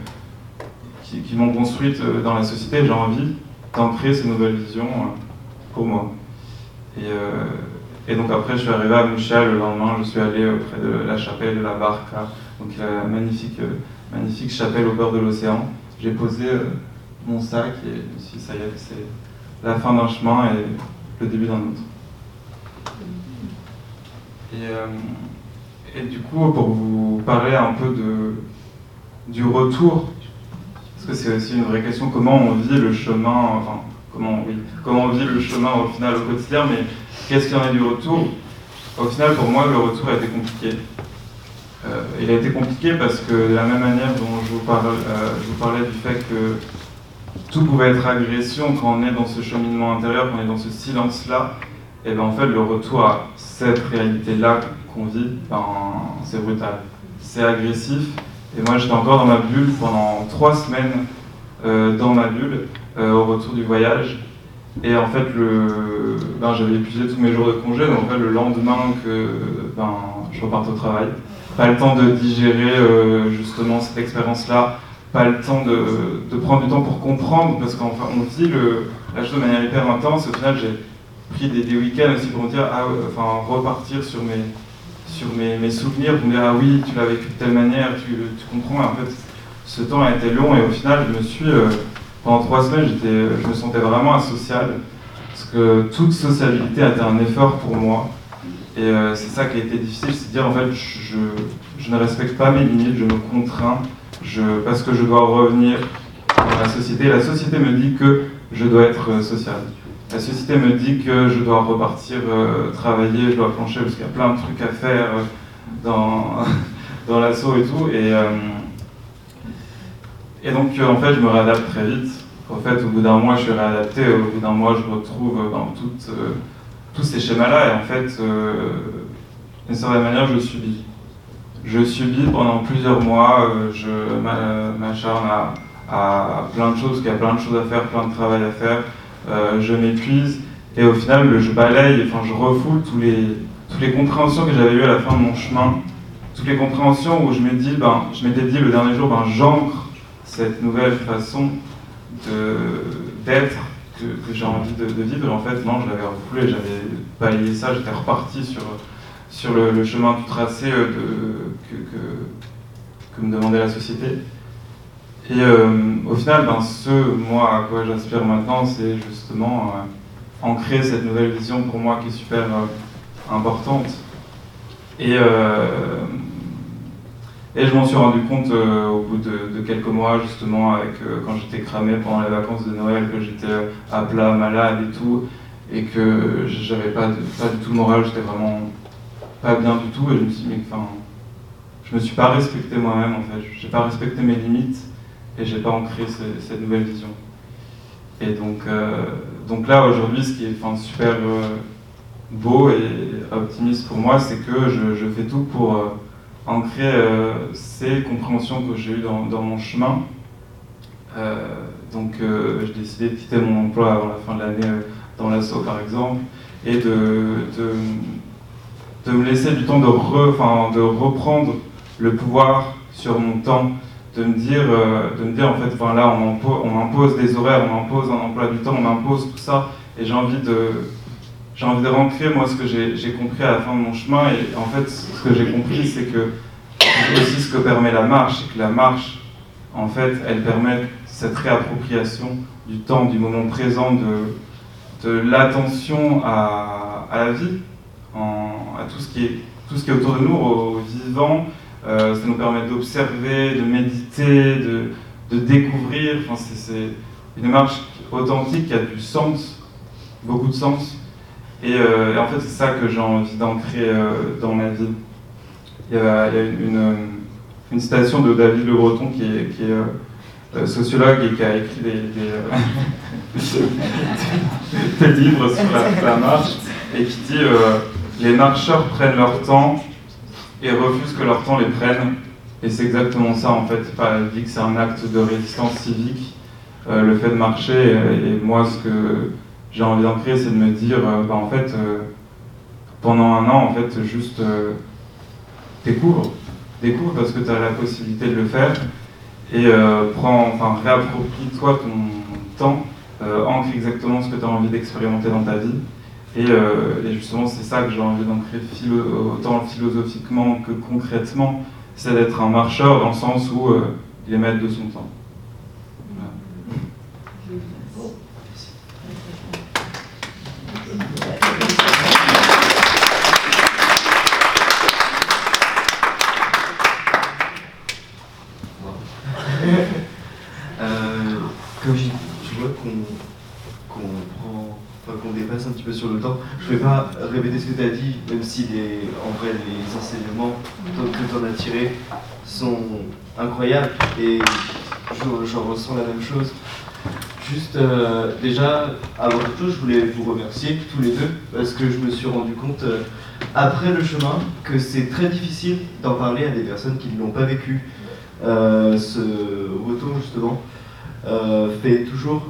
qui, qui m'ont construite euh, dans la société. J'ai envie d'ancrer ces nouvelles visions euh, pour moi. Et, euh, et, donc après, je suis arrivé à Mouchal le lendemain. Je suis allé auprès de la chapelle de la Barca, donc la magnifique magnifique chapelle au bord de l'océan. J'ai posé mon sac et je me suis dit, ça y est, c'est la fin d'un chemin et le début d'un autre. Et, et, du coup, pour vous parler un peu de, du retour, parce que c'est aussi une vraie question, comment on vit le chemin, enfin, comment, on vit le chemin au final au quotidien, mais qu'est-ce qu'il y en a du retour? Au final, pour moi, le retour a été compliqué. Euh, il a été compliqué parce que de la même manière dont je vous, parle, euh, je vous parlais du fait que tout pouvait être agression quand on est dans ce cheminement intérieur, quand on est dans ce silence-là, et bien en fait le retour à cette réalité-là qu'on vit, ben, c'est brutal. C'est agressif. Et moi j'étais encore dans ma bulle pendant trois semaines euh, dans ma bulle euh, au retour du voyage. Et en fait le, ben, j'avais épuisé tous mes jours de congé, donc en fait le lendemain que ben, je reparte au travail, pas le temps de digérer euh, justement cette expérience-là, pas le temps de, de, prendre du temps pour comprendre, parce qu'enfin on vit le, la chose de manière hyper intense. Au final j'ai pris des, des week-ends aussi pour me dire, ah, enfin, repartir sur mes, mes, souvenirs, pour me dire, ah oui, tu l'as vécu de telle manière, tu, comprends. Et en fait, ce temps a été long et au final, je me suis, euh, pendant trois semaines, je me sentais vraiment asocial, parce que toute sociabilité a été un effort pour moi. Et euh, c'est ça qui a été difficile, c'est de dire, en fait, je, je, ne respecte pas mes limites, je me contrains, je, parce que je dois revenir dans la société. La société me dit que je dois être euh, social la société me dit que je dois repartir euh, travailler, je dois plancher parce qu'il y a plein de trucs à faire euh, dans, dans l'assaut et tout. Et, euh, et donc, en fait, je me réadapte très vite. En fait, au bout d'un mois, je suis réadapté. Au bout d'un mois, je retrouve dans toutes, tous ces schémas-là. Et en fait, d'une certaine manière, je subis. Je subis pendant plusieurs mois. je m'acharne à, à plein de choses, qu'il y a plein de choses à faire, plein de travail à faire. Euh, je m'épuise, et au final, je balaye, enfin, je refoule tous les, toutes les compréhensions que j'avais eues à la fin de mon chemin, toutes les compréhensions où je me dis, ben, je m'étais dit le dernier jour, ben, j'ancre cette nouvelle façon d'être que, j'ai envie de, vivre. En fait, non, je l'avais refoulé, j'avais balayé ça, j'étais reparti sur, sur le, chemin tout tracé euh, que, que me demandait la société. Et euh, au final, ben, ce moi à quoi j'aspire maintenant, c'est justement euh, ancrer cette nouvelle vision pour moi qui est super euh, importante. Et, et je m'en suis rendu compte au bout de, quelques mois, justement, avec, quand j'étais cramé pendant les vacances de Noël, que j'étais à plat, malade et tout, et que j'avais pas, pas du tout le moral, j'étais vraiment pas bien du tout, et je me suis dit, enfin, je me suis pas respecté moi-même en fait, j'ai pas respecté mes limites et j'ai pas ancré ce, cette nouvelle vision. Et donc, euh, donc là, aujourd'hui, ce qui est super euh, beau et optimiste pour moi, c'est que je, fais tout pour euh, ancrer ces compréhensions que j'ai eues dans, mon chemin. Donc, j'ai décidé de quitter mon emploi avant la fin de l'année dans l'assaut, par exemple, et de, de, de, me laisser du temps de, re, de reprendre le pouvoir sur mon temps de me dire, euh, de me dire en fait, enfin, là, on, impo- on impose des horaires, on impose un emploi du temps, on impose tout ça, et j'ai envie de, j'ai envie de rentrer, moi, ce que j'ai compris à la fin de mon chemin, et en fait, ce que j'ai compris, c'est que c'est aussi ce que permet la marche, c'est que la marche, en fait, elle permet cette réappropriation du temps, du moment présent, de, de l'attention à, à la vie, en- à tout ce, qui est, tout ce qui est autour de nous, au vivant. Euh, ça nous permet d'observer, de méditer, de, de découvrir. Enfin, c'est- une marche authentique qui a du sens, beaucoup de sens. Et, euh, en fait, c'est ça que j'ai envie d'ancrer euh, dans ma vie. Il y a, une, une, citation de David Le Breton qui est, euh, sociologue et qui a écrit des, des, livres sur la, marche et qui dit Les marcheurs prennent leur temps et refusent que leur temps les prenne. Et c'est exactement ça en fait. Pas- Elle dit que c'est un acte de résistance civique, euh, le fait de marcher. Et, moi, ce que j'ai envie d'ancrer, c'est de me dire euh, bah, en fait, euh, pendant un an, en fait, juste découvre. Découvre parce que tu as la possibilité de le faire. Et prends, enfin, réapproprie-toi ton temps, ancre exactement ce que tu as envie d'expérimenter dans ta vie. Et, euh, et justement, c'est ça que j'ai envie d'ancrer autant philosophiquement que concrètement, c'est d'être un marcheur dans le sens où euh, il est maître de son temps. Voilà. Euh, comme je, je vois qu'on qu'on prend, enfin, qu'on dépasse un petit peu sur le je ne vais pas répéter ce que tu as dit, même si en vrai les enseignements que tu en as tirés sont incroyables et je- j'en ressens la même chose. Juste euh, déjà, avant chose, je voulais vous remercier tous les deux parce que je me suis rendu compte euh, après le chemin que c'est très difficile d'en parler à des personnes qui ne l'ont pas vécu. Euh, ce retour justement fait toujours.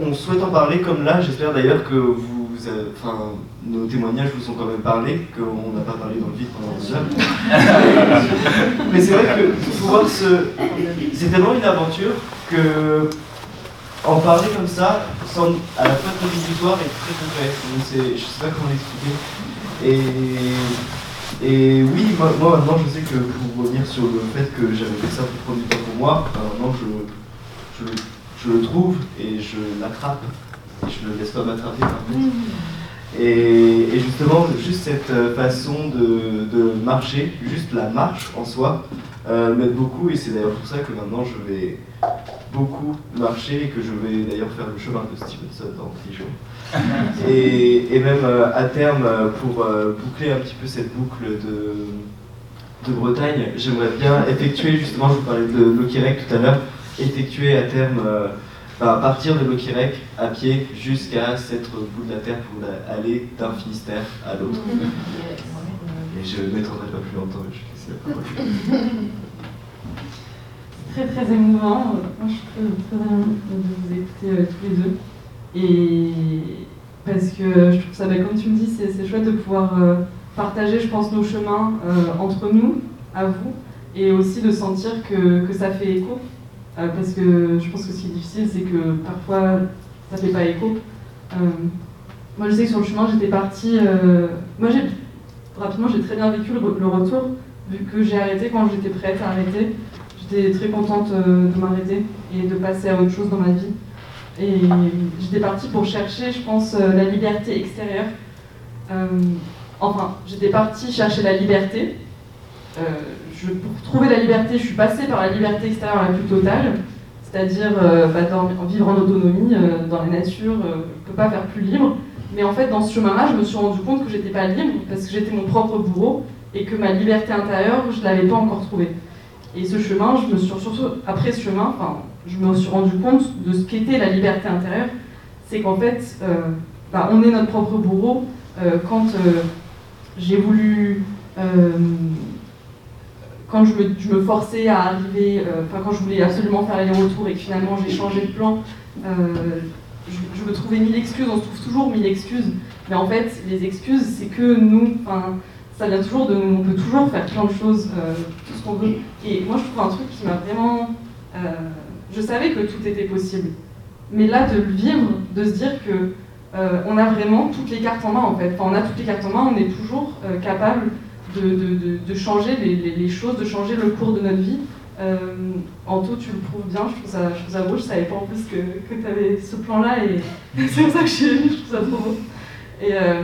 On souhaite en parler comme là. J'espère d'ailleurs que vous, avez- enfin, nos témoignages vous sont quand même parlé, qu'on n'a pas parlé dans le vide pendant deux heures. Mais c'est vrai que pouvoir se, c'est tellement une aventure que en parler comme ça, sans à la fois très rédhibitoire et très concret. Je sais pas comment l'expliquer. Et, et oui, moi, moi, maintenant je sais que pour revenir sur le fait que j'avais fait ça pour prendre du temps pour moi, ben, maintenant je, je, je le trouve et je l'attrape je ne le laisse pas m'attraper par. Et, et justement, juste cette euh, façon de, de marcher, juste la marche en soi, euh, m'aide beaucoup et c'est d'ailleurs pour ça que maintenant je vais beaucoup marcher et que je vais d'ailleurs faire le chemin de Stevenson dans 10 jours. Et, et même euh, à terme, pour euh, boucler un petit peu cette boucle de, de Bretagne, j'aimerais bien effectuer, justement, je vous parlais de Lokirec tout à l'heure, effectuer à terme, enfin, partir de Lokirec à pied jusqu'à cette bout de la terre pour aller d'un Finistère à l'autre. Et je ne m'étendrai pas plus longtemps, je laisse la parole. très très émouvant. Moi, je suis très, très de vous écouter euh, tous les deux. Et parce que je trouve ça, bah, comme tu me dis, c'est c'est chouette de pouvoir euh, partager, je pense, nos chemins euh, entre nous, à vous, et aussi de sentir que, que ça fait écho. Euh, parce que je pense que ce qui est difficile, c'est que parfois, ça fait pas écho. Euh, moi, je sais que sur le chemin, j'étais partie. euh, moi, rapidement, j'ai très bien vécu le, re- le retour, vu que j'ai arrêté quand j'étais prête à arrêter. J'étais très contente euh, de m'arrêter et de passer à autre chose dans ma vie. Et j'étais partie pour chercher, je pense, la liberté extérieure. Enfin, j'étais partie chercher la liberté. Pour trouver la liberté, je suis passée par la liberté extérieure la plus totale, c'est-à-dire euh, bah, vivre en autonomie, euh, dans la nature, euh, je ne peux pas faire plus libre. Mais en fait, dans ce chemin-là, je me suis rendu compte que j'étais pas libre parce que j'étais mon propre bourreau et que ma liberté intérieure, je l'avais pas encore trouvée. Et ce chemin, je me suis surtout après ce chemin, je me suis rendu compte de ce qu'était la liberté intérieure. C'est qu'en fait, bah, on est notre propre bourreau. Quand j'ai voulu, quand je me, forçais à arriver, euh, enfin quand je voulais absolument faire les retours et que finalement j'ai changé de plan, euh, je, me trouvais mille excuses. On se trouve toujours mille excuses, mais en fait, les excuses, c'est que nous, ça vient toujours de nous. On peut toujours faire plein de choses, euh, tout ce qu'on veut. Et moi, je trouve un truc qui m'a vraiment je savais que tout était possible. Mais là, de le vivre, de se dire que on a vraiment toutes les cartes en main en fait. Enfin, on a toutes les cartes en main, on est toujours capable de, changer les, choses, de changer le cours de notre vie. Euh, Anto, tu le prouves bien, je trouve ça, je trouve ça beau, je savais pas en plus que, que tu avais ce plan-là et c'est pour ça que je, je, trouve ça trop beau. Et, euh,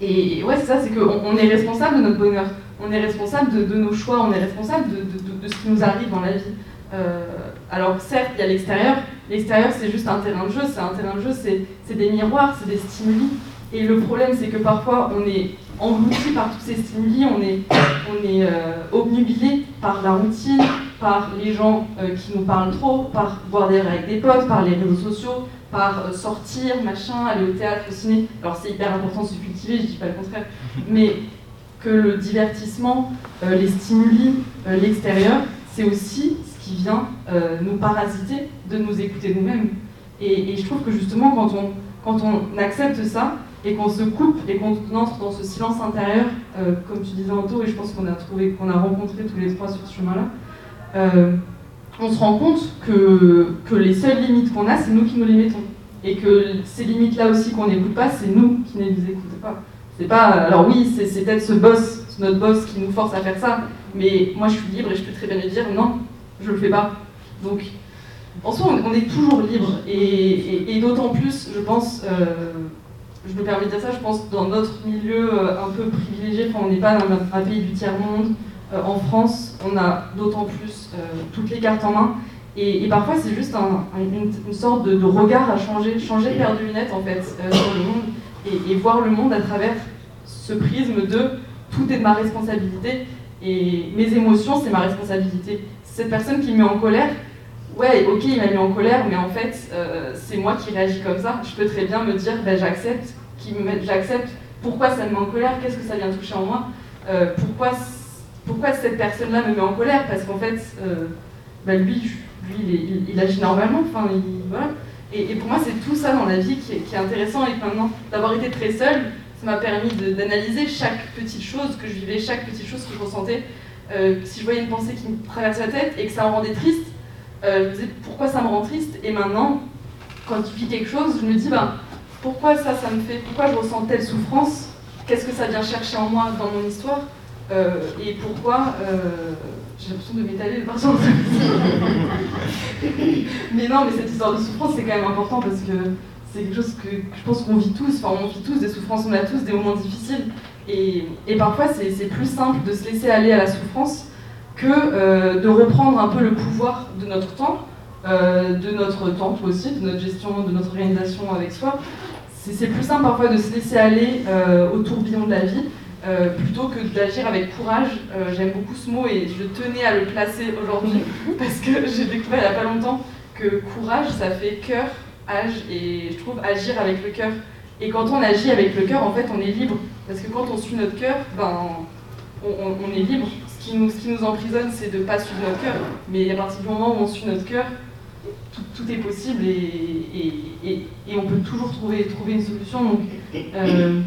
et ouais, c'est ça, c'est qu'on on est responsable de notre bonheur, on est responsable de, nos choix, on est responsable de, ce qui nous arrive dans la vie. Euh, alors certes, il y a l'extérieur, l'extérieur c'est juste un terrain de jeu, c'est un terrain de jeu, c'est des miroirs, c'est des stimuli. Et le problème c'est que parfois on est englouti par tous ces stimuli, on est, on est euh, obnubilé par la routine, par les gens euh, qui nous parlent trop, par boire des avec des potes, par les réseaux sociaux, par euh, sortir, machin, aller au théâtre, au ciné. Alors c'est hyper important de se cultiver, je dis pas le contraire, mais que le divertissement, les stimuli, l'extérieur, c'est aussi ce qui vient nous parasiter de nous écouter nous-mêmes. Et, et, je trouve que justement quand on, quand on accepte ça, et qu'on se coupe et qu'on entre dans ce silence intérieur, euh, comme tu disais Anto, et je pense qu'on a trouvé, qu'on a rencontré tous les trois sur ce chemin-là, euh, on se rend compte que, que les seules limites qu'on a, c'est nous qui nous les mettons. Et que ces limites-là aussi qu'on n'écoute pas, c'est nous qui ne les écoutons pas. C'est pas. Alors oui, c'est peut-être ce boss, notre boss qui nous force à faire ça, mais moi je suis libre et je peux très bien lui dire non, je le fais pas. Donc, en soi, on, est toujours libre. Et, d'autant plus, je pense, euh, je me permets de dire ça, je pense dans notre milieu euh, un peu privilégié, enfin, on n'est pas dans un, pays du tiers-monde, euh, en France, on a d'autant plus euh, toutes les cartes en main. Et, parfois, c'est juste une, sorte de, regard à changer, changer de paire de lunettes en fait sur le monde et, voir le monde à travers ce prisme de tout est de ma responsabilité et mes émotions, c'est ma responsabilité. Cette personne qui me met en colère, ouais, ok, il m'a mis en colère, mais en fait, euh, c'est moi qui réagis comme ça. Je peux très bien me dire, ben, j'accepte, j'accepte. Pourquoi ça me met en colère Qu'est-ce que ça vient toucher en moi euh, pourquoi, pourquoi cette personne-là me met en colère Parce qu'en fait, euh, ben, lui, lui il, agit normalement. Enfin, voilà. Et, pour moi, c'est tout ça dans la vie qui est, intéressant. Et maintenant, d'avoir été très seule, ça m'a permis d'analyser chaque petite chose que je vivais, chaque petite chose que je ressentais. si je voyais une pensée qui me traverse la tête et que ça me rendait triste, euh, je me disais pourquoi ça me rend triste et maintenant quand tu vis quelque chose je me dis ben, pourquoi ça ça me fait pourquoi je ressens telle souffrance qu'est-ce que ça vient chercher en moi dans mon histoire euh, et pourquoi euh, j'ai l'impression de m'étaler de partout mais non mais cette histoire de souffrance c'est quand même important parce que c'est quelque chose que je pense qu'on vit tous enfin on vit tous des souffrances on a tous des moments difficiles. Et parfois c'est plus simple de se laisser aller à la souffrance que euh, de reprendre un peu le pouvoir de notre temps, euh, de notre temps aussi, de notre gestion, de notre organisation avec soi. C'est plus simple parfois de se laisser aller euh, au tourbillon de la vie plutôt que d'agir avec courage. J'aime beaucoup ce mot et je tenais à le placer aujourd'hui parce que j'ai découvert il n'y a pas longtemps que courage, ça fait cœur, âge et je trouve agir avec le cœur. Et quand on agit avec le cœur, en fait, on est libre. Parce que quand on suit notre cœur, ben, on est libre ce qui nous emprisonne, c'est de ne pas suivre notre cœur. Mais à partir du moment où on suit notre cœur, tout, est possible et, on peut toujours trouver, une solution. Donc, euh,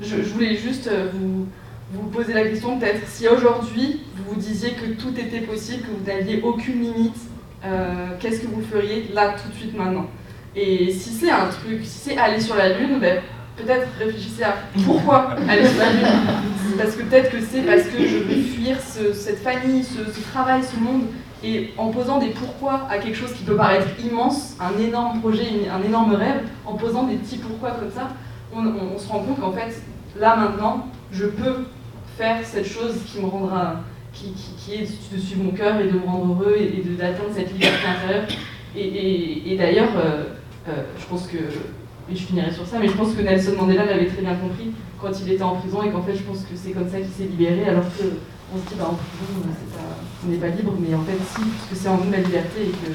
je, voulais juste euh, vous, vous poser la question, peut-être, si aujourd'hui vous vous disiez que tout était possible, que vous n'aviez aucune limite, euh, qu'est-ce que vous feriez là, tout de suite, maintenant? Et si c'est un truc, si c'est aller sur la Lune, ben, peut-être réfléchissez à pourquoi aller la Lune. Parce que peut-être que c'est parce que je veux fuir cette famille, ce, travail, ce monde. Et en posant des pourquoi à quelque chose qui peut paraître immense, un énorme projet, un énorme rêve, en posant des petits pourquoi comme ça, on, se rend compte qu'en fait, là maintenant, je peux faire cette chose qui me rendra, qui, est de suivre mon cœur et de me rendre heureux et, d'atteindre cette liberté intérieure. Et, d'ailleurs, euh, euh, je pense que et je finirai sur ça, mais je pense que Nelson Mandela l'avait très bien compris quand il était en prison et qu'en fait je pense que c'est comme ça qu'il s'est libéré alors qu'on se dit bah en prison on n'est pas libre mais en fait si, puisque c'est en nous la liberté et que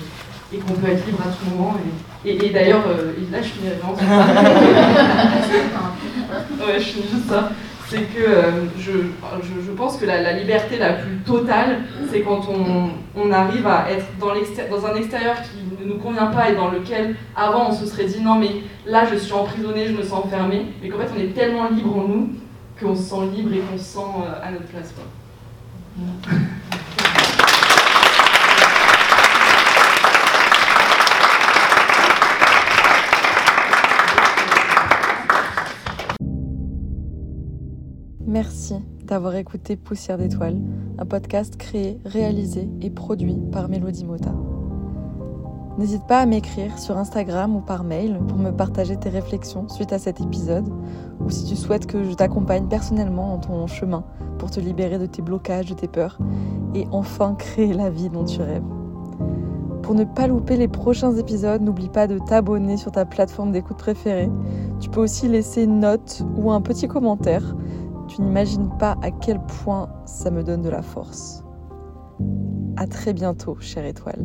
et qu'on peut être libre à tout moment. Et, et, d'ailleurs, euh, là je finirai vraiment sur ça. ouais, je finis juste ça c'est que euh, je, je, pense que la, liberté la plus totale, c'est quand on, on, arrive à être dans, dans un extérieur qui ne nous convient pas et dans lequel avant on se serait dit non mais là je suis emprisonné, je me sens enfermé, mais qu'en fait on est tellement libre en nous qu'on se sent libre et qu'on se sent euh, à notre place. Quoi. Merci d'avoir écouté Poussière d'étoiles, un podcast créé, réalisé et produit par Mélodie Mota. N'hésite pas à m'écrire sur Instagram ou par mail pour me partager tes réflexions suite à cet épisode ou si tu souhaites que je t'accompagne personnellement dans ton chemin pour te libérer de tes blocages, de tes peurs et enfin créer la vie dont tu rêves. Pour ne pas louper les prochains épisodes, n'oublie pas de t'abonner sur ta plateforme d'écoute préférée. Tu peux aussi laisser une note ou un petit commentaire. Tu n'imagines pas à quel point ça me donne de la force. À très bientôt, chère étoile.